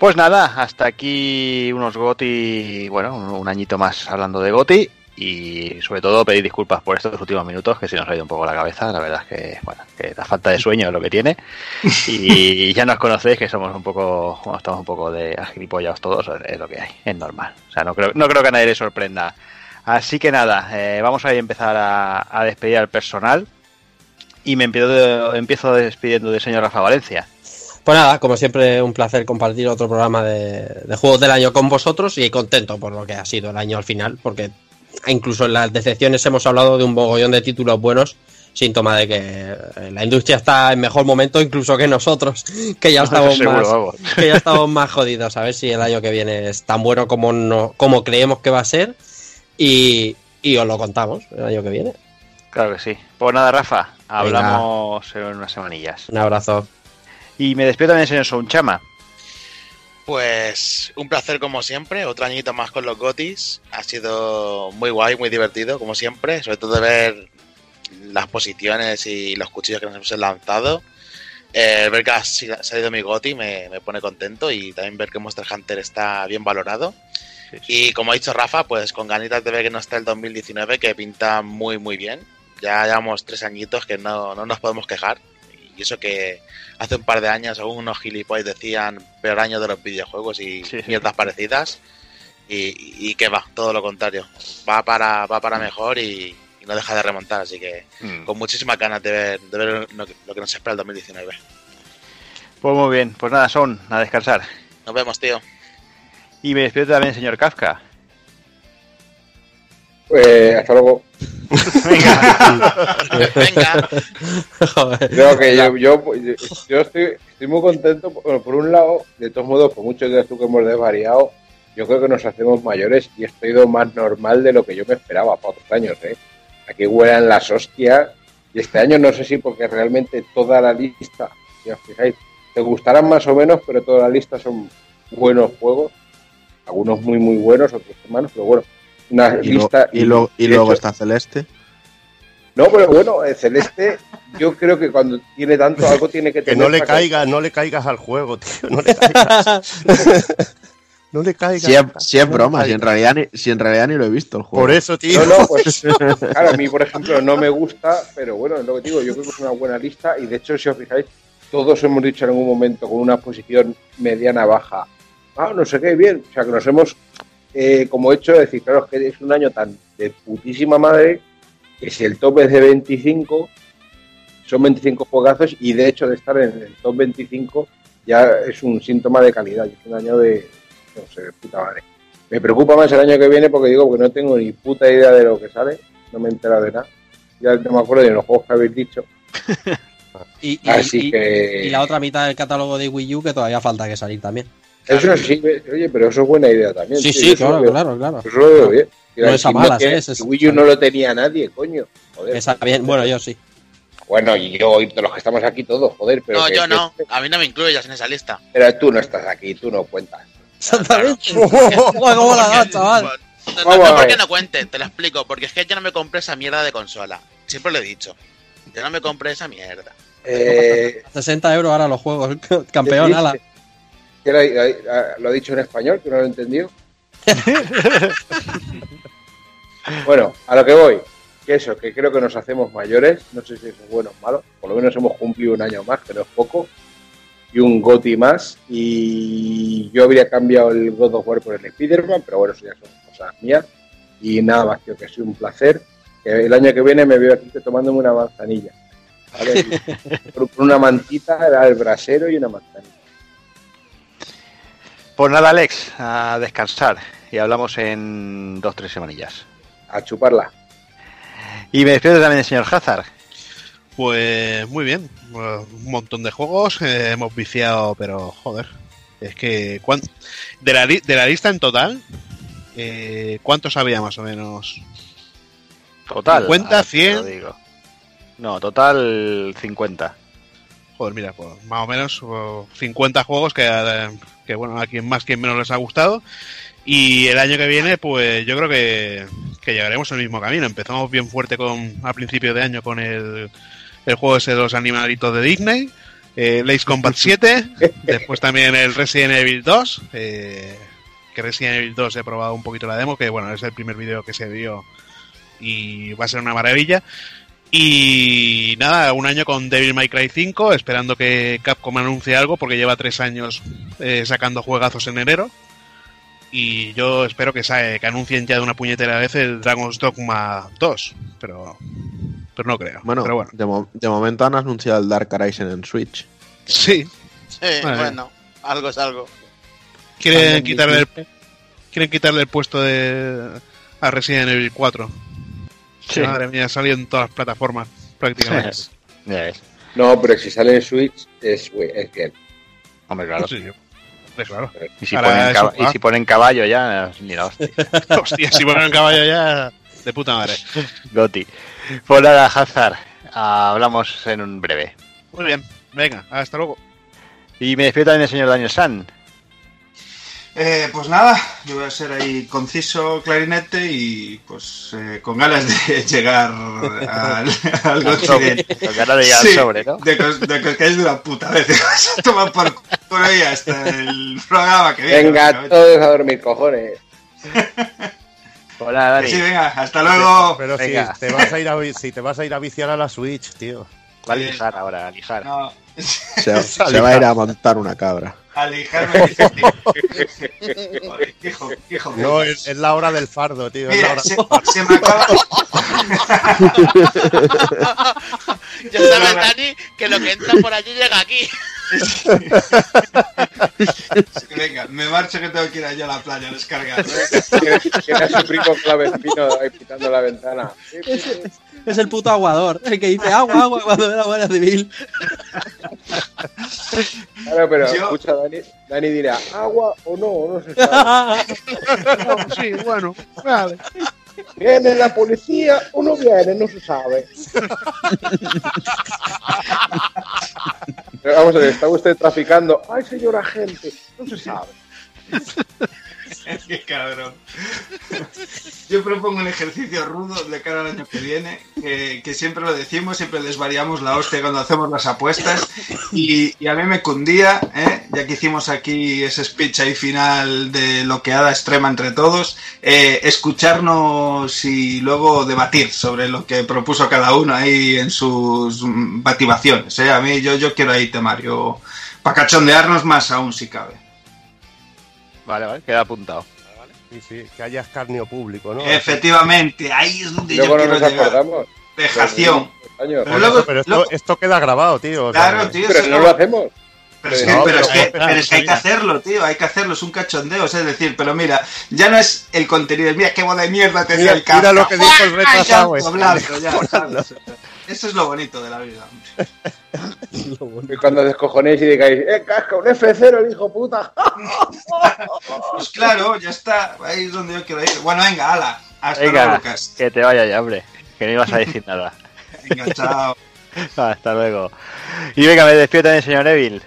Pues nada, hasta aquí unos Goti, bueno, un, añito más hablando de Goti y sobre todo pedir disculpas por estos últimos minutos que se nos ha ido un poco la cabeza, la verdad es que, bueno, que la falta de sueño es lo que tiene y ya nos conocéis que somos un poco, bueno, estamos un poco de agilipollados todos, es lo que hay, es normal, o sea, no creo, no creo que a nadie le sorprenda. Así que nada, eh, vamos a empezar a, a despedir al personal y me empiezo, empiezo despidiendo del señor Rafa Valencia. Pues nada, como siempre, un placer compartir otro programa de, de juegos del año con vosotros y contento por lo que ha sido el año al final, porque incluso en las decepciones hemos hablado de un bogollón de títulos buenos, síntoma de que la industria está en mejor momento incluso que nosotros, que ya estamos Seguro, más, vamos. que ya estamos más jodidos. A ver si el año que viene es tan bueno como, no, como creemos que va a ser y, y os lo contamos el año que viene. Claro que sí. Pues nada, Rafa, hablamos en unas semanillas. Un abrazo. Y me despido también, señor Sounchama. Pues un placer como siempre, otro añito más con los Gotis. Ha sido muy guay, muy divertido como siempre, sobre todo de ver las posiciones y los cuchillos que nos hemos lanzado. Eh, ver que ha salido mi Goti me, me pone contento y también ver que Monster Hunter está bien valorado. Y como ha dicho Rafa, pues con ganitas de ver que no está el 2019, que pinta muy muy bien. Ya llevamos tres añitos que no, no nos podemos quejar. Y eso que hace un par de años algunos gilipollas decían peor año de los videojuegos y Sí, mierdas parecidas. Y, y que va, todo lo contrario. Va para, va para mejor y, y no deja de remontar, así que Mm. con muchísimas ganas de ver, de ver lo, que, lo que nos espera el 2019. Pues muy bien, pues nada, son a descansar. Nos vemos, tío. Y me despido también, señor Kafka. Pues hasta luego. Venga, Joder. Creo que yo, yo, yo estoy, estoy muy contento. Bueno, por un lado, de todos modos, por muchos de estos que hemos desvariado, yo creo que nos hacemos mayores y esto ha ido más normal de lo que yo me esperaba para otros años. ¿eh? Aquí huelan las hostias y este año no sé si porque realmente toda la lista, si os fijáis, te gustarán más o menos, pero toda la lista son buenos juegos. Algunos muy, muy buenos, otros hermanos, pero bueno, una Y, lo- lista. y, lo- y de luego está Celeste. No, pero bueno, el Celeste, yo creo que cuando tiene tanto, algo tiene que Que tener. no le caigas, no le caigas al juego, tío. No le caigas. no le caigas. Si es, si es No broma, si en, realidad ni, si en realidad ni lo he visto el juego. Por eso, tío. No, no, pues claro, a mí, por ejemplo, no me gusta, pero bueno, es lo que digo, yo creo que es una buena lista y de hecho, si os fijáis, todos hemos dicho en algún momento con una posición mediana baja, ah, no sé qué, bien, o sea, que nos hemos eh, como hecho decir, claro, es que es un año tan de putísima madre que si el top es de 25, son 25 juegazos y de hecho de estar en el top 25 ya es un síntoma de calidad, es un año de, no sé, de puta madre. Me preocupa más el año que viene porque digo que no tengo ni puta idea de lo que sale, no me he enterado de nada. Ya no me acuerdo de los juegos que habéis dicho. Y, y- Así y- que. y la otra mitad del catálogo de Wii U que todavía falta que salir también. Eso sí, oye, pero eso es buena idea también. Sí, sí, claro, veo- claro, claro. Eso lo veo bien. No es a malas, ¿eh? Ese es- si Wii U no lo tenía nadie, coño. Joder. Está bien, bueno, yo sí. Bueno, y yo, y de los que estamos aquí todos, joder, pero. no, que- yo que- no. A mí no me incluyas en esa lista. Pero tú no estás aquí, tú no cuentas. Exactamente. ¿Cómo la das, chaval? No, no, no porque no cuente, te lo explico. Porque es que yo no me compré esa mierda de consola. Siempre lo he dicho. Yo no me compré esa mierda. Eh, 60 euros ahora los juegos, campeón, ¿qué ala. Dice? ¿Qué lo, lo ha dicho en español, que no lo he entendido? bueno, a lo que voy. Que eso, que creo que nos hacemos mayores. No sé si eso es bueno o malo. Por lo menos hemos cumplido un año más, que no es poco. Y un GOTI más. Y yo habría cambiado el God of War por el Spider-Man, pero bueno, eso ya son cosas mías. Y nada más, tío, que ha sido un placer. Que el año que viene me veo aquí tomándome una manzanilla. ¿vale? Por una mantita, era el brasero y una manzanilla. Pues nada, Alex, a descansar. Y hablamos en dos, tres semanillas. A chuparla. Y me despido también del señor Hazard. Pues muy bien, un montón de juegos, eh, hemos viciado, pero joder, es que de la, de la lista en total, eh, ¿cuántos había más o menos? Total. 50, ahora te 100. lo digo. No, total 50. Joder, mira, pues más o menos oh, 50 juegos que, que, bueno, a quien más, quien menos les ha gustado. Y el año que viene, pues yo creo que, que llegaremos al mismo camino. Empezamos bien fuerte con a principio de año con el, el juego ese de los animalitos de Disney, eh, el Ace Combat 7, después también el Resident Evil 2, eh, que Resident Evil 2 he probado un poquito la demo, que bueno, es el primer vídeo que se vio y va a ser una maravilla. Y nada, un año con Devil May Cry 5, esperando que Capcom anuncie algo, porque lleva tres años eh, sacando juegazos en enero. Y yo espero que, sa- que anuncien ya de una puñetera vez el Dragon's Dogma 2, pero, pero no creo. Bueno, pero bueno. De, mo- de momento han anunciado el Dark Horizon en Switch. Sí, Sí, Vale. bueno, algo es algo. quieren quitarle, el, quieren quitarle el puesto de a Resident Evil 4. Sí. Madre mía, salió en todas las plataformas prácticamente. Ya ves. No, pero si sale en Switch, es, es que. Hombre, claro. Sí, sí, claro. Y si, ponen eso, y si ponen caballo ya, ni la hostia. Hostia, si ponen caballo ya, de puta madre. Goti. Pues nada, Hazard, hablamos en un breve. Muy bien, venga, hasta luego. Y me despido también del señor Daniel San. Eh, pues nada, yo voy a ser ahí conciso, clarinete y pues eh, con ganas de llegar al, al sobre, de- con ganas de llegar Sí, sobre, ¿no? De que, os- de que os caéis de una puta vez. Vas a tomar por culo y hasta el programa que viene. Venga, todos a dormir, cojones. Que Dani. Sí, venga, hasta luego. Pero si te, vas a ir a, si te vas a ir a viciar a la Switch, tío. Va a lijar ahora, a lijar. No. Se, se va a ir a montar una cabra. Alijarme hijo, hijo, No, es, es, la hora del fardo, tío. Mira, es se, se, me acaba. ya sabes, Dani, que lo que entra por allí llega aquí. Venga, me marcho que tengo que ir allá a la playa a descargar. Tiene a su primo clavecino ahí quitando la ventana. Es, el puto aguador, el que dice agua, agua cuando ve la Guardia Civil. Claro, pero Yo... escucha, Dani, Dani dirá, ¿agua o no? No se sabe. no, sí, bueno, vale. ¿Viene la policía o no viene? No se sabe. Pero vamos a ver, ¿está usted traficando? Ay, señor agente, no se sabe. Qué cabrón. Yo propongo un ejercicio rudo de cara al año que viene, que, que, siempre lo decimos, siempre les variamos la hostia cuando hacemos las apuestas. Y, a mí me cundía, ¿eh? ya que hicimos aquí ese speech ahí final de loqueada extrema entre todos, eh, escucharnos y luego debatir sobre lo que propuso cada uno ahí en sus bativaciones. ¿eh? A mí yo, yo quiero ahí temario, para cachondearnos más aún si cabe. Vale, vale, queda apuntado. Sí, sí, que haya escarnio público, ¿no? Efectivamente, ahí es donde yo quiero nos llegar. Acordamos. Vejación. Pero, pero, luego, pero esto, luego... esto, queda grabado, tío. Claro, tío. Pero no lo hacemos. Pero, es que, no, pero, pero, es que, pero, es que, hay que hacerlo, tío, hay que hacerlo, es un cachondeo, es decir, pero mira, ya no es el contenido, mira qué boda de mierda tenía mira, el. Mira lo que dijo el retrasado. Eso es lo bonito de la vida. y cuando descojonéis y digáis, eh, casca, un F0 el hijo puta. pues claro, ya está, ahí es donde yo quiero ir. Bueno, venga, ala, hasta venga, luego, Lucas. Que te vaya ya, hombre, que no ibas a decir nada. venga, chao. hasta luego. Y venga, me despido también, señor Evil.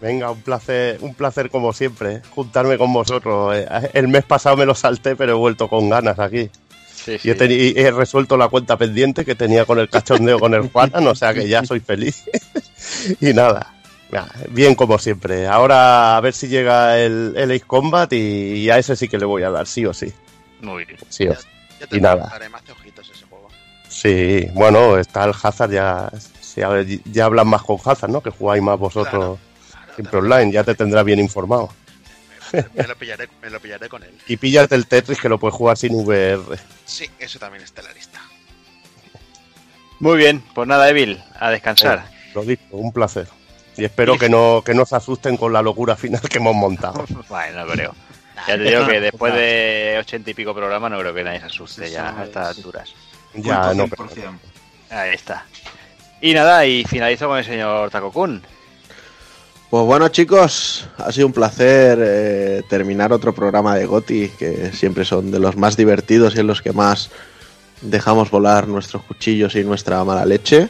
Venga, un placer, un placer como siempre, juntarme con vosotros. El mes pasado me lo salté, pero he vuelto con ganas aquí. Sí, sí. Y, he y, he resuelto la cuenta pendiente que tenía con el cachondeo con el Juanan, o sea que ya soy feliz. y nada, bien como siempre. Ahora a ver si llega el, el Ace Combat y, y, a ese sí que le voy a dar, sí o sí. Muy bien. Sí o sí. Ya, ya y nada. más de ojitos ese juego. Sí, bueno, está el Hazard ya, ya hablan más con Hazard, ¿no? Que jugáis más vosotros. Claro. Siempre online, ya te tendrá bien informado. Me lo, pillaré, me lo pillaré con él. Y píllate el Tetris que lo puedes jugar sin VR. Sí, eso también está en la lista. Muy bien, pues nada, Evil, a descansar. Eh, lo dicho, un placer. Y espero que no, que no se asusten con la locura final que hemos montado. bueno, no creo. Ya te digo que después de ochenta y pico programas no creo que nadie se asuste ya a estas alturas. Ya, no, pero... Ahí está. Y nada, y finalizo con el señor Takokun. Pues bueno chicos, ha sido un placer eh, terminar otro programa de Goti, que siempre son de los más divertidos y en los que más dejamos volar nuestros cuchillos y nuestra mala leche.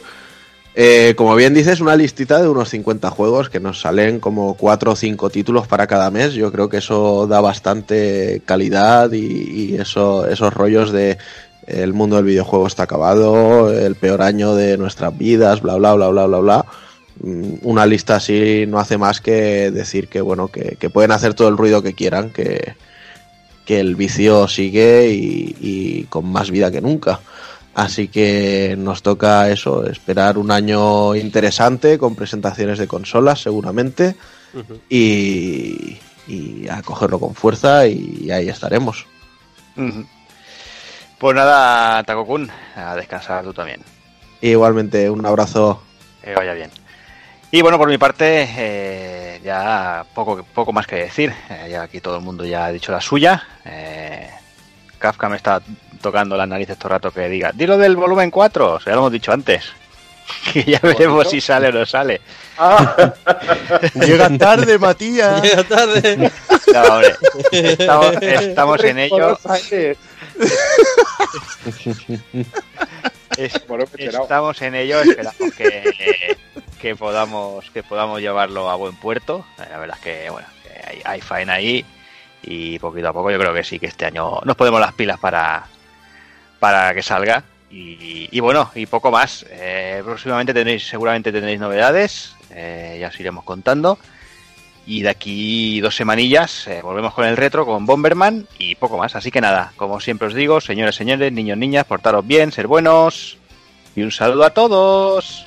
Eh, como bien dices, una listita de unos 50 juegos que nos salen como 4 o 5 títulos para cada mes. Yo creo que eso da bastante calidad y, y eso, esos rollos de el mundo del videojuego está acabado, el peor año de nuestras vidas, bla bla bla bla bla bla una lista así no hace más que decir que bueno que, que pueden hacer todo el ruido que quieran que, que el vicio sigue y, y, con más vida que nunca. Así que nos toca eso esperar un año interesante con presentaciones de consolas seguramente uh -huh. y, y, a cogerlo con fuerza y ahí estaremos. Uh -huh. pues nada Takokun a descansar tú también. Igualmente un abrazo. Que vaya bien y bueno, por mi parte, eh, ya poco, poco más que decir. Eh, ya aquí todo el mundo ya ha dicho la suya. Eh, Kafka me está tocando las narices todo el rato que diga, dilo del volumen 4, o sea, ya lo hemos dicho antes. Que ya veremos si sale o no sale. Ah. Llega tarde, Matías. Llega tarde. No, hombre, estamos, estamos en ello. Es, estamos en ello, esperamos que, que podamos que podamos llevarlo a buen puerto. La verdad es que bueno, que hay, hay faena ahí y poquito a poco yo creo que sí que este año nos ponemos las pilas para para que salga y, y bueno y poco más. Eh, próximamente tendréis seguramente tendréis novedades, eh, ya os iremos contando. Y de aquí dos semanillas eh, volvemos con el retro, con Bomberman y poco más. Así que nada, como siempre os digo, señores, señores, niños, niñas, portaros bien, ser buenos. Y un saludo a todos.